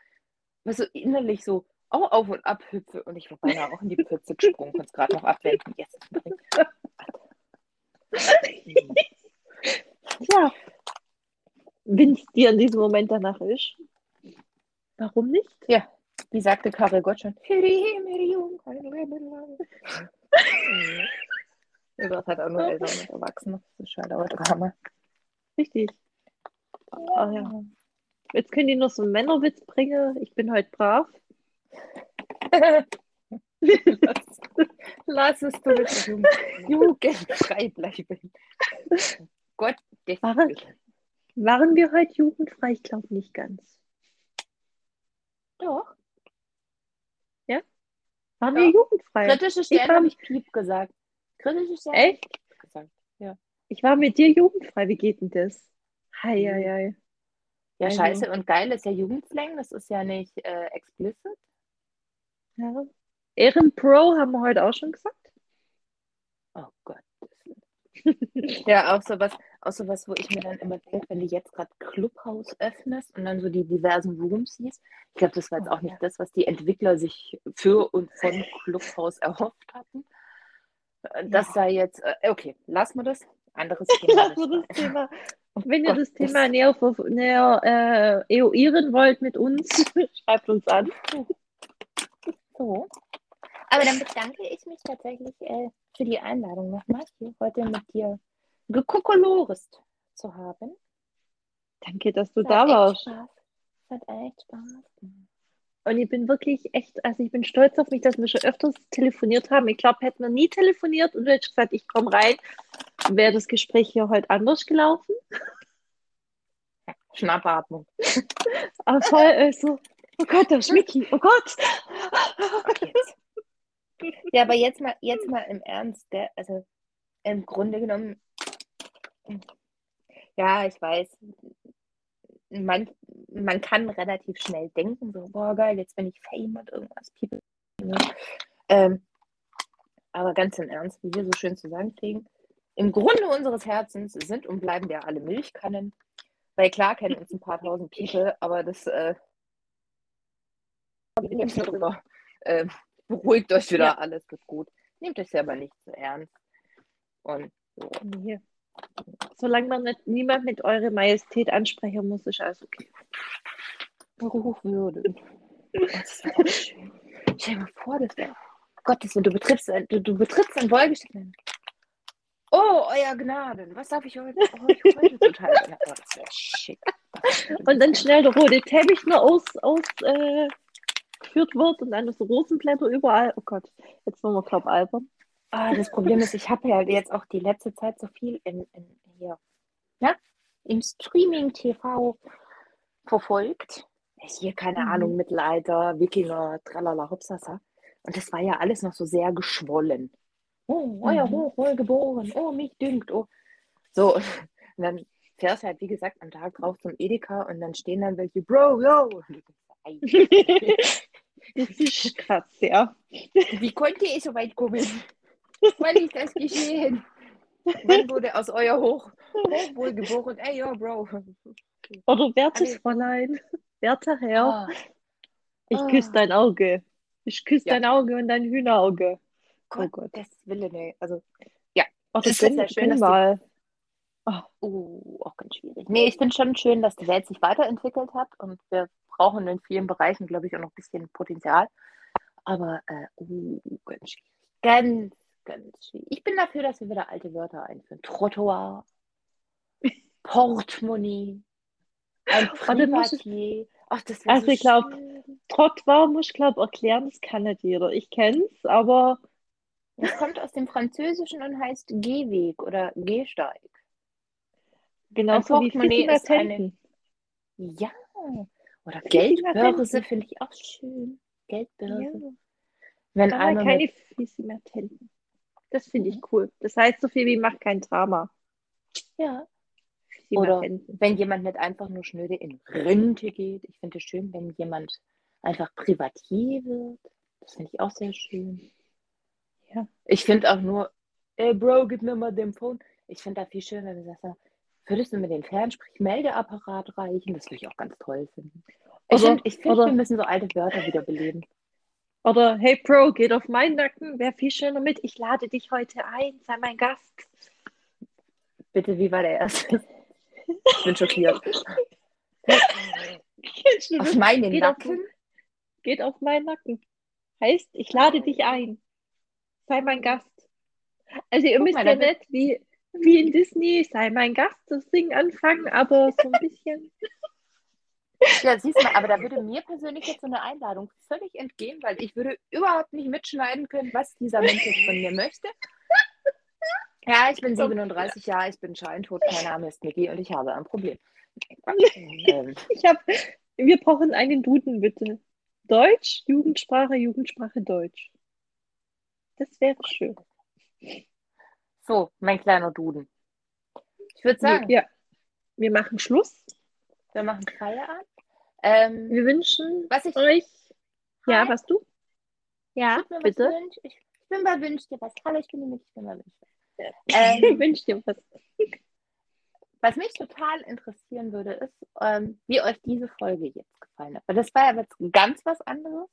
was so innerlich so auch auf und ab hüpfe. Und ich war beinahe auch in die Pfütze gesprungen, konnte es gerade noch abwenden. Drin. Ja. Wenn es dir in diesem Moment danach ist. Warum nicht? Ja, wie sagte Karel Gott schon. Das hat auch nur Eltern und Erwachsene. Das ist schade, aber Drama. Richtig. Ah, ja. Jetzt können die noch so einen Männerwitz bringen. Ich bin heute brav. lass, lass es du mit Jugend, jugendfrei bleiben. Gott, Waren, waren wir heute jugendfrei? Ich glaube nicht ganz. Doch. Waren Ja. wir jugendfrei? Kritische war- habe ich Piep gesagt. Kritische Stellen Echt? gesagt. Ich war mit dir jugendfrei. Wie geht denn das? Hei, hei, hei. Ja, Also- scheiße und geil ist ja Jugendslang. Das ist ja nicht äh, explicit. Ja. Ehrenpro haben wir heute auch schon gesagt. Oh Gott. ja, auch sowas, auch sowas, wo ich mir dann immer denke, wenn du jetzt gerade Clubhouse öffnest und dann so die diversen Rooms siehst. Ich glaube, das war jetzt Oh, auch nicht das, was die Entwickler sich für und von Clubhouse erhofft hatten. Äh, Das Ja. sei jetzt, äh, okay, lassen wir das. Anderes Thema. Lassen wir das Thema. Wenn ihr Gott, das Thema näher, näher äh, eruieren wollt mit uns, schreibt uns an. So. Aber dann bedanke ich mich tatsächlich äh, für die Einladung nochmal, hier heute mit dir gekokolorist zu haben. Danke, dass du da warst. Spaß. Es hat echt Spaß gemacht. Und ich bin wirklich echt, also ich bin stolz auf mich, dass wir schon öfters telefoniert haben. Ich glaube, hätten wir nie telefoniert und du hättest gesagt, ich komme rein, wäre das Gespräch hier heute anders gelaufen. Schnappatmung. Aber voll äh, so, oh Gott, der Schmicki, oh Gott. Ja, aber jetzt mal, jetzt mal im Ernst, gell? Also im Grunde genommen, ja, ich weiß, man, man kann relativ schnell denken, so, boah, geil, jetzt bin ich Fame und irgendwas. People. Ähm, aber ganz im Ernst, wie wir so schön zu sagen kriegen, im Grunde unseres Herzens sind und bleiben ja alle Milchkannen. Weil klar kennen uns ein paar tausend People, aber das äh, wir drüber. Ähm, beruhigt euch wieder, Ja. alles wird gut. Nehmt euch selber nicht zu ernst. Und so. Nee. Solange man nicht, niemand mit Eure Majestät ansprechen muss, ist alles okay. Hochwürde. Das wäre auch schön. Stell dir mal vor, das wäre. Gottes Willen, du betrittst ein, du, du betrittst ein Wollgestein. Oh, euer Gnaden, was darf ich heute, euch heute zuteil werden? Oh, das wäre schick. Und dann schnell der rote Teppich noch aus, aus äh, geführt wird und dann so Rosenblätter überall. Oh Gott, jetzt sind wir, glaube albern. Ah, das Problem ist, ich habe ja jetzt auch die letzte Zeit so viel in, in hier, ja, im Streaming-TV verfolgt. Hier, keine Mhm. Ahnung, Mittelalter, Wikinger, tralala, hopsasa. Und das war ja alles noch so sehr geschwollen. Oh, euer Mhm. Hochwohlgeboren, oh, mich dünkt, oh. So, und dann fährst du halt, wie gesagt, am Tag drauf zum Edeka und dann stehen dann welche, Bro, yo. Das ist krass, ja. Wie konnte es so weit kommen? Wann ist das geschehen? Wann wurde aus euer Hoch, Hochwohlgeboren? Ey, ja, Bro. Oder wertes Alle- Fräulein, werter Herr, Ah, ich ah. küsse dein Auge. Ich küsse Ja. dein Auge und dein Hühnerauge. Oh Gott. Das Wille, nee. Also, Oh, Es das ist ja schön, mal. uh, auch ganz schwierig. Nee, ich finde schon schön, dass die Welt sich weiterentwickelt hat und wir brauchen in vielen Bereichen, glaube ich, auch noch ein bisschen Potenzial. Aber, äh, uh, ganz schwierig. Ganz, ganz schwierig. Ich bin dafür, dass wir wieder alte Wörter einführen. Trottoir, Portemonnaie, ein Privatier. Ach, das Also so ich glaub, schön. Trottoir muss ich glaube erklären, das kann nicht jeder. Ich kenn's, aber Das kommt aus dem Französischen und heißt Gehweg oder Gehsteig. genauso wie Portemonnaie ist eine-. Ja. Oder. Geldbörse finde ich auch schön. Geldbörse. Ja. Wenn Aber einer keine mit, Fissimatenten. Das finde ich Mhm. cool. Das heißt so viel wie macht kein Drama. ja. Oder Fissimatenten. wenn jemand nicht einfach nur schnöde in Rente geht. Ich finde es schön, wenn jemand einfach Privatier wird. Das finde ich auch sehr schön. Ja. Ich finde auch nur, ey Bro, gib mir mal den Phone. Ich finde da viel schöner, wenn du sagst, würdest du mir den Fernsprechmeldeapparat reichen? Das würde ich auch ganz toll finden. Ich Oder- finde, find, oder- wir müssen so alte Wörter wiederbeleben. Oder hey Bro, geht auf meinen Nacken, wäre viel schöner mit. Ich lade dich heute ein, sei mein Gast. Bitte, wie war der erste? Ich bin schockiert. Auf meinen Geht auf, Nacken? geht auf meinen Nacken. Heißt, ich lade dich ein. Sei mein Gast. Also ihr Guck müsst ja nicht wie, wie in Disney, sei mein Gast, das Ding anfangen, aber so ein bisschen. Ja, siehst du mal, aber da würde mir persönlich jetzt so eine Einladung völlig entgehen, weil ich würde überhaupt nicht mitschneiden können, was dieser Mensch jetzt von mir möchte. Ja, ich bin 37 Jahre, ich bin scheintot, mein Name ist Niki und ich habe ein Problem. Ich habe, wir brauchen einen Duden, bitte. Deutsch, Jugendsprache, Jugendsprache, Deutsch. Das wäre schön. so, mein kleiner Duden. Ich würde sagen, Ja, wir machen Schluss. Wir machen Feierabend. Ähm, Wir wünschen was ich, euch. Ja, Hi. was du? Ja, ich, bitte. wünsch, ich, ich bin bei Wünsch dir was. Hallo, ich bin Miki, ich bin bei Wünsch dir. Ich Ähm, wünsche dir was. Was mich total interessieren würde, ist, ähm, wie euch diese Folge jetzt gefallen hat. Weil das war ja jetzt ganz was anderes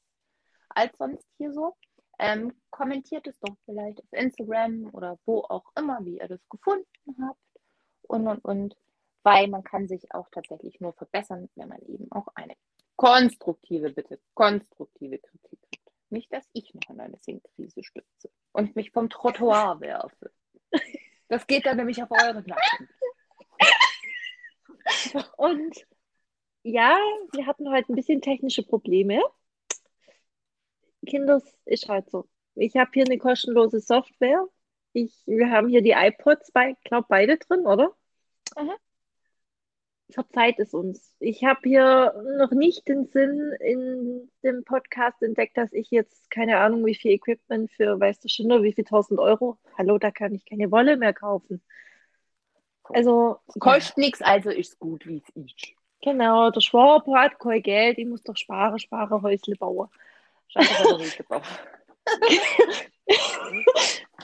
als sonst hier so. Ähm, kommentiert es doch vielleicht auf Instagram oder wo auch immer, wie ihr das gefunden habt. Und, und, und. Weil man kann sich auch tatsächlich nur verbessern, wenn man eben auch eine konstruktive, bitte, konstruktive Kritik hat. Nicht, dass ich noch in eine Sinkkrise stütze und mich vom Trottoir werfe. Das geht dann nämlich auf euren Nacken. Und ja, wir hatten heute ein bisschen technische Probleme. Kinders ist halt so. Ich habe hier eine kostenlose Software. Ich, wir haben hier die iPods bei, glaube beide drin, oder? Mhm. Verzeiht es uns. Ich habe hier noch nicht den Sinn in dem Podcast entdeckt, dass ich jetzt keine Ahnung, wie viel Equipment für, weißt du schon, wie viel tausend Euro. Hallo, da kann ich keine Wolle mehr kaufen. Also, Kostet nichts, also ist gut, wie es ist. Genau, der Schwab hat kein Geld, ich muss doch sparen, sparen, Häusle bauen. Scheiße, gebaut.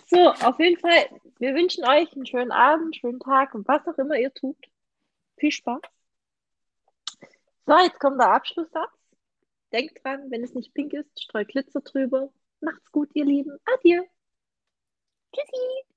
So, auf jeden Fall, wir wünschen euch einen schönen Abend, schönen Tag und was auch immer ihr tut. Viel Spaß. So, jetzt kommt der Abschlusssatz. Denkt dran, wenn es nicht pink ist, streut Glitzer drüber. Macht's gut, ihr Lieben. Adieu. Tschüssi.